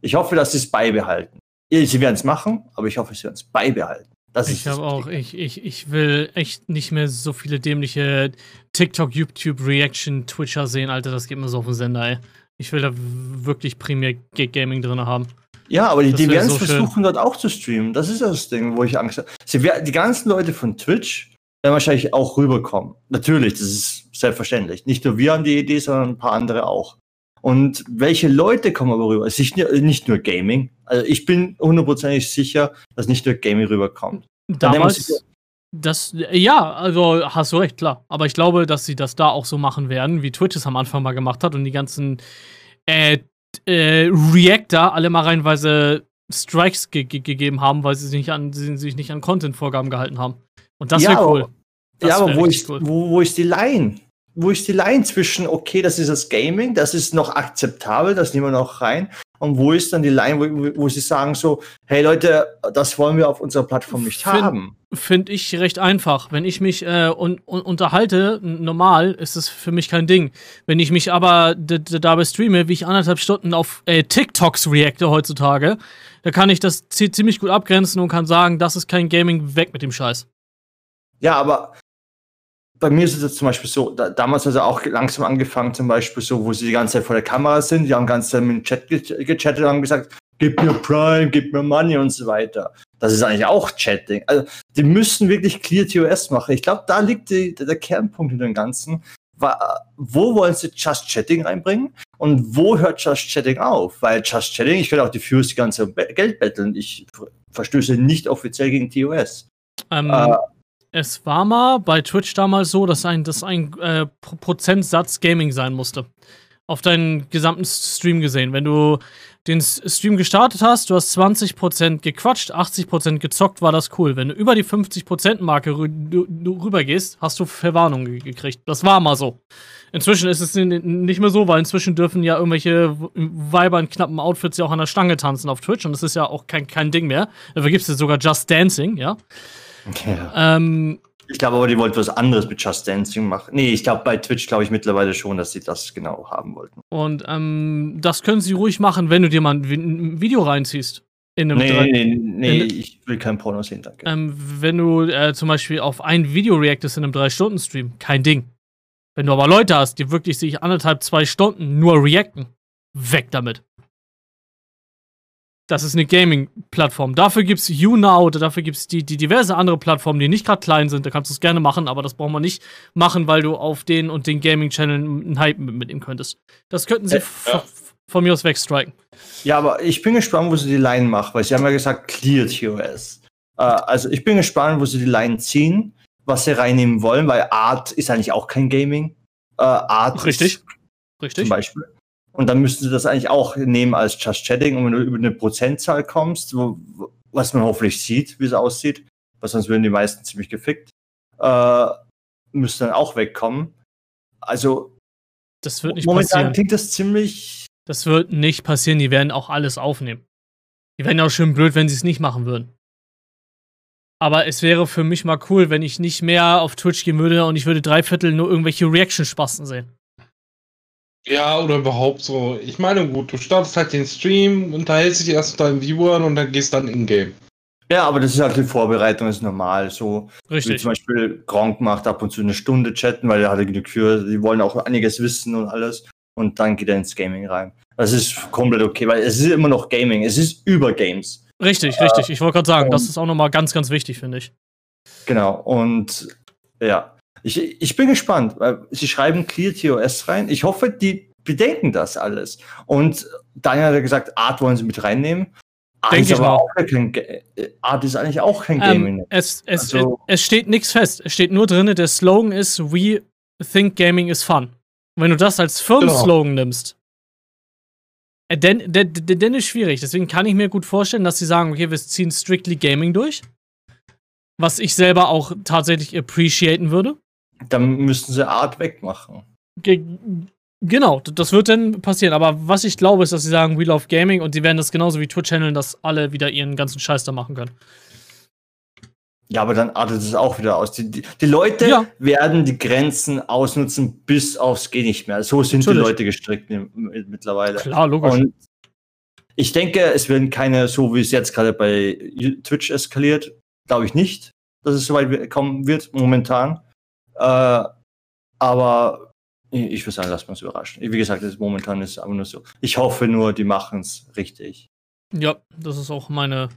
Ich hoffe, dass sie es beibehalten. Sie werden es machen, aber ich hoffe, sie werden es beibehalten. Das ich habe auch, ich, ich, ich will echt nicht mehr so viele dämliche TikTok, YouTube, Reaction, Twitcher sehen, Alter, das geht mir so auf den Sender, ey. Ich will da wirklich primär Gaming drin haben. Ja, aber die, die werden so versuchen, schön. dort auch zu streamen. Das ist das Ding, wo ich Angst habe. Sie, die ganzen Leute von Twitch werden wahrscheinlich auch rüberkommen. Natürlich, das ist selbstverständlich. Nicht nur wir haben die Idee, sondern ein paar andere auch. Und welche Leute kommen aber rüber? Es ist nicht nur Gaming. Also ich bin hundertprozentig sicher, dass nicht nur Gaming rüberkommt. Damals, das, ja, also hast du recht, klar. Aber ich glaube, dass sie das da auch so machen werden, wie Twitch es am Anfang mal gemacht hat und die ganzen äh, äh, Reactor alle mal reihenweise Strikes ge ge gegeben haben, weil sie sich nicht an, sie sich nicht an Content-Vorgaben gehalten haben. Und das ja, wäre cool. Das ja, aber wo ist, cool. wo, wo ist die Line? Wo ist die Line zwischen, okay, das ist das Gaming, das ist noch akzeptabel, das nehmen wir noch rein, und wo ist dann die Line, wo, wo sie sagen so, hey Leute, das wollen wir auf unserer Plattform nicht find, haben? Finde ich recht einfach. Wenn ich mich äh, un, un, unterhalte, normal, ist es für mich kein Ding. Wenn ich mich aber dabei streame, wie ich anderthalb Stunden auf äh, TikToks reacte heutzutage, da kann ich das ziemlich gut abgrenzen und kann sagen, das ist kein Gaming, weg mit dem Scheiß. Ja, aber bei mir ist es jetzt zum Beispiel so, da, damals also auch langsam angefangen, zum Beispiel so, wo sie die ganze Zeit vor der Kamera sind, die haben ganz Zeit mit dem Chat gechattet und haben gesagt, gib mir Prime, gib mir Money und so weiter. Das ist eigentlich auch Chatting. Also, die müssen wirklich Clear TOS machen. Ich glaube, da liegt die, der Kernpunkt in dem Ganzen. Wo wollen sie Just Chatting reinbringen? Und wo hört Just Chatting auf? Weil Just Chatting, ich will auch die Views die ganze Geld betteln. Ich verstöße nicht offiziell gegen TOS. Ähm, äh, es war mal bei Twitch damals so, dass ein, dass ein äh, Prozentsatz Gaming sein musste. Auf deinen gesamten Stream gesehen. Wenn du den Stream gestartet hast, du hast 20% gequatscht, 80% gezockt, war das cool. Wenn du über die 50%-Marke rü rübergehst, hast du Verwarnung gekriegt. Das war mal so. Inzwischen ist es nicht mehr so, weil inzwischen dürfen ja irgendwelche Weiber in knappen Outfits ja auch an der Stange tanzen auf Twitch und das ist ja auch kein, kein Ding mehr. Dafür gibt es ja sogar Just Dancing, ja. Ja. Ähm, ich glaube aber, die wollten was anderes mit Just Dancing machen. Nee, ich glaube, bei Twitch glaube ich mittlerweile schon, dass sie das genau haben wollten. Und ähm, das können sie ruhig machen, wenn du dir mal ein Video reinziehst. In einem nee, drei, nee, nee, in, ich will kein Porno sehen, danke. Ähm, wenn du äh, zum Beispiel auf ein Video reactest in einem 3-Stunden-Stream, kein Ding. Wenn du aber Leute hast, die wirklich sich anderthalb, zwei Stunden nur reacten, weg damit. Das ist eine Gaming-Plattform. Dafür gibt es YouNow, dafür gibt es die, die diverse andere Plattformen, die nicht gerade klein sind. Da kannst du es gerne machen, aber das braucht man nicht machen, weil du auf den und den Gaming-Channel einen Hype mitnehmen könntest. Das könnten sie äh, ja. von mir aus wegstriken. Ja, aber ich bin gespannt, wo sie die Line machen, weil sie haben ja gesagt, Clear TOS. Äh, also ich bin gespannt, wo sie die Line ziehen, was sie reinnehmen wollen, weil Art ist eigentlich auch kein Gaming. Äh, Art Richtig. Richtig. Zum Beispiel. Und dann müssten sie das eigentlich auch nehmen als Just Chatting. Und wenn du über eine Prozentzahl kommst, wo, was man hoffentlich sieht, wie es aussieht, weil sonst würden die meisten ziemlich gefickt, äh, müsste dann auch wegkommen. Also, das wird nicht momentan passieren. klingt das ziemlich. Das wird nicht passieren. Die werden auch alles aufnehmen. Die wären auch schön blöd, wenn sie es nicht machen würden. Aber es wäre für mich mal cool, wenn ich nicht mehr auf Twitch gehen würde und ich würde drei Viertel nur irgendwelche Reaction-Spasten sehen. Ja, oder überhaupt so. Ich meine, gut, du startest halt den Stream, unterhältst dich erst mit deinen Viewern und dann gehst dann in-game. Ja, aber das ist halt die Vorbereitung, ist normal. So, Richtig. Wie zum Beispiel Gronk macht ab und zu eine Stunde chatten, weil er hat genug für, die wollen auch einiges wissen und alles. Und dann geht er ins Gaming rein. Das ist komplett okay, weil es ist immer noch Gaming. Es ist über Games. Richtig, äh, richtig. Ich wollte gerade sagen, das ist auch nochmal ganz, ganz wichtig, finde ich. Genau. Und ja, ich, ich bin gespannt, weil sie schreiben Clear TOS rein. Ich hoffe, die bedenken das alles. Und Daniel hat gesagt, Art wollen sie mit reinnehmen. Art Denke ist aber auch kein, Art ist eigentlich auch kein ähm, Gaming. Es, es, also, es steht nichts fest. Es steht nur drin, der Slogan ist We think gaming is fun. Wenn du das als Firmenslogan genau. nimmst, äh, denn, denn, denn ist schwierig. Deswegen kann ich mir gut vorstellen, dass sie sagen, okay, wir ziehen strictly Gaming durch. Was ich selber auch tatsächlich appreciaten würde. Dann müssten sie Art wegmachen. Ge genau, das wird dann passieren. Aber was ich glaube, ist, dass sie sagen, we love gaming und die werden das genauso wie Twitch handeln, dass alle wieder ihren ganzen Scheiß da machen können. Ja, aber dann artet es auch wieder aus. Die, die, die Leute ja. werden die Grenzen ausnutzen bis aufs Geh nicht mehr. So sind Natürlich. die Leute gestrickt mittlerweile. Klar, logisch. Und ich denke, es werden keine, so wie es jetzt gerade bei Twitch eskaliert, glaube ich nicht, dass es so weit kommen wird momentan. Äh, aber ich würde sagen, lass uns überraschen. Wie gesagt, ist, momentan ist es aber nur so. Ich hoffe nur, die machen es richtig. Ja, das ist auch meine.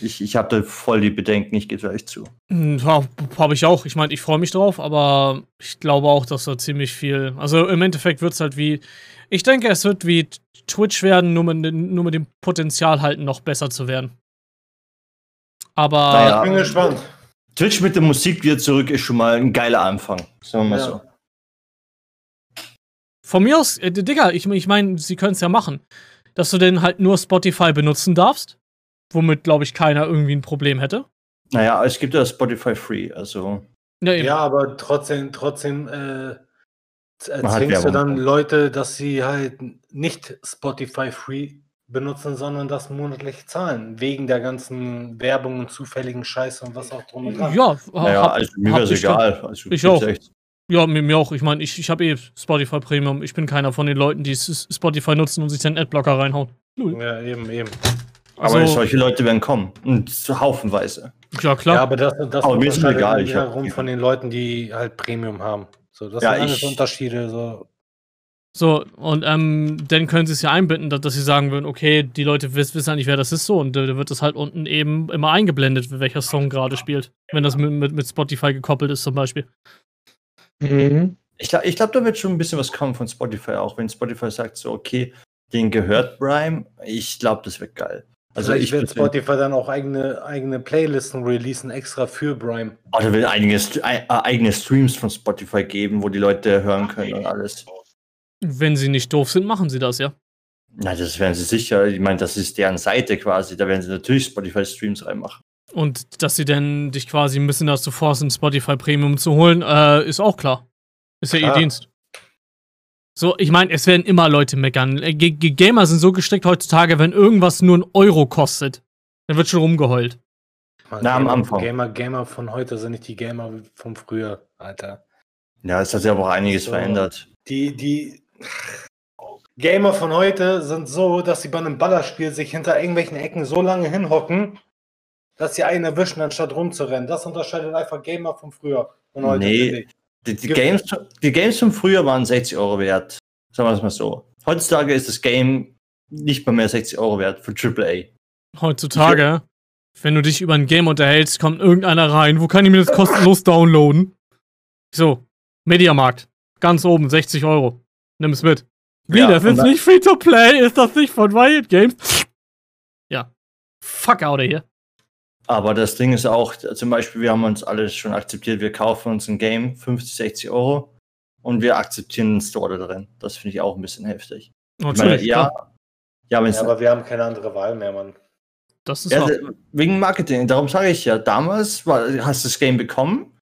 Ich, ich habe da voll die Bedenken, ich gebe euch zu. Hm, ja, habe ich auch. Ich meine, ich freue mich drauf, aber ich glaube auch, dass da ziemlich viel. Also im Endeffekt wird es halt wie. Ich denke, es wird wie Twitch werden, nur mit, nur mit dem Potenzial halt noch besser zu werden. Aber. Naja, ich bin gespannt. Twitch mit der Musik wieder zurück ist schon mal ein geiler Anfang. Sagen wir mal ja. so. Von mir aus, äh, Digga, ich, ich meine, sie können es ja machen. Dass du denn halt nur Spotify benutzen darfst. Womit, glaube ich, keiner irgendwie ein Problem hätte. Naja, es gibt ja Spotify Free, also. Ja, ja aber trotzdem, trotzdem äh, zwingst du dann Leute, dass sie halt nicht Spotify Free benutzen, sondern das monatlich zahlen. Wegen der ganzen Werbung und zufälligen Scheiße und was auch drum und dran. Ja, naja, hab, also mir wäre es egal. Also, ich auch. Echt. Ja, mir, mir, auch. Ich meine, ich, ich habe eh Spotify Premium. Ich bin keiner von den Leuten, die Spotify nutzen und sich den Adblocker reinhauen. Ja, eben, eben. Also, aber solche Leute werden kommen. Und haufenweise. Ja, klar. Ja, aber das, das aber mir ist egal. Ich herum von den Leuten, die halt Premium haben. So, das ja, sind alles Unterschiede. So. So, und ähm, dann können sie es ja einbinden, dass, dass, sie sagen würden, okay, die Leute wissen, wissen nicht, wer das ist, so, und da wird das halt unten eben immer eingeblendet, welcher Song gerade spielt. Wenn das mit, mit, mit, Spotify gekoppelt ist, zum Beispiel. Mhm. Ich glaube, ich glaub, da wird schon ein bisschen was kommen von Spotify, auch wenn Spotify sagt, so, okay, den gehört Prime. Ich glaube, das wird geil. Also ich werde Spotify dann auch eigene, eigene Playlisten releasen, extra für Prime. Oh, da wird einige, äh, eigene Streams von Spotify geben, wo die Leute hören können und alles. Wenn sie nicht doof sind, machen sie das, ja. Na, das werden sie sicher. Ich meine, das ist deren Seite quasi. Da werden sie natürlich Spotify-Streams reinmachen. Und dass sie denn dich quasi ein bisschen dazu forcen, Spotify Premium zu holen, äh, ist auch klar. Ist ja ihr Dienst. So, ich meine, es werden immer Leute meckern. Äh, G -G Gamer sind so gestrickt heutzutage, wenn irgendwas nur einen Euro kostet, dann wird schon rumgeheult. Mann, Na, am Anfang. Gamer, Gamer von heute sind nicht die Gamer von früher, Alter. Ja, es hat sich aber auch einiges so, verändert. Die, die Gamer von heute sind so, dass sie bei einem Ballerspiel sich hinter irgendwelchen Ecken so lange hinhocken, dass sie einen erwischen, anstatt rumzurennen. Das unterscheidet einfach Gamer von früher und heute. Nee, die, die Games, die Games von früher waren 60 Euro wert. Sagen wir es mal so. Heutzutage ist das Game nicht mal mehr 60 Euro wert für AAA. Heutzutage, wenn du dich über ein Game unterhältst, kommt irgendeiner rein. Wo kann ich mir das kostenlos downloaden? So, Mediamarkt. Ganz oben, 60 Euro. Nimm es mit. Wie, ja, das ist nicht free to play? Ist das nicht von Riot Games? Ja. Fuck out of here. Aber das Ding ist auch, zum Beispiel, wir haben uns alles schon akzeptiert, wir kaufen uns ein Game, 50, 60 Euro, und wir akzeptieren einen Store da drin. Das finde ich auch ein bisschen heftig. Natürlich, meine, ja, ja, ja, aber wir haben keine andere Wahl mehr, Mann. Das ist ja, wegen Marketing. Darum sage ich ja, damals war, hast du das Game bekommen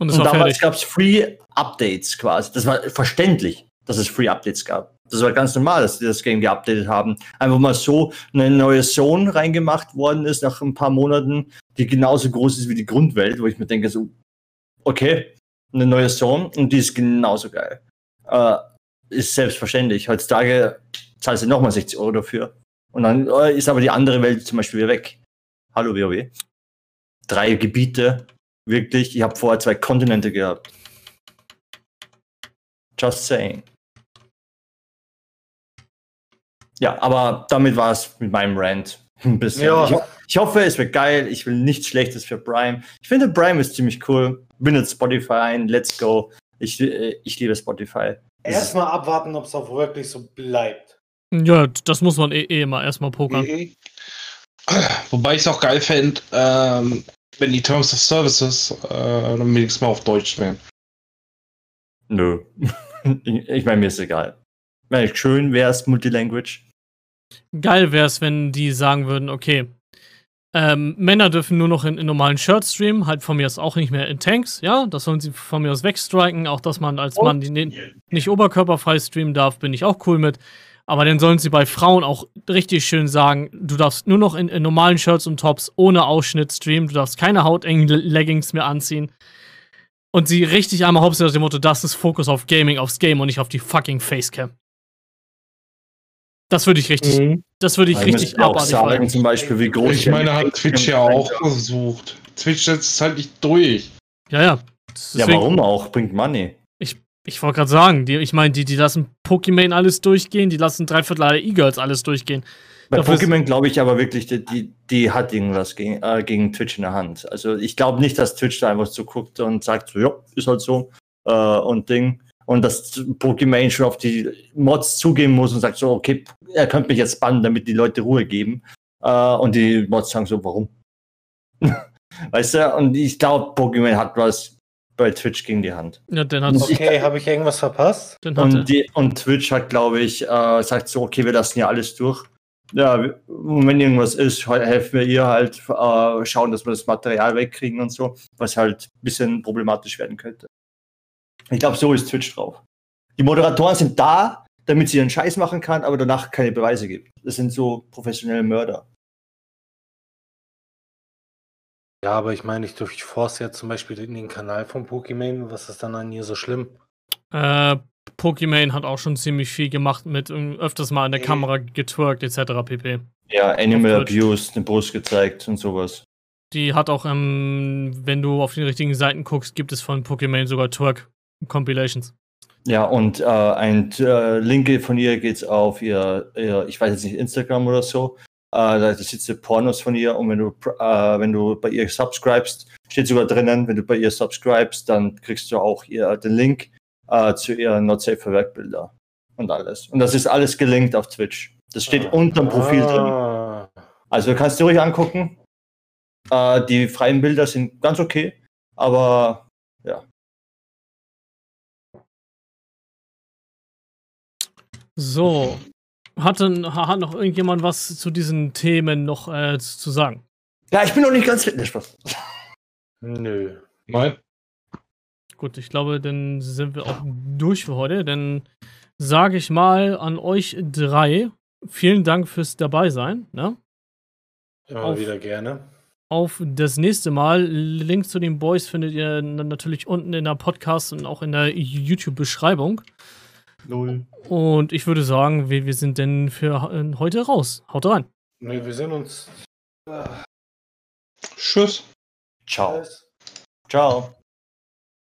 und, und damals gab es Free Updates quasi. Das war verständlich, dass es Free Updates gab. Das war ganz normal, dass die das Game geupdatet haben. Einfach mal so eine neue Zone reingemacht worden ist nach ein paar Monaten, die genauso groß ist wie die Grundwelt, wo ich mir denke, so, okay, eine neue Zone und die ist genauso geil. Äh, ist selbstverständlich. Heutzutage zahlst du nochmal 60 Euro dafür. Und dann äh, ist aber die andere Welt zum Beispiel wieder weg. Hallo WoW. Drei Gebiete, wirklich. Ich habe vorher zwei Kontinente gehabt. Just saying. Ja, aber damit war es mit meinem Rant. Ein bisschen. Ja. Ich, ich, hoffe, es wird geil. Ich will nichts Schlechtes für Prime. Ich finde, Prime ist ziemlich cool. Bindet Spotify ein. Let's go. Ich, äh, ich liebe Spotify. Erstmal abwarten, ob es auch wirklich so bleibt. Ja, das muss man eh, eh immer erstmal pokern. Mhm. Wobei ich es auch geil fände, ähm, wenn die Terms of Services äh, dann wenigstens mal auf Deutsch wären. Nö. ich meine, mir ist egal. Schön wäre es Multilanguage. Geil wäre es, wenn die sagen würden, okay, ähm, Männer dürfen nur noch in, in, normalen Shirts streamen, halt von mir aus auch nicht mehr in Tanks, ja, das sollen sie von mir aus wegstriken, auch dass man als Mann die, nicht oberkörperfrei streamen darf, bin ich auch cool mit. Aber dann sollen sie bei Frauen auch richtig schön sagen, du darfst nur noch in, in normalen Shirts und Tops ohne Ausschnitt streamen, du darfst keine hautengen Leggings mehr anziehen. Und sie richtig einmal hauptsächlich aus dem Motto, das ist Fokus auf Gaming, aufs Game und nicht auf die fucking Facecam. Das würde ich richtig, mhm. das würde ich also richtig abartig sagen, zum Beispiel, wie groß Ich meine, hat Twitch ja auch versucht. Twitch setzt es halt nicht durch. Ja, ja. Deswegen, ja, warum auch? Bringt Money. Ich, ich wollte gerade sagen, die, ich meine, die, die lassen Pokémon alles durchgehen, die lassen drei Viertel aller E-Girls alles durchgehen. Bei Pokémon glaube ich aber wirklich, die, die, die hat irgendwas gegen, äh, gegen Twitch in der Hand. Also ich glaube nicht, dass Twitch da einfach so guckt und sagt, so, ja, ist halt so äh, und Ding und dass Pokémon schon auf die Mods zugehen muss und sagt so, okay, er könnte mich jetzt bannen, damit die Leute Ruhe geben. Äh, und die Mods sagen so, warum? weißt du? Und ich glaube, Pokémon hat was bei Twitch gegen die Hand. Ja, den hat Okay, habe ich irgendwas verpasst? Und, die, und, Twitch hat, glaube ich, äh, sagt so, okay, wir lassen ja alles durch. Ja, wenn irgendwas ist, helfen wir ihr halt, äh, schauen, dass wir das Material wegkriegen und so, was halt ein bisschen problematisch werden könnte. Ich glaube, so ist Twitch drauf. Die Moderatoren sind da, damit sie ihren Scheiß machen kann, aber danach keine Beweise gibt. Das sind so professionelle Mörder. Ja, aber ich meine, ich durchforce ja zum Beispiel in den Kanal von Pokémon. Was ist dann an ihr so schlimm? Äh, Pokémon hat auch schon ziemlich viel gemacht mit öfters mal an der Kamera getwerkt etc. pp. Ja, Animal Abuse, den Brust gezeigt und sowas. Die hat auch, ähm, wenn du auf den richtigen Seiten guckst, gibt es von Pokémon sogar Twerk Compilations. Ja, und äh, ein äh, Link von ihr geht's auf ihr, ihr, ich weiß jetzt nicht, Instagram oder so. Äh, da sitzt Pornos von ihr und wenn du, äh, wenn du bei ihr subscribest, steht sogar drinnen, wenn du bei ihr subscribest, dann kriegst du auch ihr den Link äh, zu ihren Not Safe for Work Bilder und alles. Und das ist alles gelinkt auf Twitch. Das steht ah. unterm Profil ah. drin. Also kannst du ruhig angucken. Äh, die freien Bilder sind ganz okay, aber ja. So. Hat, denn, hat noch irgendjemand was zu diesen Themen noch äh, zu sagen? Ja, ich bin noch nicht ganz fit, Spaß. Nö. Nein. Gut, ich glaube, dann sind wir auch durch für heute. Dann sage ich mal an euch drei, vielen Dank fürs Dabeisein. Ne? Immer auf, wieder gerne. Auf das nächste Mal. Link zu den Boys findet ihr natürlich unten in der Podcast und auch in der YouTube-Beschreibung. Null. Und ich würde sagen, wir, wir sind denn für äh, heute raus. Haut rein. Nee, wir sehen uns. Tschüss. Ciao. Ciao.